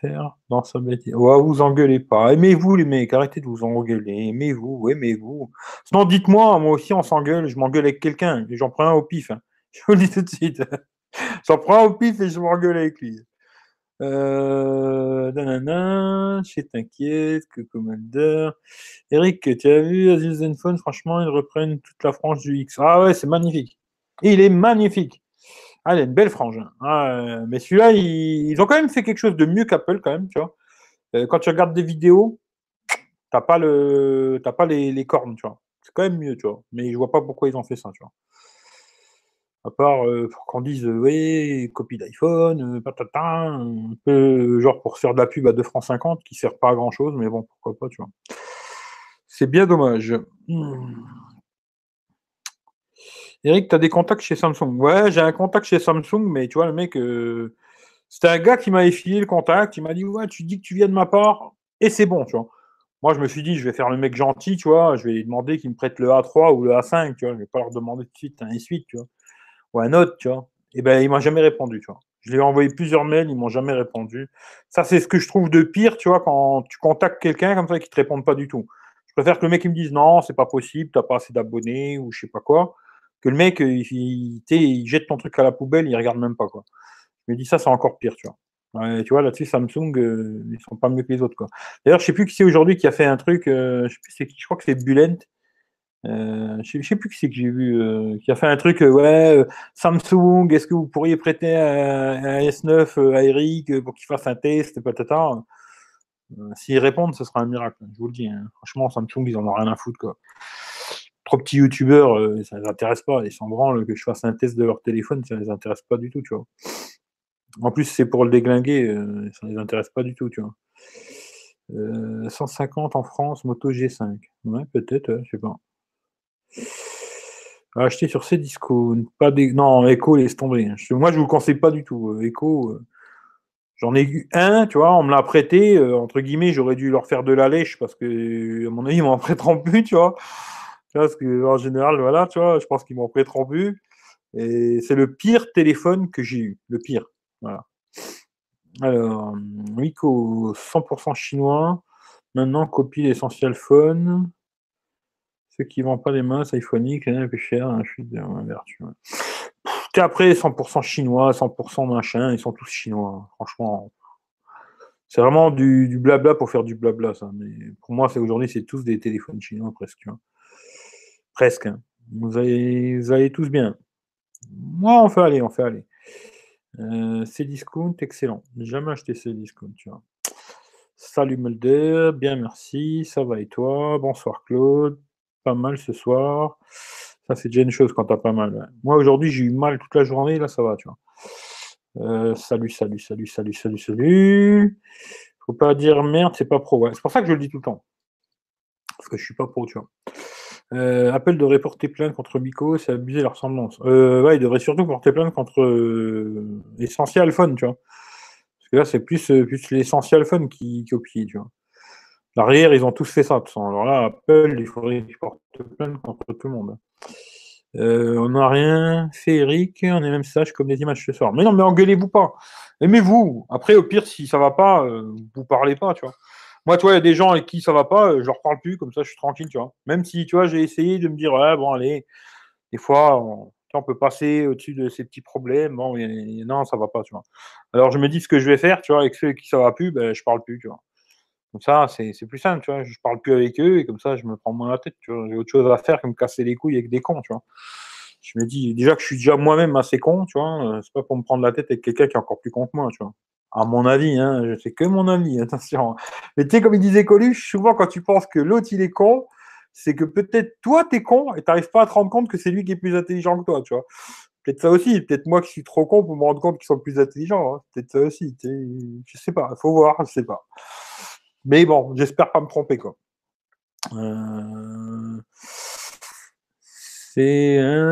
faire dans sa bêtise. Ouais, vous engueulez pas. Aimez-vous, les mecs. Arrêtez de vous engueuler. Aimez-vous, aimez-vous. Sinon, dites-moi, moi aussi, on s'engueule. Je m'engueule avec quelqu'un. J'en prends un au pif. Hein. Je vous le dis tout de suite. j'en prends un au pif et je m'engueule avec lui. Euh, nanana, je t'inquiète, que Commander. Eric, tu as vu Aziz Zenfone? Franchement, ils reprennent toute la frange du X. Ah ouais, c'est magnifique. Il est magnifique. Ah, il a une belle frange. Hein. Ah, mais celui-là, ils, ont quand même fait quelque chose de mieux qu'Apple, quand même, tu vois. Euh, quand tu regardes des vidéos, t'as pas le, pas les, cornes, tu vois. C'est quand même mieux, tu vois. Mais je vois pas pourquoi ils ont fait ça, tu vois. À part euh, pour qu'on dise, oui, copie d'iPhone, patata, genre pour faire de la pub à 2 francs 50 qui sert pas à grand chose, mais bon, pourquoi pas, tu vois. C'est bien dommage. Hmm. Eric, tu as des contacts chez Samsung? Ouais, j'ai un contact chez Samsung, mais tu vois, le mec, euh, c'était un gars qui m'avait filé le contact. Il m'a dit, ouais, tu dis que tu viens de ma part, et c'est bon, tu vois. Moi, je me suis dit, je vais faire le mec gentil, tu vois. Je vais lui demander qu'il me prête le A3 ou le A5, tu vois. Je vais pas leur demander tout de suite un S8, tu vois. Ou un autre, tu vois. Et ben, il m'a jamais répondu, tu vois. Je lui ai envoyé plusieurs mails, ils m'ont jamais répondu. Ça, c'est ce que je trouve de pire, tu vois, quand tu contactes quelqu'un comme ça et qu'il te répond pas du tout. Je préfère que le mec il me dise non, c'est pas possible, t'as pas assez d'abonnés ou je sais pas quoi que le mec, euh, il, jette ton truc à la poubelle, il regarde même pas. Quoi. Je me dis, ça, c'est encore pire, tu vois. tu vois, là-dessus, Samsung, euh, ils sont pas mieux que les autres. Quoi. D'ailleurs, je sais plus qui c'est aujourd'hui qui a fait un truc, euh, je sais plus je crois que c'est Bulent. je, sais, sais plus qui c'est que j'ai vu qui a fait un truc, ouais, Samsung, est-ce que vous pourriez prêter un, S9 à Eric pour qu'il fasse un test, patata. S'ils répondent, ce sera un miracle, je vous le dis. Hein. Franchement, Samsung, ils en ont rien à foutre. Quoi trop petits youtubeurs, euh, ça ne les intéresse pas. Ils s'en branlent que je fasse un test de leur téléphone, ça ne les intéresse pas du tout, tu vois. En plus, c'est pour le déglinguer, euh, ça ne les intéresse pas du tout, tu vois. 150 euh, en France, moto G5. Ouais, peut-être, je sais pas. Acheter sur Cdiscount. Pas des... Non, Echo, laisse tomber. Moi, je vous le conseille pas du tout. Echo, j'en ai eu un, tu vois, on me l'a prêté. entre guillemets, j'aurais dû leur faire de la lèche parce que, à mon avis, ils m'en prêteront plus, tu vois. Parce qu'en général, voilà, tu vois, je pense qu'ils m'ont trop but. Et c'est le pire téléphone que j'ai eu. Le pire. Voilà. Alors, Miko, 100% chinois. Maintenant, copie l'essentiel phone. Ceux qui ne vendent pas les masses iPhoniques, c'est un peu cher. Hein, je suis de vertu. après, 100% chinois, 100% machin, ils sont tous chinois. Franchement, c'est vraiment du, blabla pour faire du blabla, ça. Mais pour moi, c'est aujourd'hui, c'est tous des téléphones chinois presque. Presque. Hein. Vous, allez, tous bien. Moi, on fait aller, on fait aller. Euh, discount, excellent. Jamais acheté ces discounts, tu vois. Salut Mulder, bien merci, ça va et toi? Bonsoir Claude, pas mal ce soir. Ça, c'est déjà une chose quand t'as pas mal. Moi, aujourd'hui, j'ai eu mal toute la journée, là, ça va, tu vois. Euh, salut, salut, salut, salut, salut, salut. Faut pas dire merde, c'est pas pro. C'est pour ça que je le dis tout le temps. Parce que je suis pas pro, tu vois. Euh, appel de reporter plainte contre Bico, c'est abuser la ressemblance. Euh, il devrait surtout porter plainte contre euh, Essential Phone, tu vois. Parce que là, c'est plus, euh, plus l'Essential Phone qui copie, tu vois. L'arrière, ils ont tous fait ça. Alors là, Apple, il faudrait qu'ils plainte contre tout le monde. On n'a rien fait, Eric. On est même sage comme les images ce soir. Mais non, mais engueulez-vous pas. Aimez-vous. Après, au pire, si ça va pas, vous parlez pas, tu vois. Moi, tu vois, il y a des gens avec qui ça va pas, euh, je leur parle plus, comme ça, je suis tranquille, tu vois. Même si, tu vois, j'ai essayé de me dire, ouais, bon, allez, des fois, on, peut passer au-dessus de ces petits problèmes. Bon, non, ça va pas, tu vois. Alors, je me dis ce que je vais faire, tu vois, avec ceux avec qui ça va plus, ben, je parle plus, tu vois. Comme ça, c'est c'est plus simple, tu vois. Je parle plus avec eux et comme ça, je me prends moins la tête, tu vois. J'ai autre chose à faire que me casser les couilles avec des cons, tu vois. Je me dis déjà que je suis déjà moi-même assez con, tu vois. euh, C'est pas pour me prendre la tête avec quelqu'un qui est encore plus con que moi, tu vois. À mon avis, hein, c'est que mon avis, attention. Mais tu sais, comme il disait Coluche, souvent quand tu penses que l'autre il est con, c'est que peut-être toi t'es con et t'arrives pas à te rendre compte que c'est lui qui est plus intelligent que toi, tu vois. Peut-être ça aussi, peut-être moi qui suis trop con pour me rendre compte qu'ils sont plus intelligents. hein. Peut-être ça aussi. Je sais pas, faut voir, je sais pas. Mais bon, j'espère pas me tromper, quoi. Euh,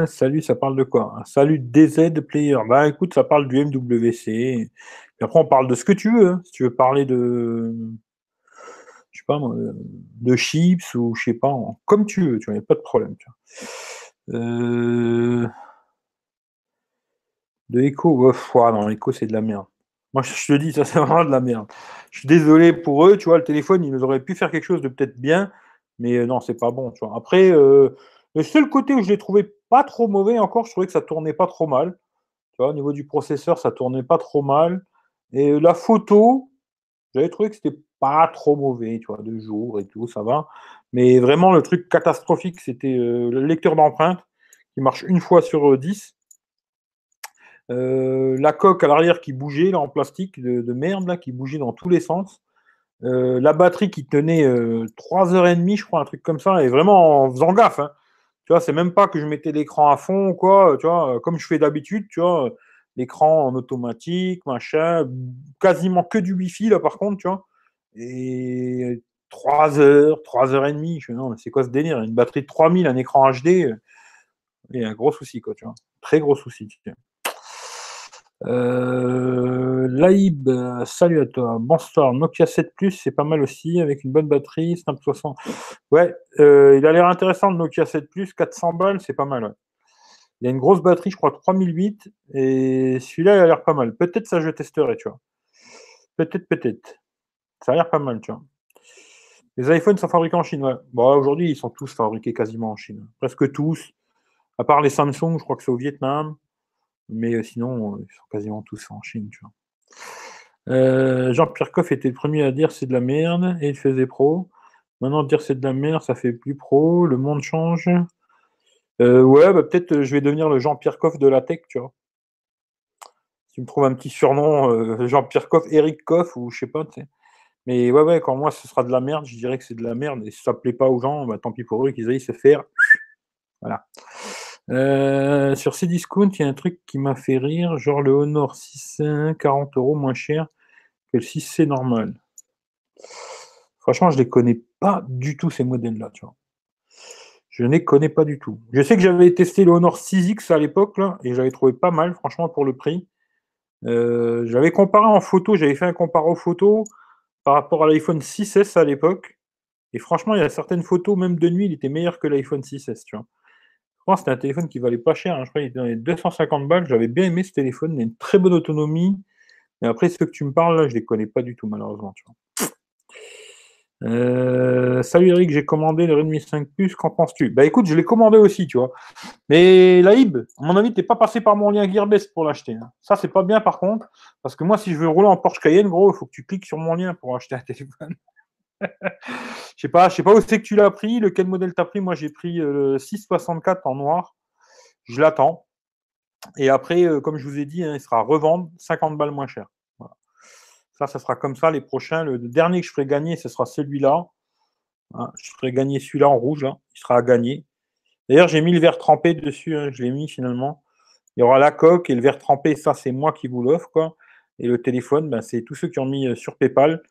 Salut, ça parle de quoi? Un salut DZ Player. Bah écoute, ça parle du MWC. Et après, on parle de ce que tu veux. hein. Si tu veux parler de, je sais pas moi, de chips ou je sais pas, comme tu veux, tu vois, y a pas de problème. Tu vois. Euh, De ouais, ouah, non, Echo c'est de la merde. Moi je te dis, ça c'est vraiment de la merde. Je suis désolé pour eux, tu vois, le téléphone, ils auraient pu faire quelque chose de peut-être bien, mais euh, non, c'est pas bon, tu vois. Après, euh, le seul côté où je l'ai trouvé pas trop mauvais encore, je trouvais que ça tournait pas trop mal. Tu vois, au niveau du processeur, ça tournait pas trop mal. Et euh, la photo, j'avais trouvé que c'était pas trop mauvais, tu vois, de jour et tout, ça va. Mais vraiment, le truc catastrophique, c'était euh, le lecteur d'empreintes qui marche une fois sur euh, 10. Euh, la coque à l'arrière qui bougeait là, en plastique de, de merde là, qui bougeait dans tous les sens. Euh, la batterie qui tenait euh, 3h30, je crois, un truc comme ça, et vraiment en faisant gaffe. hein. Tu vois, c'est même pas que je mettais l'écran à fond quoi, tu vois, euh, comme je fais d'habitude, tu vois, euh, l'écran en automatique, machin, quasiment que du Wi-Fi là par contre, tu vois. Et 3 heures, 3 heures et demie, je fais non, mais c'est quoi ce délire? Une batterie de 3000, un écran HD, euh, il y a un gros souci, quoi, tu vois. Très gros souci. tu vois. Euh, Laïb, salut à toi. Bonsoir. Nokia 7 Plus, c'est pas mal aussi, avec une bonne batterie. Snap 60. Ouais, euh, il a l'air intéressant le Nokia 7 Plus, 400 balles, c'est pas mal. ouais. Il a une grosse batterie, je crois 3008, et celui-là, il a l'air pas mal. Peut-être ça, je testerai, tu vois. Peut-être, peut-être. Ça a l'air pas mal, tu vois. Les iPhones sont fabriqués en Chine, ouais. Bon, aujourd'hui, ils sont tous fabriqués quasiment en Chine. Presque tous. À part les Samsung, je crois que c'est au Vietnam. Mais euh, sinon, euh, ils sont quasiment tous en Chine, tu vois. Euh, Jean-Pierre Coff était le premier à dire c'est de la merde et il faisait pro. Maintenant, dire c'est de la merde, ça fait plus pro. Le monde change. Ouais, bah, peut-être je vais devenir le Jean-Pierre Coff de la tech, tu vois. Tu me trouves un petit surnom, Jean-Pierre Coff, Eric Coff ou je sais pas. Mais ouais, ouais, quand moi ce sera de la merde, je dirais que c'est de la merde. Et si ça plaît pas aux gens, bah, tant pis pour eux qu'ils aillent se faire. Voilà. Euh, sur Cdiscount, il y a un truc qui m'a fait rire, genre le Honor 6.1, 40 euros moins cher que le 6C normal. Franchement, je les connais pas du tout ces modèles-là, tu vois. Je ne les connais pas du tout. Je sais que j'avais testé le Honor 6X à l'époque, là, et j'avais trouvé pas mal, franchement, pour le prix. Euh, j'avais comparé en photo, j'avais fait un comparo photo par rapport à l'iPhone 6S à l'époque. Et franchement, il y a certaines photos, même de nuit, il était meilleur que l'iPhone 6S, tu vois. Que c'était un téléphone qui valait pas cher, hein. je crois qu'il était dans les 250 balles. J'avais bien aimé ce téléphone, il a une très bonne autonomie. Mais après, ceux que tu me parles, là, je les connais pas du tout, malheureusement. Euh, salut Eric, j'ai commandé le Redmi 5 Plus, qu'en penses-tu? Bah écoute, je l'ai commandé aussi, tu vois. Mais Laïb, à mon avis, t'es pas passé par mon lien Gearbest pour l'acheter. hein. Ça, c'est pas bien par contre, parce que moi, si je veux rouler en Porsche Cayenne, gros, il faut que tu cliques sur mon lien pour acheter un téléphone. Je sais sais pas où c'est que tu l'as pris, lequel modèle t'as pris. Moi, j'ai pris euh, le 664 en noir. Je l'attends. Et après, euh, comme je vous ai dit, hein, il sera à revendre 50 balles moins cher. Ça, ça sera comme ça. Les prochains, le dernier que je ferai gagner, ce sera celui-là. Hein, je ferai gagner celui-là en rouge. Il sera à gagner. D'ailleurs, j'ai mis le verre trempé dessus. hein, je l'ai mis finalement. Il y aura la coque et le verre trempé, ça c'est moi qui vous l'offre. Et le téléphone, ben, c'est tous ceux qui ont mis sur PayPal.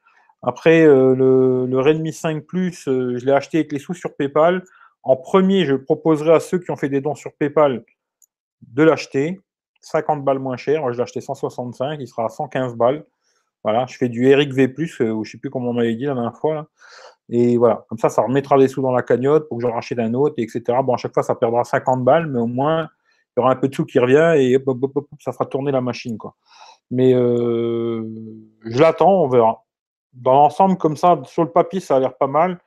Après, le, le, Redmi 5 Plus, je l'ai acheté avec les sous sur PayPal. En premier, je proposerai à ceux qui ont fait des dons sur PayPal de l'acheter. 50 balles moins cher. Moi, je l'ai acheté 165, il sera à 115 balles. Voilà, je fais du Eric V, euh, ou je ne sais plus comment on m'avait dit la dernière fois. Et voilà, comme ça, ça remettra des sous dans la cagnotte pour que j'en rachète un autre, etc. Bon, à chaque fois, ça perdra 50 balles, mais au moins, il y aura un peu de sous qui revient et ça fera tourner la machine. Quoi. Mais euh, je l'attends, on verra. Dans l'ensemble, comme ça, sur le papier, ça a l'air pas mal.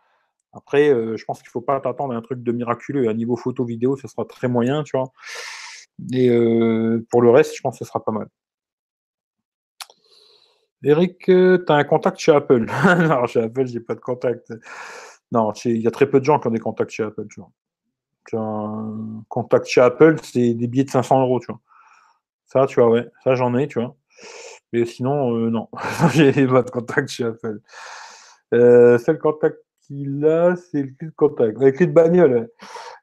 Après, euh, je pense qu'il ne faut pas t'attendre à un truc de miraculeux. À niveau photo-vidéo, ce sera très moyen, tu vois. Et euh, pour le reste, je pense que ce sera pas mal. Eric, euh, tu as un contact chez Apple? Non, chez Apple, j'ai pas de contact. Non, il y a très peu de gens qui ont des contacts chez Apple. Tu vois. un contact chez Apple, c'est des billets de 500 euros. Tu vois. Ça, tu vois, ouais. Ça, j'en ai, tu vois. Mais sinon, non. j'ai pas de contact chez Apple. Euh, seul contact qu'il a, c'est le clé de contact. Avec clé de bagnole.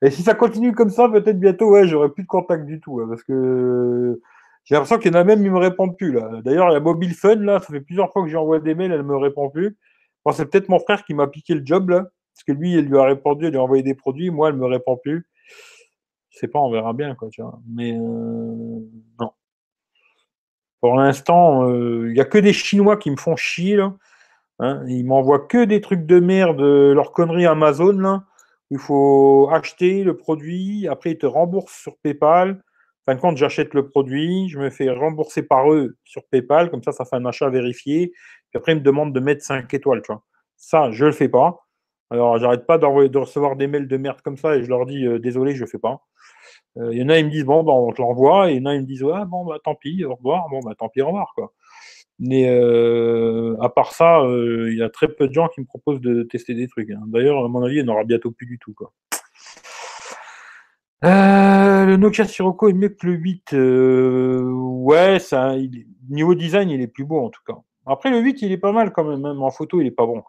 Et si ça continue comme ça, peut-être bientôt, ouais, j'aurai plus de contact du tout. Parce que j'ai l'impression qu'il y en a même, ils me répondent plus. là. D'ailleurs, la Mobile Fun, là, ça fait plusieurs fois que j'envoie des mails, elle ne me répond plus. Bon, c'est peut-être mon frère qui m'a piqué le job, là. Parce que lui, il lui a répondu, il lui a envoyé des produits. Moi, elle ne me répond plus. Je sais pas, on verra bien, quoi, tu vois. Mais euh, non. Pour l'instant, euh, il n'y a que des Chinois qui me font chier. Hein, ils m'envoient que des trucs de merde, leur connerie Amazon, là. Il faut acheter le produit, après ils te remboursent sur PayPal. En fin de compte, j'achète le produit, je me fais rembourser par eux sur PayPal, comme ça, ça fait un achat vérifié. Puis après, ils me demandent de mettre 5 étoiles. Ça, je ne le fais pas. Alors, j'arrête pas de recevoir des mails de merde comme ça et je leur dis euh, désolé, je ne fais pas. Euh, il y en a, ils me disent bon, bah, on te l'envoie, et il y en a, ils me disent ouais, bon, bah, tant pis, au revoir, bon, bah, tant pis, au revoir, quoi. Mais euh, à part ça, euh, il y a très peu de gens qui me proposent de tester des trucs. Hein. D'ailleurs, à mon avis, il n'y en aura bientôt plus du tout. Quoi. Le Nokia Sirocco est mieux que le 8. ouais, ça, niveau design, il est plus beau en tout cas. Après, le 8, il est pas mal quand même. Même en photo, il est pas bon.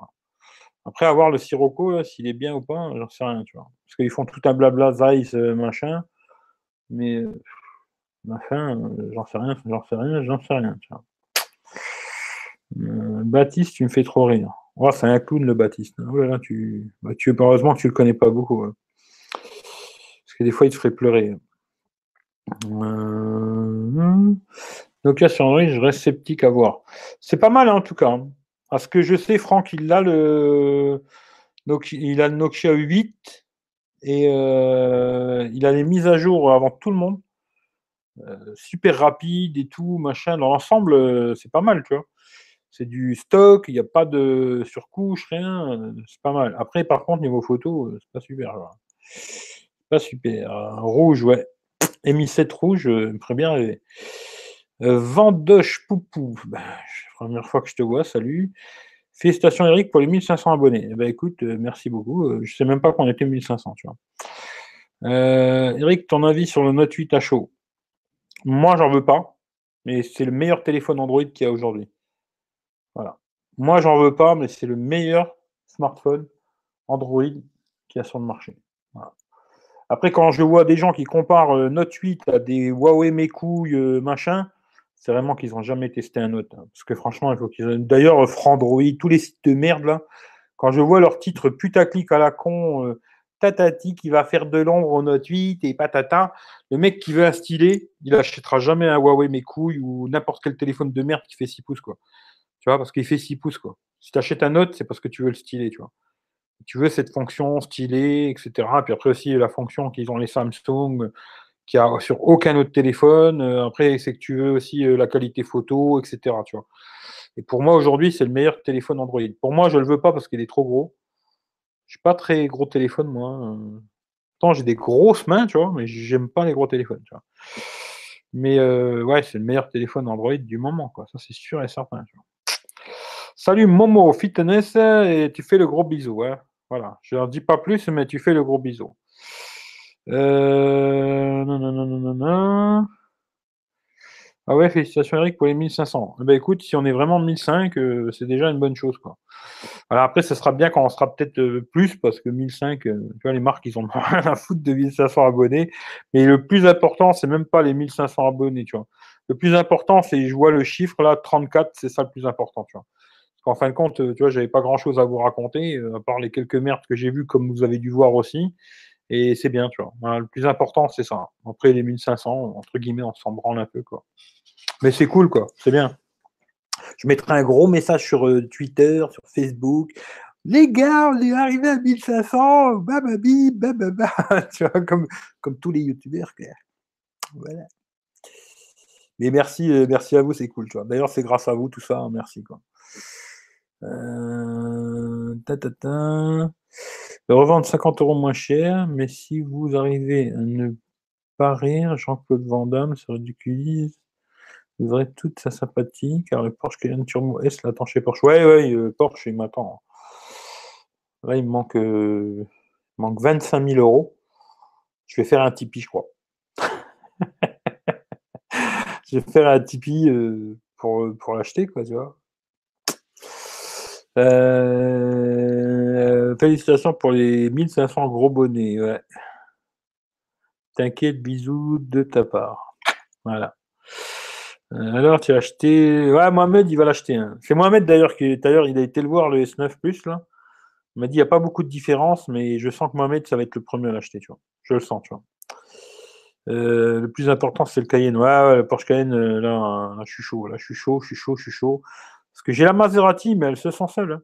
Après, avoir le Sirocco, s'il est bien ou pas, j'en sais rien. Tu vois. Parce qu'ils font tout un blabla Zeiss, machin. Mais, enfin, j'en sais rien, j'en sais rien, j'en sais rien. Euh, Baptiste, tu me fais trop rire. Oh, c'est un clown le Baptiste. Oh là tu... Bah, tu... Heureusement que tu le connais pas beaucoup. Hein. Parce que des fois, il te ferait pleurer. Euh... Nokia sur Android, je reste sceptique à voir. C'est pas mal hein, en tout cas. Hein. Parce que je sais, Franck, il a le Nokia, il a le Nokia 8 et euh, il a les mises à jour avant tout le monde. Euh, super rapide et tout, machin. Dans l'ensemble, euh, c'est pas mal, tu vois c'est du stock, il n'y a pas de surcouche, rien, euh, c'est pas mal. Après, par contre, niveau photo, euh, c'est pas super. Pas super. Rouge, ouais. Mi7 rouge, euh, ferait bien rêver. Vendoche Poupou, ben, première fois que je te vois, salut. Félicitations Eric pour les 1500 abonnés. Eh ben, écoute, merci beaucoup. Je sais même pas qu'on était 1500, tu vois. Eric, ton avis sur le Note 8 à chaud? Moi, j'en veux pas, mais c'est le meilleur téléphone Android qu'il y a aujourd'hui. Voilà. Moi, j'en veux pas, mais c'est le meilleur smartphone Android qui a sur le marché. Après, quand je vois des gens qui comparent euh, Note 8 à des Huawei mes couilles, euh, machin, c'est vraiment qu'ils n'ont jamais testé un Note. Hein. Parce que franchement, il faut qu'ils. D'ailleurs, euh, Frandroid, tous les sites de merde, là, quand je vois leur titre putaclic à la con, tatati qui va faire de l'ombre au Note 8 et patata, le mec qui veut un stylet, il achètera jamais un Huawei mes couilles ou n'importe quel téléphone de merde qui fait 6 pouces, quoi parce qu'il fait 6 pouces, quoi. Si tu achètes un Note, c'est parce que tu veux le styler, tu vois. Tu veux cette fonction stylée, etc. Puis après aussi, la fonction qu'ils ont les Samsung, qui a sur aucun autre téléphone. Euh, après, c'est que tu veux aussi euh, la qualité photo, etc. Et pour moi, aujourd'hui, c'est le meilleur téléphone Android. Pour moi, je ne le veux pas parce qu'il est trop gros. Je suis pas très gros téléphone, moi. Tant j'ai des grosses mains, tu vois, mais j'aime pas les gros téléphones. Mais euh, ouais, c'est le meilleur téléphone Android du moment. Ça, c'est sûr et certain. Salut Momo Fitness et tu fais le gros bisou. Hein. Voilà, je leur dis pas plus, mais tu fais le gros bisou. Euh... Ah ouais, félicitations Eric pour les 1500. Eh ben écoute, si on est vraiment 1005, euh, c'est déjà une bonne chose. Quoi. Alors après, ce sera bien quand on sera peut-être euh, plus, parce que 1005, euh, tu vois, les marques, ils ont rien à foutre de 1500 abonnés. Mais le plus important, c'est même pas les 1500 abonnés, tu vois. Le plus important, c'est, je vois le chiffre là, 34, c'est ça le plus important, tu vois. Parce qu'en fin de compte, tu vois, j'avais pas grand chose à vous raconter, à part les quelques merdes que j'ai vues, comme vous avez dû voir aussi. Et c'est bien, tu vois. le plus important, c'est ça. Après, les 1500, entre guillemets, on s'en branle un peu, quoi. Mais c'est cool, quoi. C'est bien. Je mettrai un gros message sur euh, Twitter, sur Facebook. Les gars, on est arrivé à 1500, bababi, bababa. tu vois, comme, comme tous les youtubeurs. Voilà. Mais merci, euh, merci à vous, c'est cool. Tu vois. D'ailleurs, c'est grâce à vous tout ça. Hein, merci. Quoi. Euh, ta, ta, ta. Revendre 50 euros moins cher, mais si vous arrivez à ne pas rire, Jean-Claude Van Damme se ridiculise vous aurez toute sa sympathie, car le Porsche Cayenne Turbo S l'attend chez Porsche. Ouais, ouais, le Porsche, il m'attend. Là, il me manque, euh, manque 25 000 euros. Je vais faire un Tipeee, je crois. je vais faire un Tipeee euh, pour, pour l'acheter, quoi, tu vois. Euh, félicitations pour les 1500 gros bonnets. Ouais. T'inquiète, bisous de ta part. Voilà. Euh, alors, tu as acheté. Ouais, Mohamed, il va l'acheter. Hein. C'est Mohamed d'ailleurs qui, d'ailleurs, il a été le voir le S9 Plus là. Il m'a dit il n'y a pas beaucoup de différence, mais je sens que Mohamed, ça va être le premier à l'acheter, tu vois. Je le sens, tu vois. Euh, le plus important, c'est le Cayenne. Ouais, le Porsche Cayenne, euh, là, je suis chaud, là, je suis chaud, je suis chaud, je suis chaud. Parce que j'ai la Maserati, mais elle se sent seule. Hein.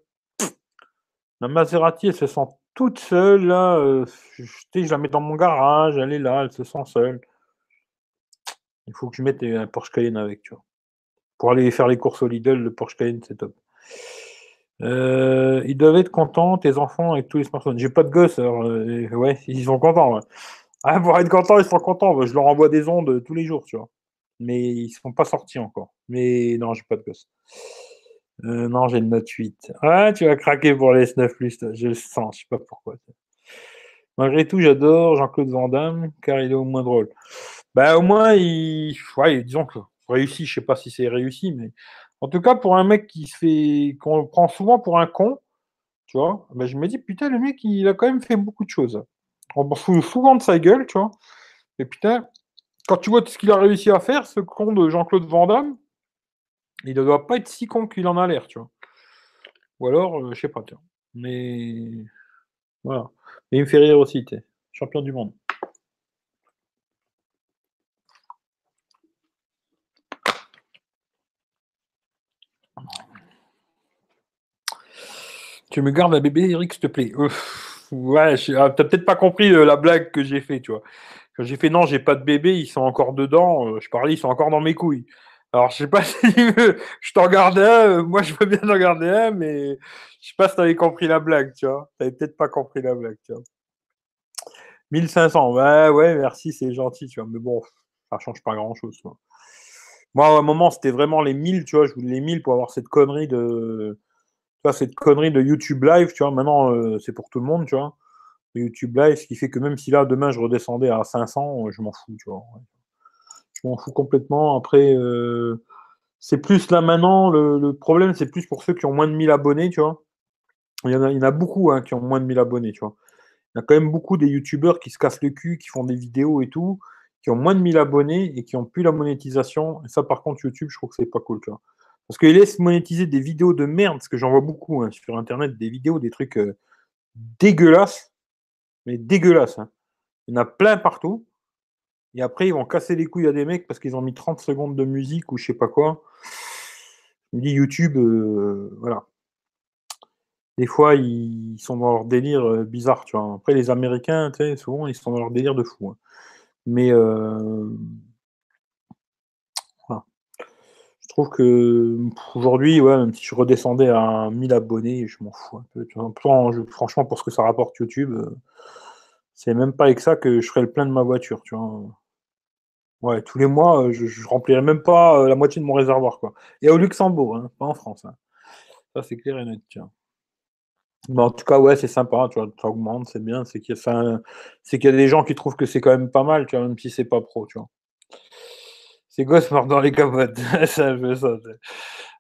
La Maserati, elle se sent toute seule, là. je, je la mets dans mon garage, elle est là, elle se sent seule. Il faut que je mette un Porsche Cayenne avec, tu vois. Pour aller faire les courses au Lidl, le Porsche Cayenne, c'est top. Euh, ils doivent être contents, tes enfants, avec tous les smartphones. J'ai pas de gosses, alors euh, ouais, ils sont contents. Ah, pour être contents, ils sont contents. Je leur envoie des ondes tous les jours, tu vois. Mais ils sont pas sortis encore. Mais non, j'ai pas de gosses. Euh, non, j'ai une note 8. Ah, tu vas craquer pour les S9 Plus, je le sens, je sais pas pourquoi. Malgré tout, j'adore Jean-Claude Van Damme, car il est au moins drôle. Bah, au moins, il... ouais, disons que réussi, je sais pas si c'est réussi, mais en tout cas, pour un mec qui se fait, qu'on prend souvent pour un con, tu vois, bah, je me dis, putain, le mec, il a quand même fait beaucoup de choses. On fout souvent de sa gueule, tu vois. Et putain, quand tu vois ce qu'il a réussi à faire, ce con de Jean-Claude Van Damme, il ne doit pas être si con qu'il en a l'air, tu vois. Ou alors, euh, je sais pas, tu vois. Mais voilà. Mais il me fait rire aussi, tu champion du monde. Tu me gardes un bébé, Eric, s'il te plaît. ouais, ah, t'as peut-être pas compris euh, la blague que j'ai fait, tu vois. Quand j'ai fait non, j'ai pas de bébé, ils sont encore dedans. Euh, je parlais, ils sont encore dans mes couilles. Alors, je sais pas si je t'en garde un. Euh, moi, je veux bien t'en garder un, mais je sais pas si t'avais compris la blague, tu vois. T'avais peut-être pas compris la blague, tu vois. 1500, ouais, ouais, merci, c'est gentil, tu vois. Mais bon, ça change pas grand-chose, Moi, à un moment, c'était vraiment les 1000, tu vois. Je voulais les 1000 pour avoir cette connerie de cette connerie de YouTube Live, tu vois, maintenant, euh, c'est pour tout le monde, tu vois. YouTube Live, ce qui fait que même si là, demain, je redescendais à 500, euh, je m'en fous, tu vois. Je m'en fous complètement. Après, euh, c'est plus là maintenant, le, problème, c'est plus pour ceux qui ont moins de 1000 abonnés, tu vois. Il y en a, beaucoup hein, qui ont moins de 1000 abonnés, tu vois. Il y a quand même beaucoup des youtubeurs qui se cassent le cul, qui font des vidéos et tout, qui ont moins de 1000 abonnés et qui ont plus la monétisation. Et ça, par contre, YouTube, je trouve que c'est pas cool, tu vois. Parce qu'ils laissent monétiser des vidéos de merde, parce que j'en vois beaucoup hein, sur Internet, des vidéos, des trucs euh, dégueulasses, mais dégueulasses. Hein. Il y en a plein partout. Et après, ils vont casser les couilles à des mecs parce qu'ils ont mis 30 secondes de musique ou je sais pas quoi. Je me dis YouTube, euh, voilà. Des fois, ils sont dans leur délire euh, bizarre, tu vois. Après, les Américains, tu sais, souvent, ils sont dans leur délire de fou. Hein. Mais je trouve que aujourd'hui, ouais, même si je redescendais à 1000 abonnés, je m'en fous un peu. franchement, pour ce que ça rapporte YouTube, euh, c'est même pas avec ça que je ferais le plein de ma voiture, tu vois. Ouais, tous les mois, euh, je, je remplirais même pas euh, la moitié de mon réservoir, quoi. Et au Luxembourg, hein, pas en France. Hein. Ça, c'est clair et net, tiens. en tout cas, ouais, c'est sympa, tu vois, ça augmente, c'est bien, c'est qu'il y, a, des gens qui trouvent que c'est quand même pas mal, même si c'est pas pro, tu vois. C'est gosse mort dans les capotes? ça, je ça.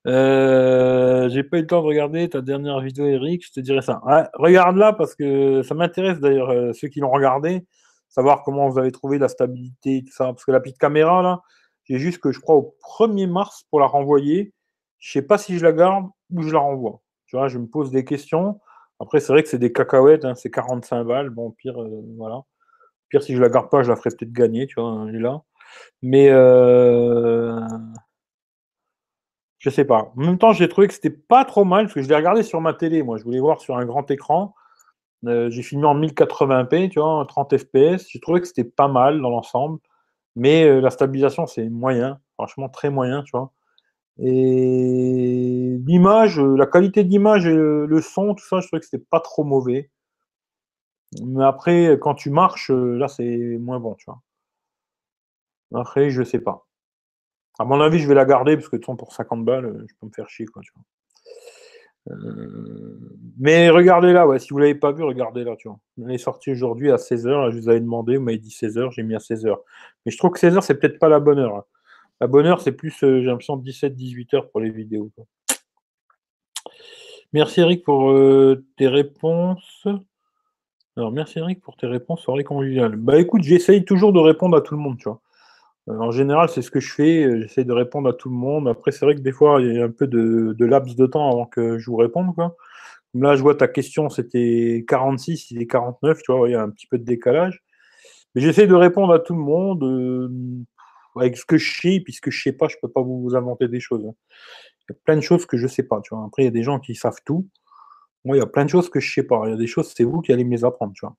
Euh, j'ai pas eu le temps de regarder ta dernière vidéo, Eric. Je te dirais ça. regarde-la parce que ça m'intéresse d'ailleurs, ceux qui l'ont regardé, savoir comment vous avez trouvé la stabilité, tout ça. Parce que la petite caméra, là, j'ai juste que je crois au 1er mars pour la renvoyer. Je sais pas si je la garde ou je la renvoie. Tu vois, je me pose des questions. Après, c'est vrai que c'est des cacahuètes, hein, c'est 45 balles. Bon, pire, euh, voilà. Pire, si je la garde pas, je la ferai peut-être gagner, tu vois, est là. Mais euh, je sais pas. En même temps, j'ai trouvé que c'était pas trop mal, parce que je l'ai regardé sur ma télé, moi. Je voulais voir sur un grand écran. Euh, j'ai filmé en 1080p, tu vois, 30 fps. J'ai trouvé que c'était pas mal dans l'ensemble. Mais euh, la stabilisation, c'est moyen, franchement très moyen, tu vois. Et l'image, euh, la qualité de l'image et le, son, tout ça, je trouvais que c'était pas trop mauvais. Mais après, quand tu marches, là, c'est moins bon, tu vois. Après, je sais pas. À mon avis, je vais la garder parce que de pour 50 balles, je peux me faire chier, quoi, tu vois. Euh, mais regardez-la, ouais, si vous ne l'avez pas vu, regardez-la, tu vois. Elle est sortie aujourd'hui à 16h, je vous avais demandé, vous m'avez dit 16h, j'ai mis à 16h. Mais je trouve que 16h, c'est peut-être pas la bonne heure. Hein. La bonne heure, c'est plus, euh, j'ai l'impression, 17-18h pour les vidéos. Merci Eric pour tes réponses. Alors, merci Eric pour tes réponses soirée conviviale. Bah écoute, j'essaye toujours de répondre à tout le monde, tu vois. Euh, en général, c'est ce que je fais. Euh, j'essaie de répondre à tout le monde. Après, c'est vrai que des fois, il y a un peu de, laps de temps avant que je vous réponde. Là, je vois ta question, c'était 46, il est 49, tu vois, il y a un petit peu de décalage. Mais j'essaie de répondre à tout le monde euh, avec ce que je sais, puisque je sais pas, je peux pas vous inventer des choses. Hein. Il y a plein de choses que je sais pas, tu vois. Après, il y a des gens qui savent tout. Moi, il y a plein de choses que je sais pas. Il y a des choses, c'est vous qui allez me les apprendre, tu vois.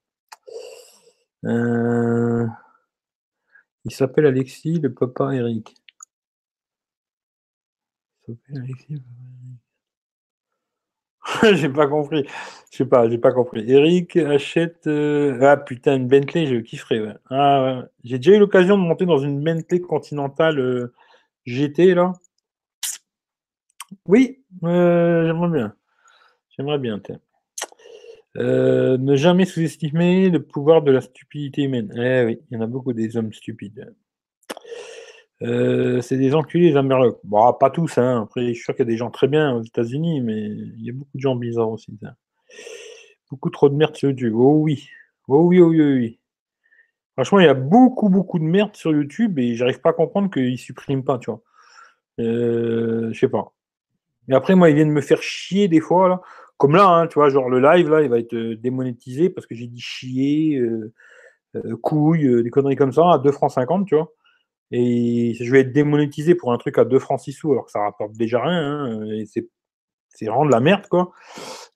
Euh... Il s'appelle Alexis, le papa Eric. Il s'appelle Alexis, j'ai pas compris. Je sais pas, j'ai pas compris. Eric achète. Euh, ah putain, une Bentley, je kifferais. Ouais. Ah. J'ai déjà eu l'occasion de monter dans une Bentley Continental euh, GT là. Oui, euh, j'aimerais bien. J'aimerais bien. Euh, ne jamais sous-estimer le pouvoir de la stupidité humaine. Eh oui, il y en a beaucoup des hommes stupides. Euh, c'est des enculés, les Amerlocs. Bon, pas tous, hein. Après, je suis sûr qu'il y a des gens très bien aux États-Unis, mais il y a beaucoup de gens bizarres aussi. Beaucoup trop de merde sur YouTube. Oh oui. Oh oui, oh oui, oh oui. Franchement, il y a beaucoup, beaucoup de merde sur YouTube et j'arrive pas à comprendre qu'ils suppriment pas, tu vois. Euh, je sais pas. Et après, moi, ils viennent me faire chier des fois, là. Comme là, hein, tu vois, genre le live, là, il va être euh, démonétisé parce que j'ai dit chier, euh, euh, couille, des conneries comme ça, à 2 francs 50, tu vois. Et je vais être démonétisé pour un truc à 2 francs 6 sous, alors que ça rapporte déjà rien, hein, c'est, c'est vraiment de la merde, quoi.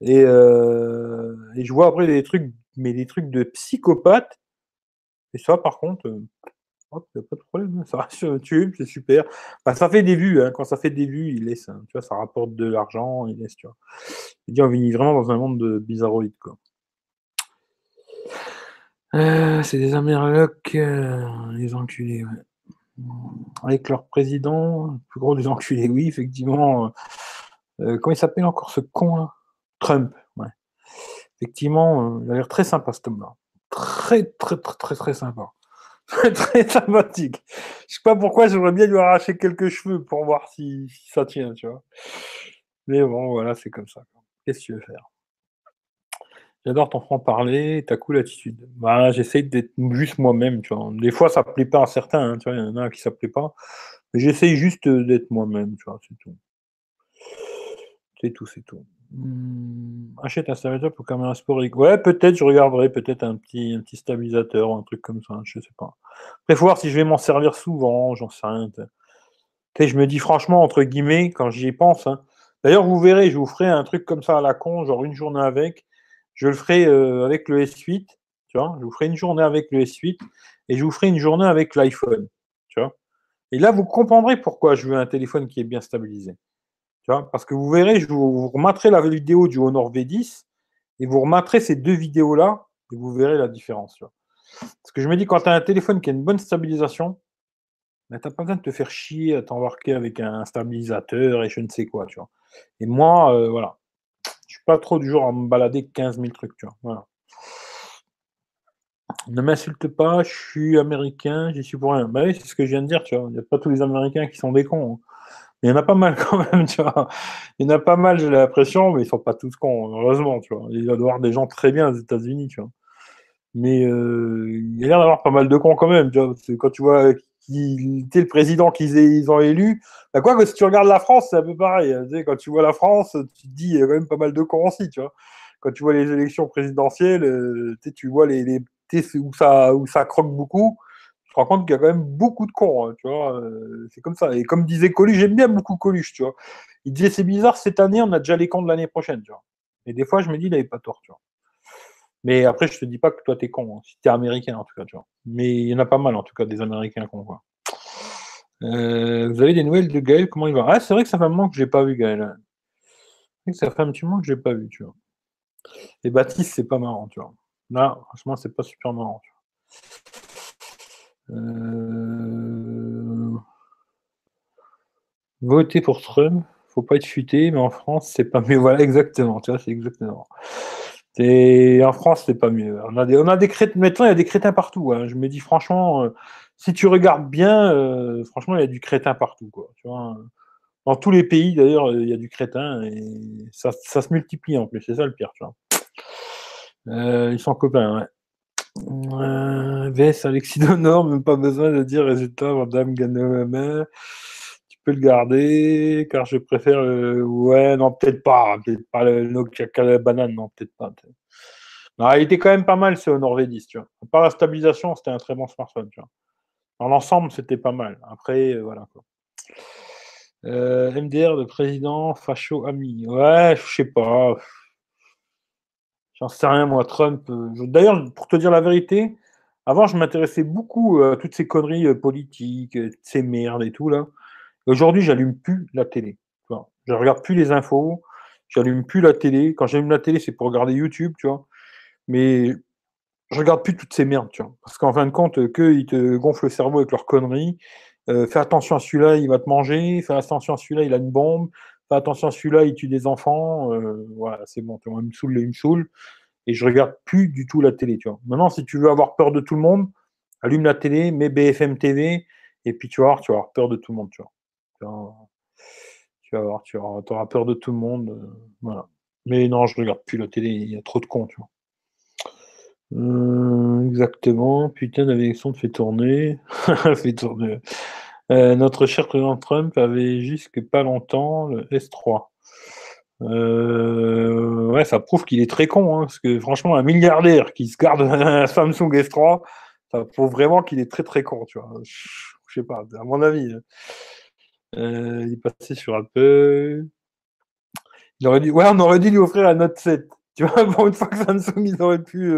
Et, et, je vois après des trucs, mais des trucs de psychopathe. Et ça, par contre, Hop, a pas de problème, hein, ça reste sur YouTube, c'est super. Ça fait des vues, hein. quand ça fait des vues, il laisse, hein. tu vois, ça rapporte de l'argent, il laisse, tu vois. On vit vraiment dans un monde de bizarroïdes, quoi. Euh, c'est des Amerlocs, euh, les enculés, ouais. Avec leur président, le plus gros des enculés, oui, effectivement. Euh, comment il s'appelle encore ce con là Trump, ouais. Effectivement, il a l'air très sympa ce homme-là. Très, très, très, très, très sympa. très sympathique. Je sais pas pourquoi j'aimerais bien lui arracher quelques cheveux pour voir si, ça tient, tu vois. Mais bon, voilà, c'est comme ça. Qu'est-ce que tu veux faire? J'adore ton franc-parler, ta cool attitude. Bah, j'essaie d'être juste moi-même, tu vois. Des fois, ça plaît pas à certains, hein, tu vois, il y en a qui ça plaît pas. Mais j'essaie juste d'être moi-même, tu vois, c'est tout. C'est tout, c'est tout. Mmh, achète un stabilisateur pour caméra sporique. Ouais, peut-être, je regarderai peut-être un petit, un petit stabilisateur ou un truc comme ça, je sais pas. Après, faut voir si je vais m'en servir souvent, j'en sais rien. je me dis franchement, entre guillemets, quand j'y pense, hein. d'ailleurs, vous verrez, je vous ferai un truc comme ça à la con, genre une journée avec. Je le ferai euh, avec le S8, tu vois. Je vous ferai une journée avec le S8 et je vous ferai une journée avec l'iPhone. Et là, vous comprendrez pourquoi je veux un téléphone qui est bien stabilisé parce que vous verrez, je vous, remettrai la vidéo du Honor V10 et vous remettrez ces deux vidéos-là et vous verrez la différence. Parce que je me dis, quand tu as un téléphone qui a une bonne stabilisation, ben, tu n'as pas besoin de te faire chier à t'embarquer avec un stabilisateur et je ne sais quoi. Et moi, euh, voilà. Je suis pas trop du genre à me balader 15 000 trucs. Vois. Ne m'insulte pas, je suis américain, j'y suis pour rien. Bah oui, c'est ce que je viens de dire, tu vois. Il n'y a pas tous les Américains qui sont des cons. Hein. Il y en a pas mal quand même, tu vois. Il y en a pas mal, j'ai l'impression, mais ils sont pas tous cons, heureusement, tu vois. Il doit y avoir des gens très bien aux États-Unis, tu vois. Mais euh, il y a l'air d'avoir pas mal de cons quand même, tu vois. quand tu vois qui était le président qu'ils ils ont élu, bah quoi que si tu regardes la France, c'est un peu pareil. Hein. Quand tu vois la France, tu te dis, il y a quand même pas mal de cons aussi, tu vois. Quand tu vois les élections présidentielles, euh, tu vois les, les où ça, où ça croque beaucoup rends compte qu'il y a quand même beaucoup de cons, hein, tu vois. Euh, c'est comme ça. Et comme disait Coluche, j'aime bien beaucoup Coluche, tu vois. Il disait c'est bizarre, cette année, on a déjà les cons de l'année prochaine, tu vois. Et des fois, je me dis, il n'avait pas tort, tu vois. Mais après, je te dis pas que toi, t'es con, hein, si t'es américain, en tout cas, tu vois. Mais il y en a pas mal, en tout cas, des américains qu'on voit. Euh, vous avez des nouvelles de Gaël Comment il va? Ah, c'est vrai que ça fait un moment que je n'ai pas vu Gaël. Ça fait un petit moment que je l'ai pas vu, tu vois. Et Baptiste, c'est pas marrant, tu vois. Là, franchement, c'est pas super marrant, tu vois. Euh... Voter pour Trump, faut pas être futé, mais en France, c'est pas mieux. Voilà, exactement. Tu vois, c'est exactement. En France, c'est pas mieux. On a des, on a des crétins. Maintenant, il y a des crétins partout. Hein. Je me dis franchement, euh, si tu regardes bien, euh, franchement, il y a du crétin partout. Quoi. Tu vois, dans tous les pays, d'ailleurs, il y a du crétin et ça, se multiplie en plus. C'est ça le pire. Tu ils sont copains. Ouais. Euh, VS Alexis Donor, même pas besoin de dire résultat, Madame Ganomama. Tu peux le garder, car je préfère. Ouais, non, peut-être pas. Peut-être pas le Nokia banane, non, peut-être pas. Non, il était quand même pas mal ce Honor V10, tu vois. Par la stabilisation, c'était un très bon smartphone, tu vois. Dans l'ensemble, c'était pas mal. Après, euh, voilà quoi. Euh, MDR de président facho ami. Ouais, je sais pas. J'en sais rien, moi, Trump. Euh, d'ailleurs, pour te dire la vérité, avant, je m'intéressais beaucoup à toutes ces conneries euh, politiques, ces merdes et tout, là. Aujourd'hui, j'allume plus la télé. Je regarde plus les infos, j'allume plus la télé. Quand j'allume la télé, c'est pour regarder YouTube, tu vois. Mais je regarde plus toutes ces merdes, tu vois. Parce qu'en fin de compte, qu'ils te gonflent le cerveau avec leurs conneries. Euh, fais attention à celui-là, il va te manger. Fais attention à celui-là, il a une bombe attention, celui-là, il tue des enfants. Euh, voilà, c'est bon, tu vois, il me saoule, il me. Et je regarde plus du tout la télé, tu vois. Maintenant, si tu veux avoir peur de tout le monde, allume la télé, mets BFM TV, et puis tu vas avoir, tu peur de tout le monde, tu vois. Tu vas, avoir, tu auras peur de tout le monde. Euh, voilà. Mais non, je regarde plus la télé, il y a trop de cons, tu vois. Euh, exactement. Putain, la fait tourner. fait tourner. Euh, notre cher président Trump avait jusque pas longtemps le S3. Euh, ouais, ça prouve qu'il est très con, hein, parce que franchement, un milliardaire qui se garde un Samsung S3, ça prouve vraiment qu'il est très très con, tu vois. Je sais pas, à mon avis. Hein. Euh, il est passé sur Apple. Il aurait dit, ouais, on aurait dû lui offrir un Note 7. Tu vois, pour une fois que Samsung, ils auraient pu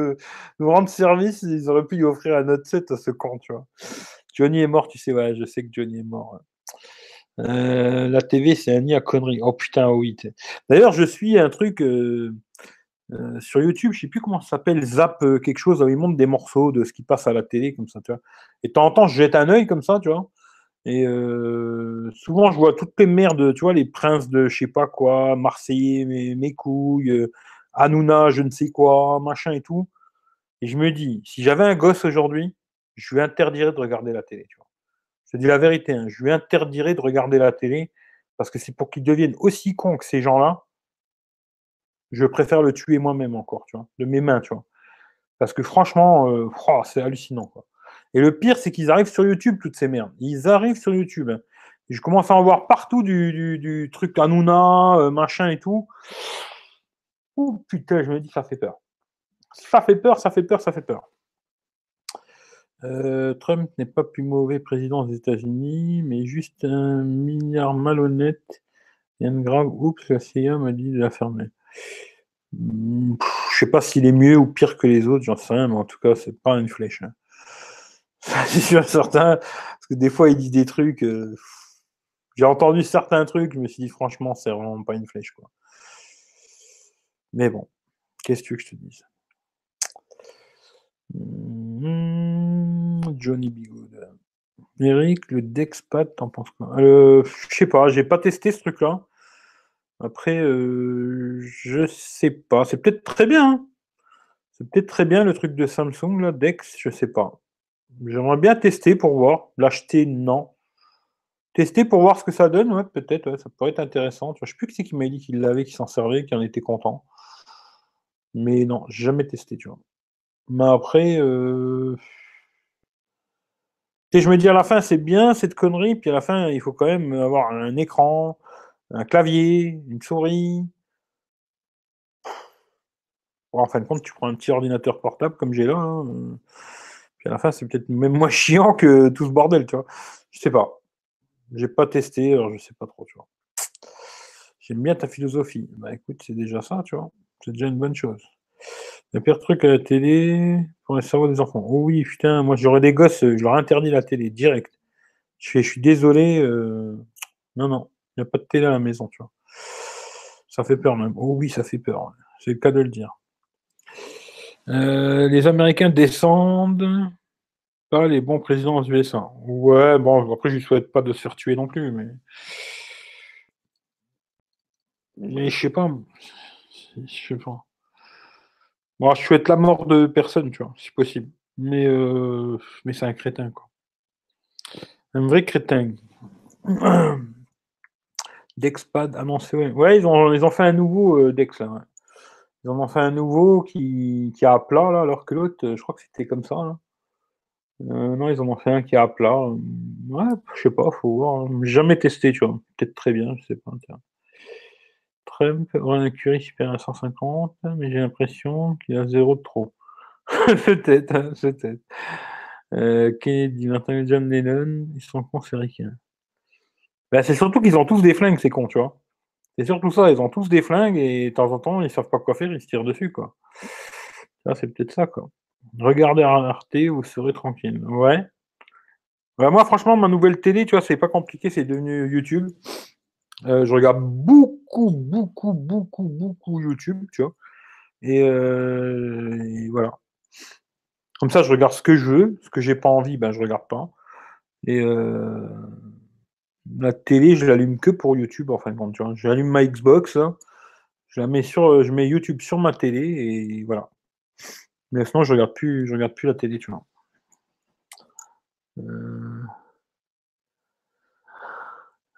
nous rendre service, ils auraient pu lui offrir un Note 7 à ce con, tu vois. Johnny est mort, tu sais, ouais, je sais que Johnny est mort. Euh, la TV, c'est un nid à conneries. Oh putain, oui. D'ailleurs, je suis un truc euh, euh, sur YouTube, je sais plus comment ça s'appelle, Zap quelque chose, où ils montrent des morceaux de ce qui passe à la télé, comme ça, tu vois. Et de temps en temps, je jette un œil comme ça, tu vois. Et souvent, je vois toutes les merdes, tu vois, les princes de je sais pas quoi, Marseillais, mes, mes couilles, Hanouna, je ne sais quoi, machin et tout. Et je me dis, si j'avais un gosse aujourd'hui, je lui interdirais de regarder la télé. Je dis la vérité, hein, je lui interdirais de regarder la télé parce que c'est pour qu'il devienne aussi con que ces gens-là. Je préfère le tuer moi-même encore, tu vois, de mes mains, tu vois. Parce que franchement, euh, oh, c'est hallucinant. Et le pire, c'est qu'ils arrivent sur YouTube, toutes ces merdes. Ils arrivent sur YouTube. Hein. je commence à en voir partout du, du, truc Hanouna, euh, machin et tout. Ouh, putain, je me dis, ça fait peur. Ça fait peur, ça fait peur, ça fait peur. Euh, Trump n'est pas plus mauvais président des États-Unis, mais juste un milliard malhonnête et un grave oups, la CIA m'a dit de la fermer. Hmm, je sais pas s'il est mieux ou pire que les autres, j'en sais rien, mais en tout cas, c'est pas une flèche. Hein. C'est sûr certain, parce que des fois, il dit des trucs. Euh, j'ai entendu certains trucs, je me suis dit, franchement, c'est vraiment pas une flèche. Quoi. Mais bon, qu'est-ce que tu veux que je te dise? Hmm, Johnny Bigood. Eric, le Dexpad, t'en penses quoi? Euh, Je sais pas, j'ai pas testé ce truc-là. Après, euh, je sais pas. C'est peut-être très bien. Hein. C'est peut-être très bien le truc de Samsung, là, Dex, je sais pas. J'aimerais bien tester pour voir. L'acheter, non. Tester pour voir ce que ça donne, ouais, peut-être, ça pourrait être intéressant. Je sais plus qui c'est qui m'a dit qu'il l'avait, qu'il s'en servait, qu'il en était content. Mais non, jamais testé, tu vois. Mais après, euh... je me dis à la fin, c'est bien cette connerie, puis à la fin, il faut quand même avoir un écran, un clavier, une souris. en fin de compte, tu prends un petit ordinateur portable comme j'ai là. Hein, puis à la fin, c'est peut-être même moins chiant que tout ce bordel, tu vois. Je sais pas. J'ai pas testé, alors je sais pas trop, tu vois. J'aime bien ta philosophie. Bah écoute, c'est déjà ça, tu vois. C'est déjà une bonne chose. Le pire truc à la télé pour les cerveaux des enfants. Oh oui, putain, moi j'aurais des gosses, je leur interdis la télé direct. Je suis désolé. Euh, non, non, il n'y a pas de télé à la maison, tu vois. Ça fait peur même. Oh oui, ça fait peur. C'est le cas de le dire. Euh, les Américains descendent pas les bons présidents aux USA. Ouais, bon, après, je lui souhaite pas de se faire tuer non plus, mais. Mais je sais pas. Je sais pas. Bon, je souhaite la mort de personne, tu vois, si possible. Mais, euh, mais c'est un crétin, quoi. Un vrai crétin. Dexpad annoncé, ouais. ouais. ils ont, ils ont fait un nouveau euh, Dex, là. Ils en ont fait un nouveau qui, qui est à plat, là, alors que l'autre, je crois que c'était comme ça, là. Euh, non, ils en ont fait un qui est à plat. Ouais, je sais pas, faut voir. Jamais testé, tu vois. Peut-être très bien, je sais pas. Trump aurait un curry supérieur à 150, mais j'ai l'impression qu'il a zéro de trop. peut-être, hein, peut-être. Euh, Kennedy, Martin John Lennon, ils sont cons, c'est bah, c'est surtout qu'ils ont tous des flingues, c'est con, tu vois. C'est surtout ça, ils ont tous des flingues et de temps en temps, ils savent pas quoi faire, ils se tirent dessus, quoi. Ça, c'est peut-être ça, quoi. Regardez Arte, vous serez tranquille. Ouais. Bah, moi, franchement, ma nouvelle télé, tu vois, c'est pas compliqué, c'est devenu YouTube. Euh, je regarde beaucoup, beaucoup, beaucoup, beaucoup YouTube, tu vois. Euh, et, voilà. Comme ça, je regarde ce que je veux. Ce que j'ai pas envie, ben, je regarde pas. Et euh, la télé, je l'allume que pour YouTube, en fin de compte. Tu vois. J'allume ma Xbox, je la mets sur, je mets YouTube sur ma télé et voilà. Mais sinon, je regarde plus, je regarde plus la télé, tu vois. Euh...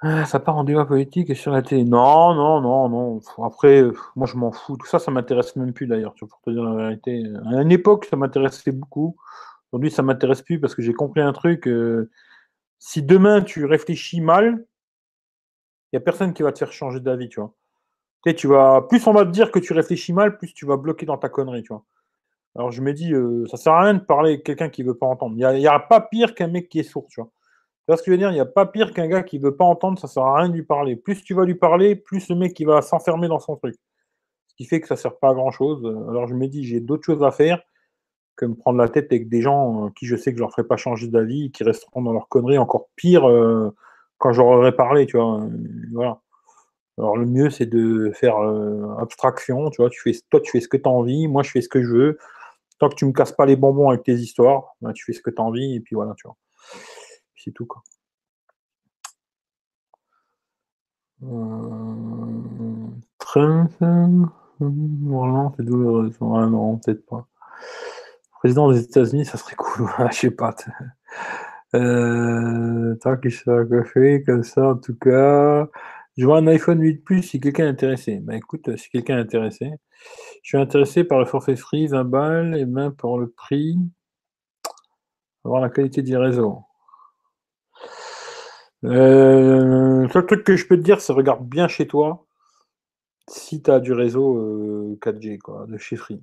Ah, ça part en débat politique et sur la télé. Non, non, non, non. Après, moi, je m'en fous. Tout ça, ça m'intéresse même plus d'ailleurs, pour te dire la vérité. À une époque, ça m'intéressait beaucoup. Aujourd'hui, ça m'intéresse plus parce que j'ai compris un truc. Euh, si demain tu réfléchis mal, il n'y a personne qui va te faire changer d'avis, tu vois. tu vas, plus on va te dire que tu réfléchis mal, plus tu vas bloquer dans ta connerie, tu vois. Alors je me dis, euh, ça sert à rien de parler avec quelqu'un qui veut pas entendre. Il n'y a, pas pire qu'un mec qui est sourd, tu vois. Vois ce que je veux dire? Il n'y a pas pire qu'un gars qui veut pas entendre, ça sert à rien de lui parler. Plus tu vas lui parler, plus le mec qui va s'enfermer dans son truc. Ce qui fait que ça sert pas à grand chose. Alors je me dis, j'ai d'autres choses à faire que me prendre la tête avec des gens euh, qui je sais que je leur ferai pas changer d'avis, qui resteront dans leur connerie encore pire euh, quand j'aurai parlé, tu vois. Voilà. Alors le mieux c'est de faire abstraction, tu vois, tu fais, toi tu fais ce que tu as envie, moi je fais ce que je veux. Tant que tu me casses pas les bonbons avec tes histoires, bah, tu fais ce que tu as envie, et puis voilà, tu vois. C'est tout, quoi. Euh... Vraiment, c'est douloureux. non, peut-être pas. Président des États-Unis, ça serait cool. Je sais pas. Euh... Tant qu'il sera coiffé, comme ça, en tout cas. Je vois un iPhone 8 Plus si quelqu'un est intéressé. Ben écoute, si quelqu'un est intéressé, je suis intéressé par le forfait free, 20 balles, et même pour le prix, avoir la qualité du réseau. Euh, le seul truc que je peux te dire, c'est regarde bien chez toi si tu as du réseau 4G, euh, quoi, de chez Free.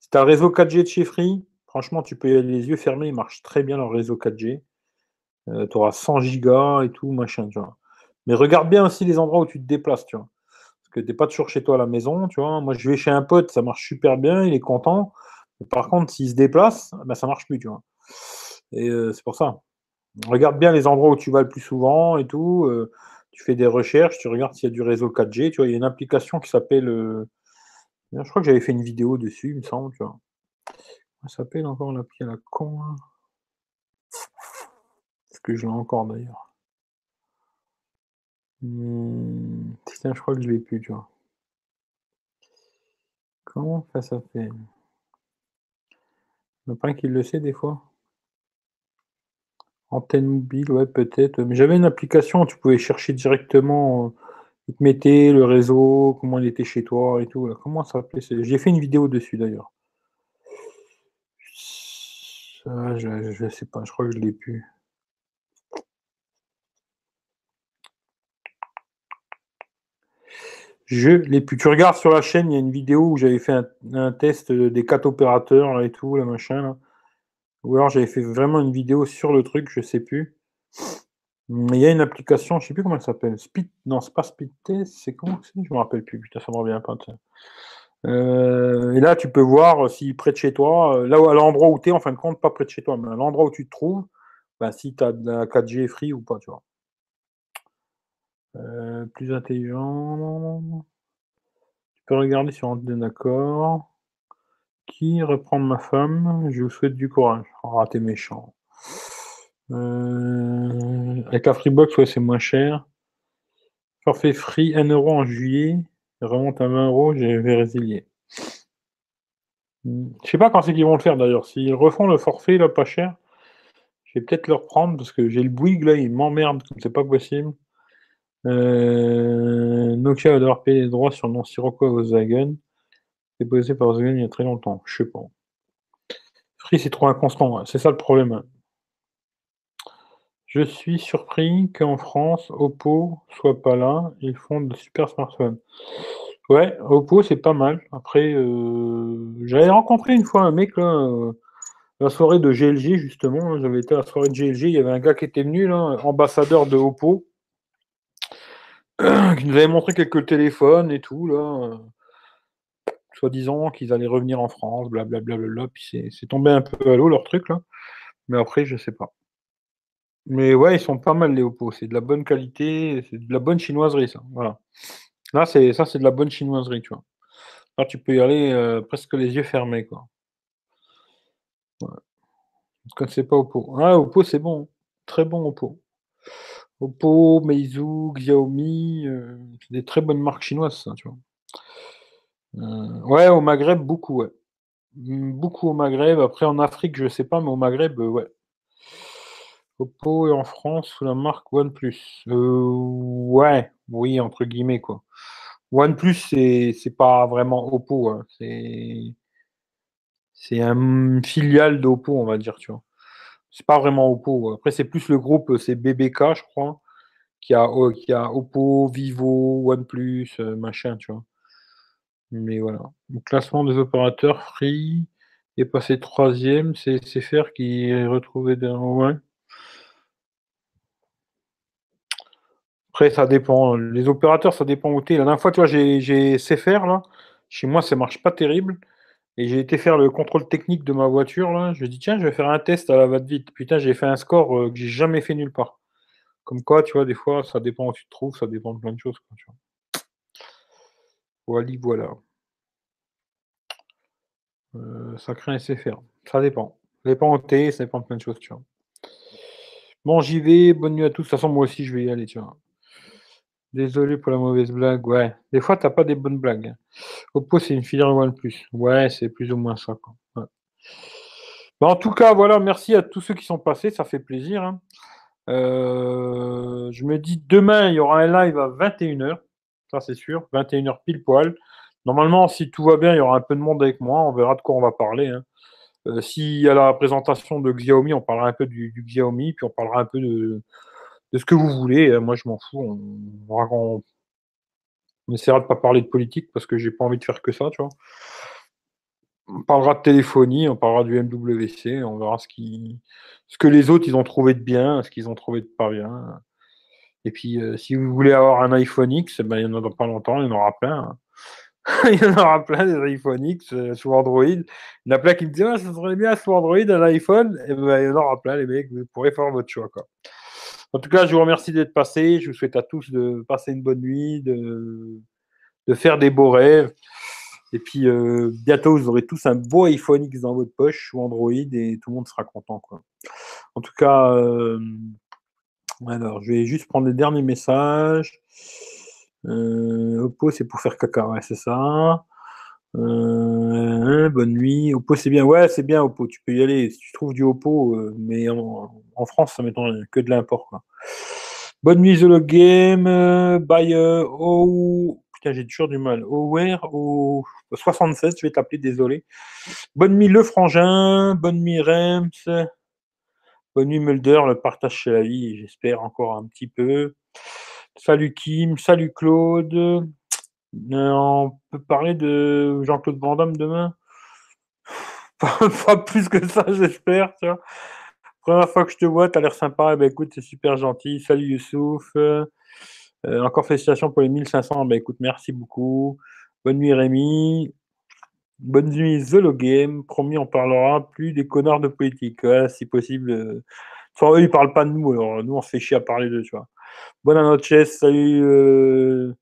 Si tu as le réseau 4G de chez Free, franchement, tu peux y aller les yeux fermés, il marche très bien leur réseau 4G. tu auras 100 gigas et tout, machin, tu vois. Mais regarde bien aussi les endroits où tu te déplaces, tu vois que tu n'es pas toujours chez toi à la maison, tu vois. Moi, je vais chez un pote, ça marche super bien, il est content. par contre, s'il se déplace, ben, ça marche plus, tu vois. Et euh, c'est pour ça. Regarde bien les endroits où tu vas le plus souvent et tout. Euh, tu fais des recherches, tu regardes s'il y a du réseau 4G. Tu vois, il y a une application qui s'appelle. Euh, je crois que j'avais fait une vidéo dessus, il me semble, tu vois. Ça s'appelle encore l'appli à la con. Est-ce que je l'ai encore d'ailleurs? Mmh, je crois que je l'ai plus, tu vois. Comment ça s'appelle? Il n'y a qui le sait des fois? Antenne mobile, ouais, peut-être. Mais j'avais une application tu pouvais chercher directement. euh, Il te mettait le réseau, comment il était chez toi et tout. Comment ça s'appelait J'ai fait une vidéo dessus d'ailleurs. Je, je sais pas, je crois que je l'ai plus. Je l'ai plus. Tu regardes sur la chaîne, il y a une vidéo où j'avais fait un, test des quatre opérateurs et tout, là, machin. Ou alors j'avais fait vraiment une vidéo sur le truc, je sais plus. Mais il y a une application, je sais plus comment elle s'appelle. Speed, non, c'est pas Speed Test, c'est comment c'est? Je me rappelle plus, putain, ça me revient pas. Euh, et là, tu peux voir si près de chez toi, euh, là où, à l'endroit où tu es, en fin de compte, pas près de chez toi, mais à l'endroit où tu te trouves, ben, si tu as de la 4G free ou pas, tu vois. Euh, plus intelligent. Tu peux regarder sur Antenne d'accord. Qui reprendre ma femme? Je vous souhaite du courage. Oh, t'es méchant. Euh, avec la Freebox, ouais, c'est moins cher. Forfait free, 1 euro en juillet. Remonte à 20 euros, j'ai vais résilier. Hmm. Je sais pas quand c'est qu'ils vont le faire d'ailleurs. S'ils refont le forfait là, pas cher, je vais peut-être le reprendre parce que j'ai le Bouygues là, il m'emmerde c'est pas possible. Euh, Nokia va devoir payer les droits sur nom Sirocco Volkswagen. Déposé par Volkswagen il y a très longtemps. Je sais pas. Free, c'est trop inconstant. C'est ça le problème. Je suis surpris qu'en France, Oppo soit pas là. Ils font de super smartphones. Ouais, Oppo, c'est pas mal. Après, euh, j'avais rencontré une fois un mec là, euh, la soirée de GLG justement. J'avais été à la soirée de GLG. Il y avait un gars qui était venu là, ambassadeur de Oppo, qui nous avait montré quelques téléphones et tout là. Soi-disant qu'ils allaient revenir en France, blablabla. Bla, bla, bla, puis c'est c'est tombé un peu à l'eau leur truc là. Mais après, je sais pas. Mais ouais, ils sont pas mal les Oppo. C'est de la bonne qualité, c'est de la bonne chinoiserie ça. Voilà. Là, c'est ça, c'est de la bonne chinoiserie, tu vois. Là, tu peux y aller euh, presque les yeux fermés, quoi. Ouais. Ne connaissais pas Oppo. Ah, Oppo, c'est bon. Très bon Oppo. Oppo, Meizu, Xiaomi, euh, c'est des très bonnes marques chinoises, ça, tu vois. Euh, ouais, au Maghreb, beaucoup, ouais. Mm, Beaucoup au Maghreb. Après, en Afrique, je sais pas, mais au Maghreb, euh, ouais. Oppo est en France sous la marque OnePlus. Euh, ouais, oui, entre guillemets, quoi. OnePlus, c'est pas vraiment Oppo, hein. C'est un filiale d'Oppo, on va dire, tu vois. C'est pas vraiment Oppo. Après, c'est plus le groupe, c'est BBK, je crois, qui a, qui a Oppo, Vivo, OnePlus, machin, tu vois. Mais voilà. Le classement des opérateurs Free est passé troisième. C'est CFR qui est retrouvé derrière. Après, ça dépend. Les opérateurs, ça dépend où tu es. La dernière fois, tu vois, j'ai CFR, là. Chez moi, ça marche pas terrible. Et j'ai été faire le contrôle technique de ma voiture, là. Je me dis, tiens, je vais faire un test à la va-vite. Putain, j'ai fait un score euh, que j'ai jamais fait nulle part. Comme quoi, tu vois, des fois, ça dépend où tu te trouves, ça dépend de plein de choses, tu vois. Voilà, voilà. Euh, ça craint SFR. Ça dépend. Ça dépend où t'es, ça dépend de plein de choses, tu vois. Bon, j'y vais. Bonne nuit à tous. De toute façon, moi aussi, je vais y aller, tu vois. Désolé pour la mauvaise blague. Ouais. Des fois, t'as pas des bonnes blagues. hein. Oppo, c'est une filière OnePlus. Ouais, c'est plus ou moins ça. Bon, en tout cas, voilà. Merci à tous ceux qui sont passés. Ça fait plaisir. hein. Euh, je me dis, demain, il y aura un live à 21h. C'est sûr. 21h pile poil. Normalement, si tout va bien, il y aura un peu de monde avec moi. On verra de quoi on va parler. hein. Euh, y a la présentation de Xiaomi, on parlera un peu du, Xiaomi, puis on parlera un peu de, ce que vous voulez. Euh, Moi, je m'en fous. On, on- on essaiera de pas parler de politique parce que j'ai pas envie de faire que ça. On parlera de téléphonie, on parlera du MWC, on verra ce, qui, ce que les autres ils ont trouvé de bien, ce qu'ils ont trouvé de pas bien. Et puis, euh, si vous voulez avoir un iPhone X, eh ben, il y en a dans pas longtemps, il y en aura plein. hein. il y en aura plein des iPhone X euh, sous Android. Il y en a plein qui me disent ah, ça serait bien sous Android un iPhone. Et ben, il y en aura plein, les mecs. Vous pourrez faire votre choix. Quoi. En tout cas, je vous remercie d'être passé. Je vous souhaite à tous de passer une bonne nuit, de, de faire des beaux rêves. Et puis, euh, bientôt, vous aurez tous un beau iPhone X dans votre poche ou Android et tout le monde sera content. Quoi. En tout cas, alors, je vais juste prendre les derniers messages. Euh, Oppo, c'est pour faire caca, ouais, c'est ça. Euh, bonne nuit. Oppo, c'est bien. Ouais, c'est bien, Oppo. Tu peux y aller. Si tu trouves du Oppo, euh, mais en, France, ça m'étonne que de l'import. Bonne nuit, The Game. Euh, bye. oh. Putain, j'ai toujours du mal. Where Oh. 76, je vais t'appeler, désolé. Bonne nuit, Le Frangin. Bonne nuit, Rems. Bonne nuit, Mulder. Le partage chez la vie, j'espère encore un petit peu. Salut, Kim. Salut, Claude. On peut parler de Jean-Claude Van Damme demain? Pas, plus que ça, j'espère. Première fois que je te vois, tu as l'air sympa. Eh ben, écoute, c'est super gentil. Salut Youssouf. Euh, encore félicitations pour les 1500. Ben, écoute, merci beaucoup. Bonne nuit Rémi. Bonne nuit The Game. Promis, on parlera plus des connards de politique. si possible. Euh, enfin, eux, ils parlent pas de nous. Alors, nous, on se fait chier à parler d'eux, tu vois. Bonne noche. Salut.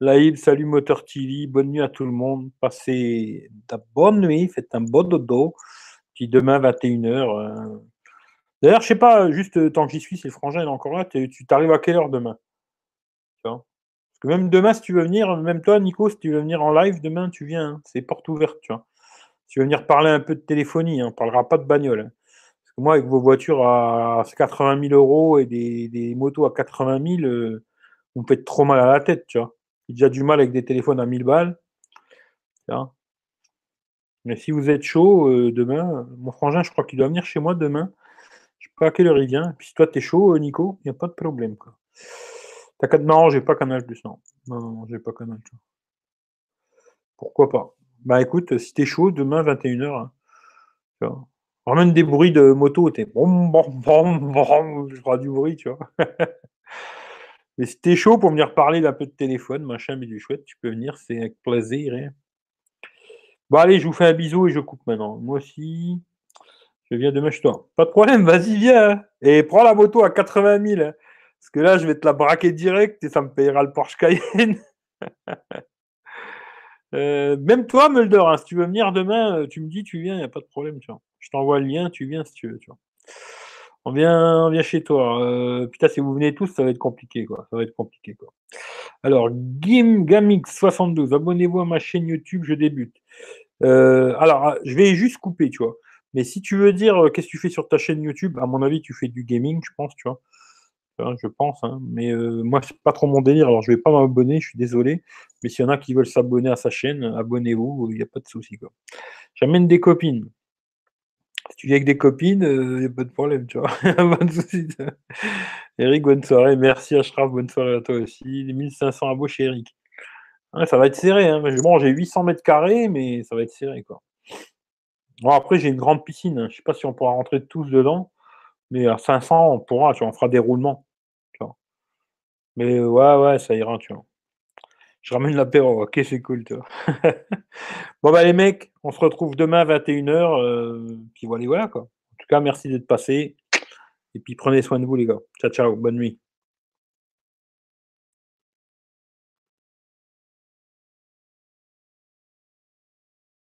Laïb, salut Moteur TV, bonne nuit à tout le monde. Passez de bonne nuit, faites un bon dodo. Puis demain, 21h. Euh. D'ailleurs, je sais pas, juste euh, tant que j'y suis, si le frangin est encore là, tu t'arrives à quelle heure demain? Que même demain, si tu veux venir, même toi, Nico, si tu veux venir en live, demain, tu viens. Hein. C'est porte ouverte, tu vois. Si tu veux venir parler un peu de téléphonie, hein, on ne parlera pas de bagnole. Hein. Parce que moi, avec vos voitures à 80 000 euros et des, motos à 80 000, euh, on peut être trop mal à la tête, tu vois. J'ai déjà du mal avec des téléphones à 1000 balles. Mais si vous êtes chaud euh, demain, mon frangin, je crois qu'il doit venir chez moi demain. Je ne sais pas à quelle heure il vient. Puis si toi, tu es chaud, euh, Nico, il n'y a pas de problème. T'as qu'à Non, j'ai pas Canal Plus. Non, non, non, j'ai pas Canal. Pourquoi pas? Bah écoute, si tu es chaud, demain, 21h. Hein, Ramène des bruits de moto, t'es bon, bon, bon, bon, je crois du bruit, tu vois. Mais si t'es chaud pour venir parler d'un peu de téléphone, machin, mais du chouette, tu peux venir, c'est avec plaisir. Hein. Bon, allez, je vous fais un bisou et je coupe maintenant. Moi aussi, je viens demain chez toi. Pas de problème, vas-y, viens. Hein. Et prends la moto à 80 000. Hein. Parce que là, je vais te la braquer direct et ça me payera le Porsche Cayenne. Euh, même toi, Mulder, si tu veux venir demain, euh, tu me dis, tu viens, il n'y a pas de problème. Tu vois. Je t'envoie le lien, tu viens si tu veux. Tu vois. On vient, on vient chez toi. Euh, putain, si vous venez tous, ça va être compliqué, quoi. Ça va être compliqué, quoi. Alors, Gim Gamix 72, abonnez-vous à ma chaîne YouTube, je débute. Alors, je vais juste couper, tu vois. Mais si tu veux dire qu'est-ce que tu fais sur ta chaîne YouTube, à mon avis, tu fais du gaming, je pense, tu vois. Je pense, hein. mais moi, c'est pas trop mon délire, alors je vais pas m'abonner, je suis désolé. Mais s'il y en a qui veulent s'abonner à sa chaîne, abonnez-vous, il n'y a pas de souci. J'amène des copines. Si tu viens avec des copines, il euh, n'y a pas de problème, tu vois. pas de soucis. Eric, bonne soirée. Merci Ashraf, bonne soirée à toi aussi. Les 1500 abos chez Eric. ça va être serré. Hein. Bon, j'ai 800 mètres carrés, mais ça va être serré. Quoi. Bon, après, j'ai une grande piscine. Hein. Je ne sais pas si on pourra rentrer tous dedans, mais à 500, on pourra. Tu vois, on fera des roulements. Mais ouais, ouais, ça ira. Tu vois. Je ramène l'apéro. Ok, c'est cool, tu bon, bah, les mecs, on se retrouve demain à 21h. Euh, puis voilà, voilà, quoi. En tout cas, merci d'être passé. Et puis prenez soin de vous, les gars. Ciao, ciao. Bonne nuit.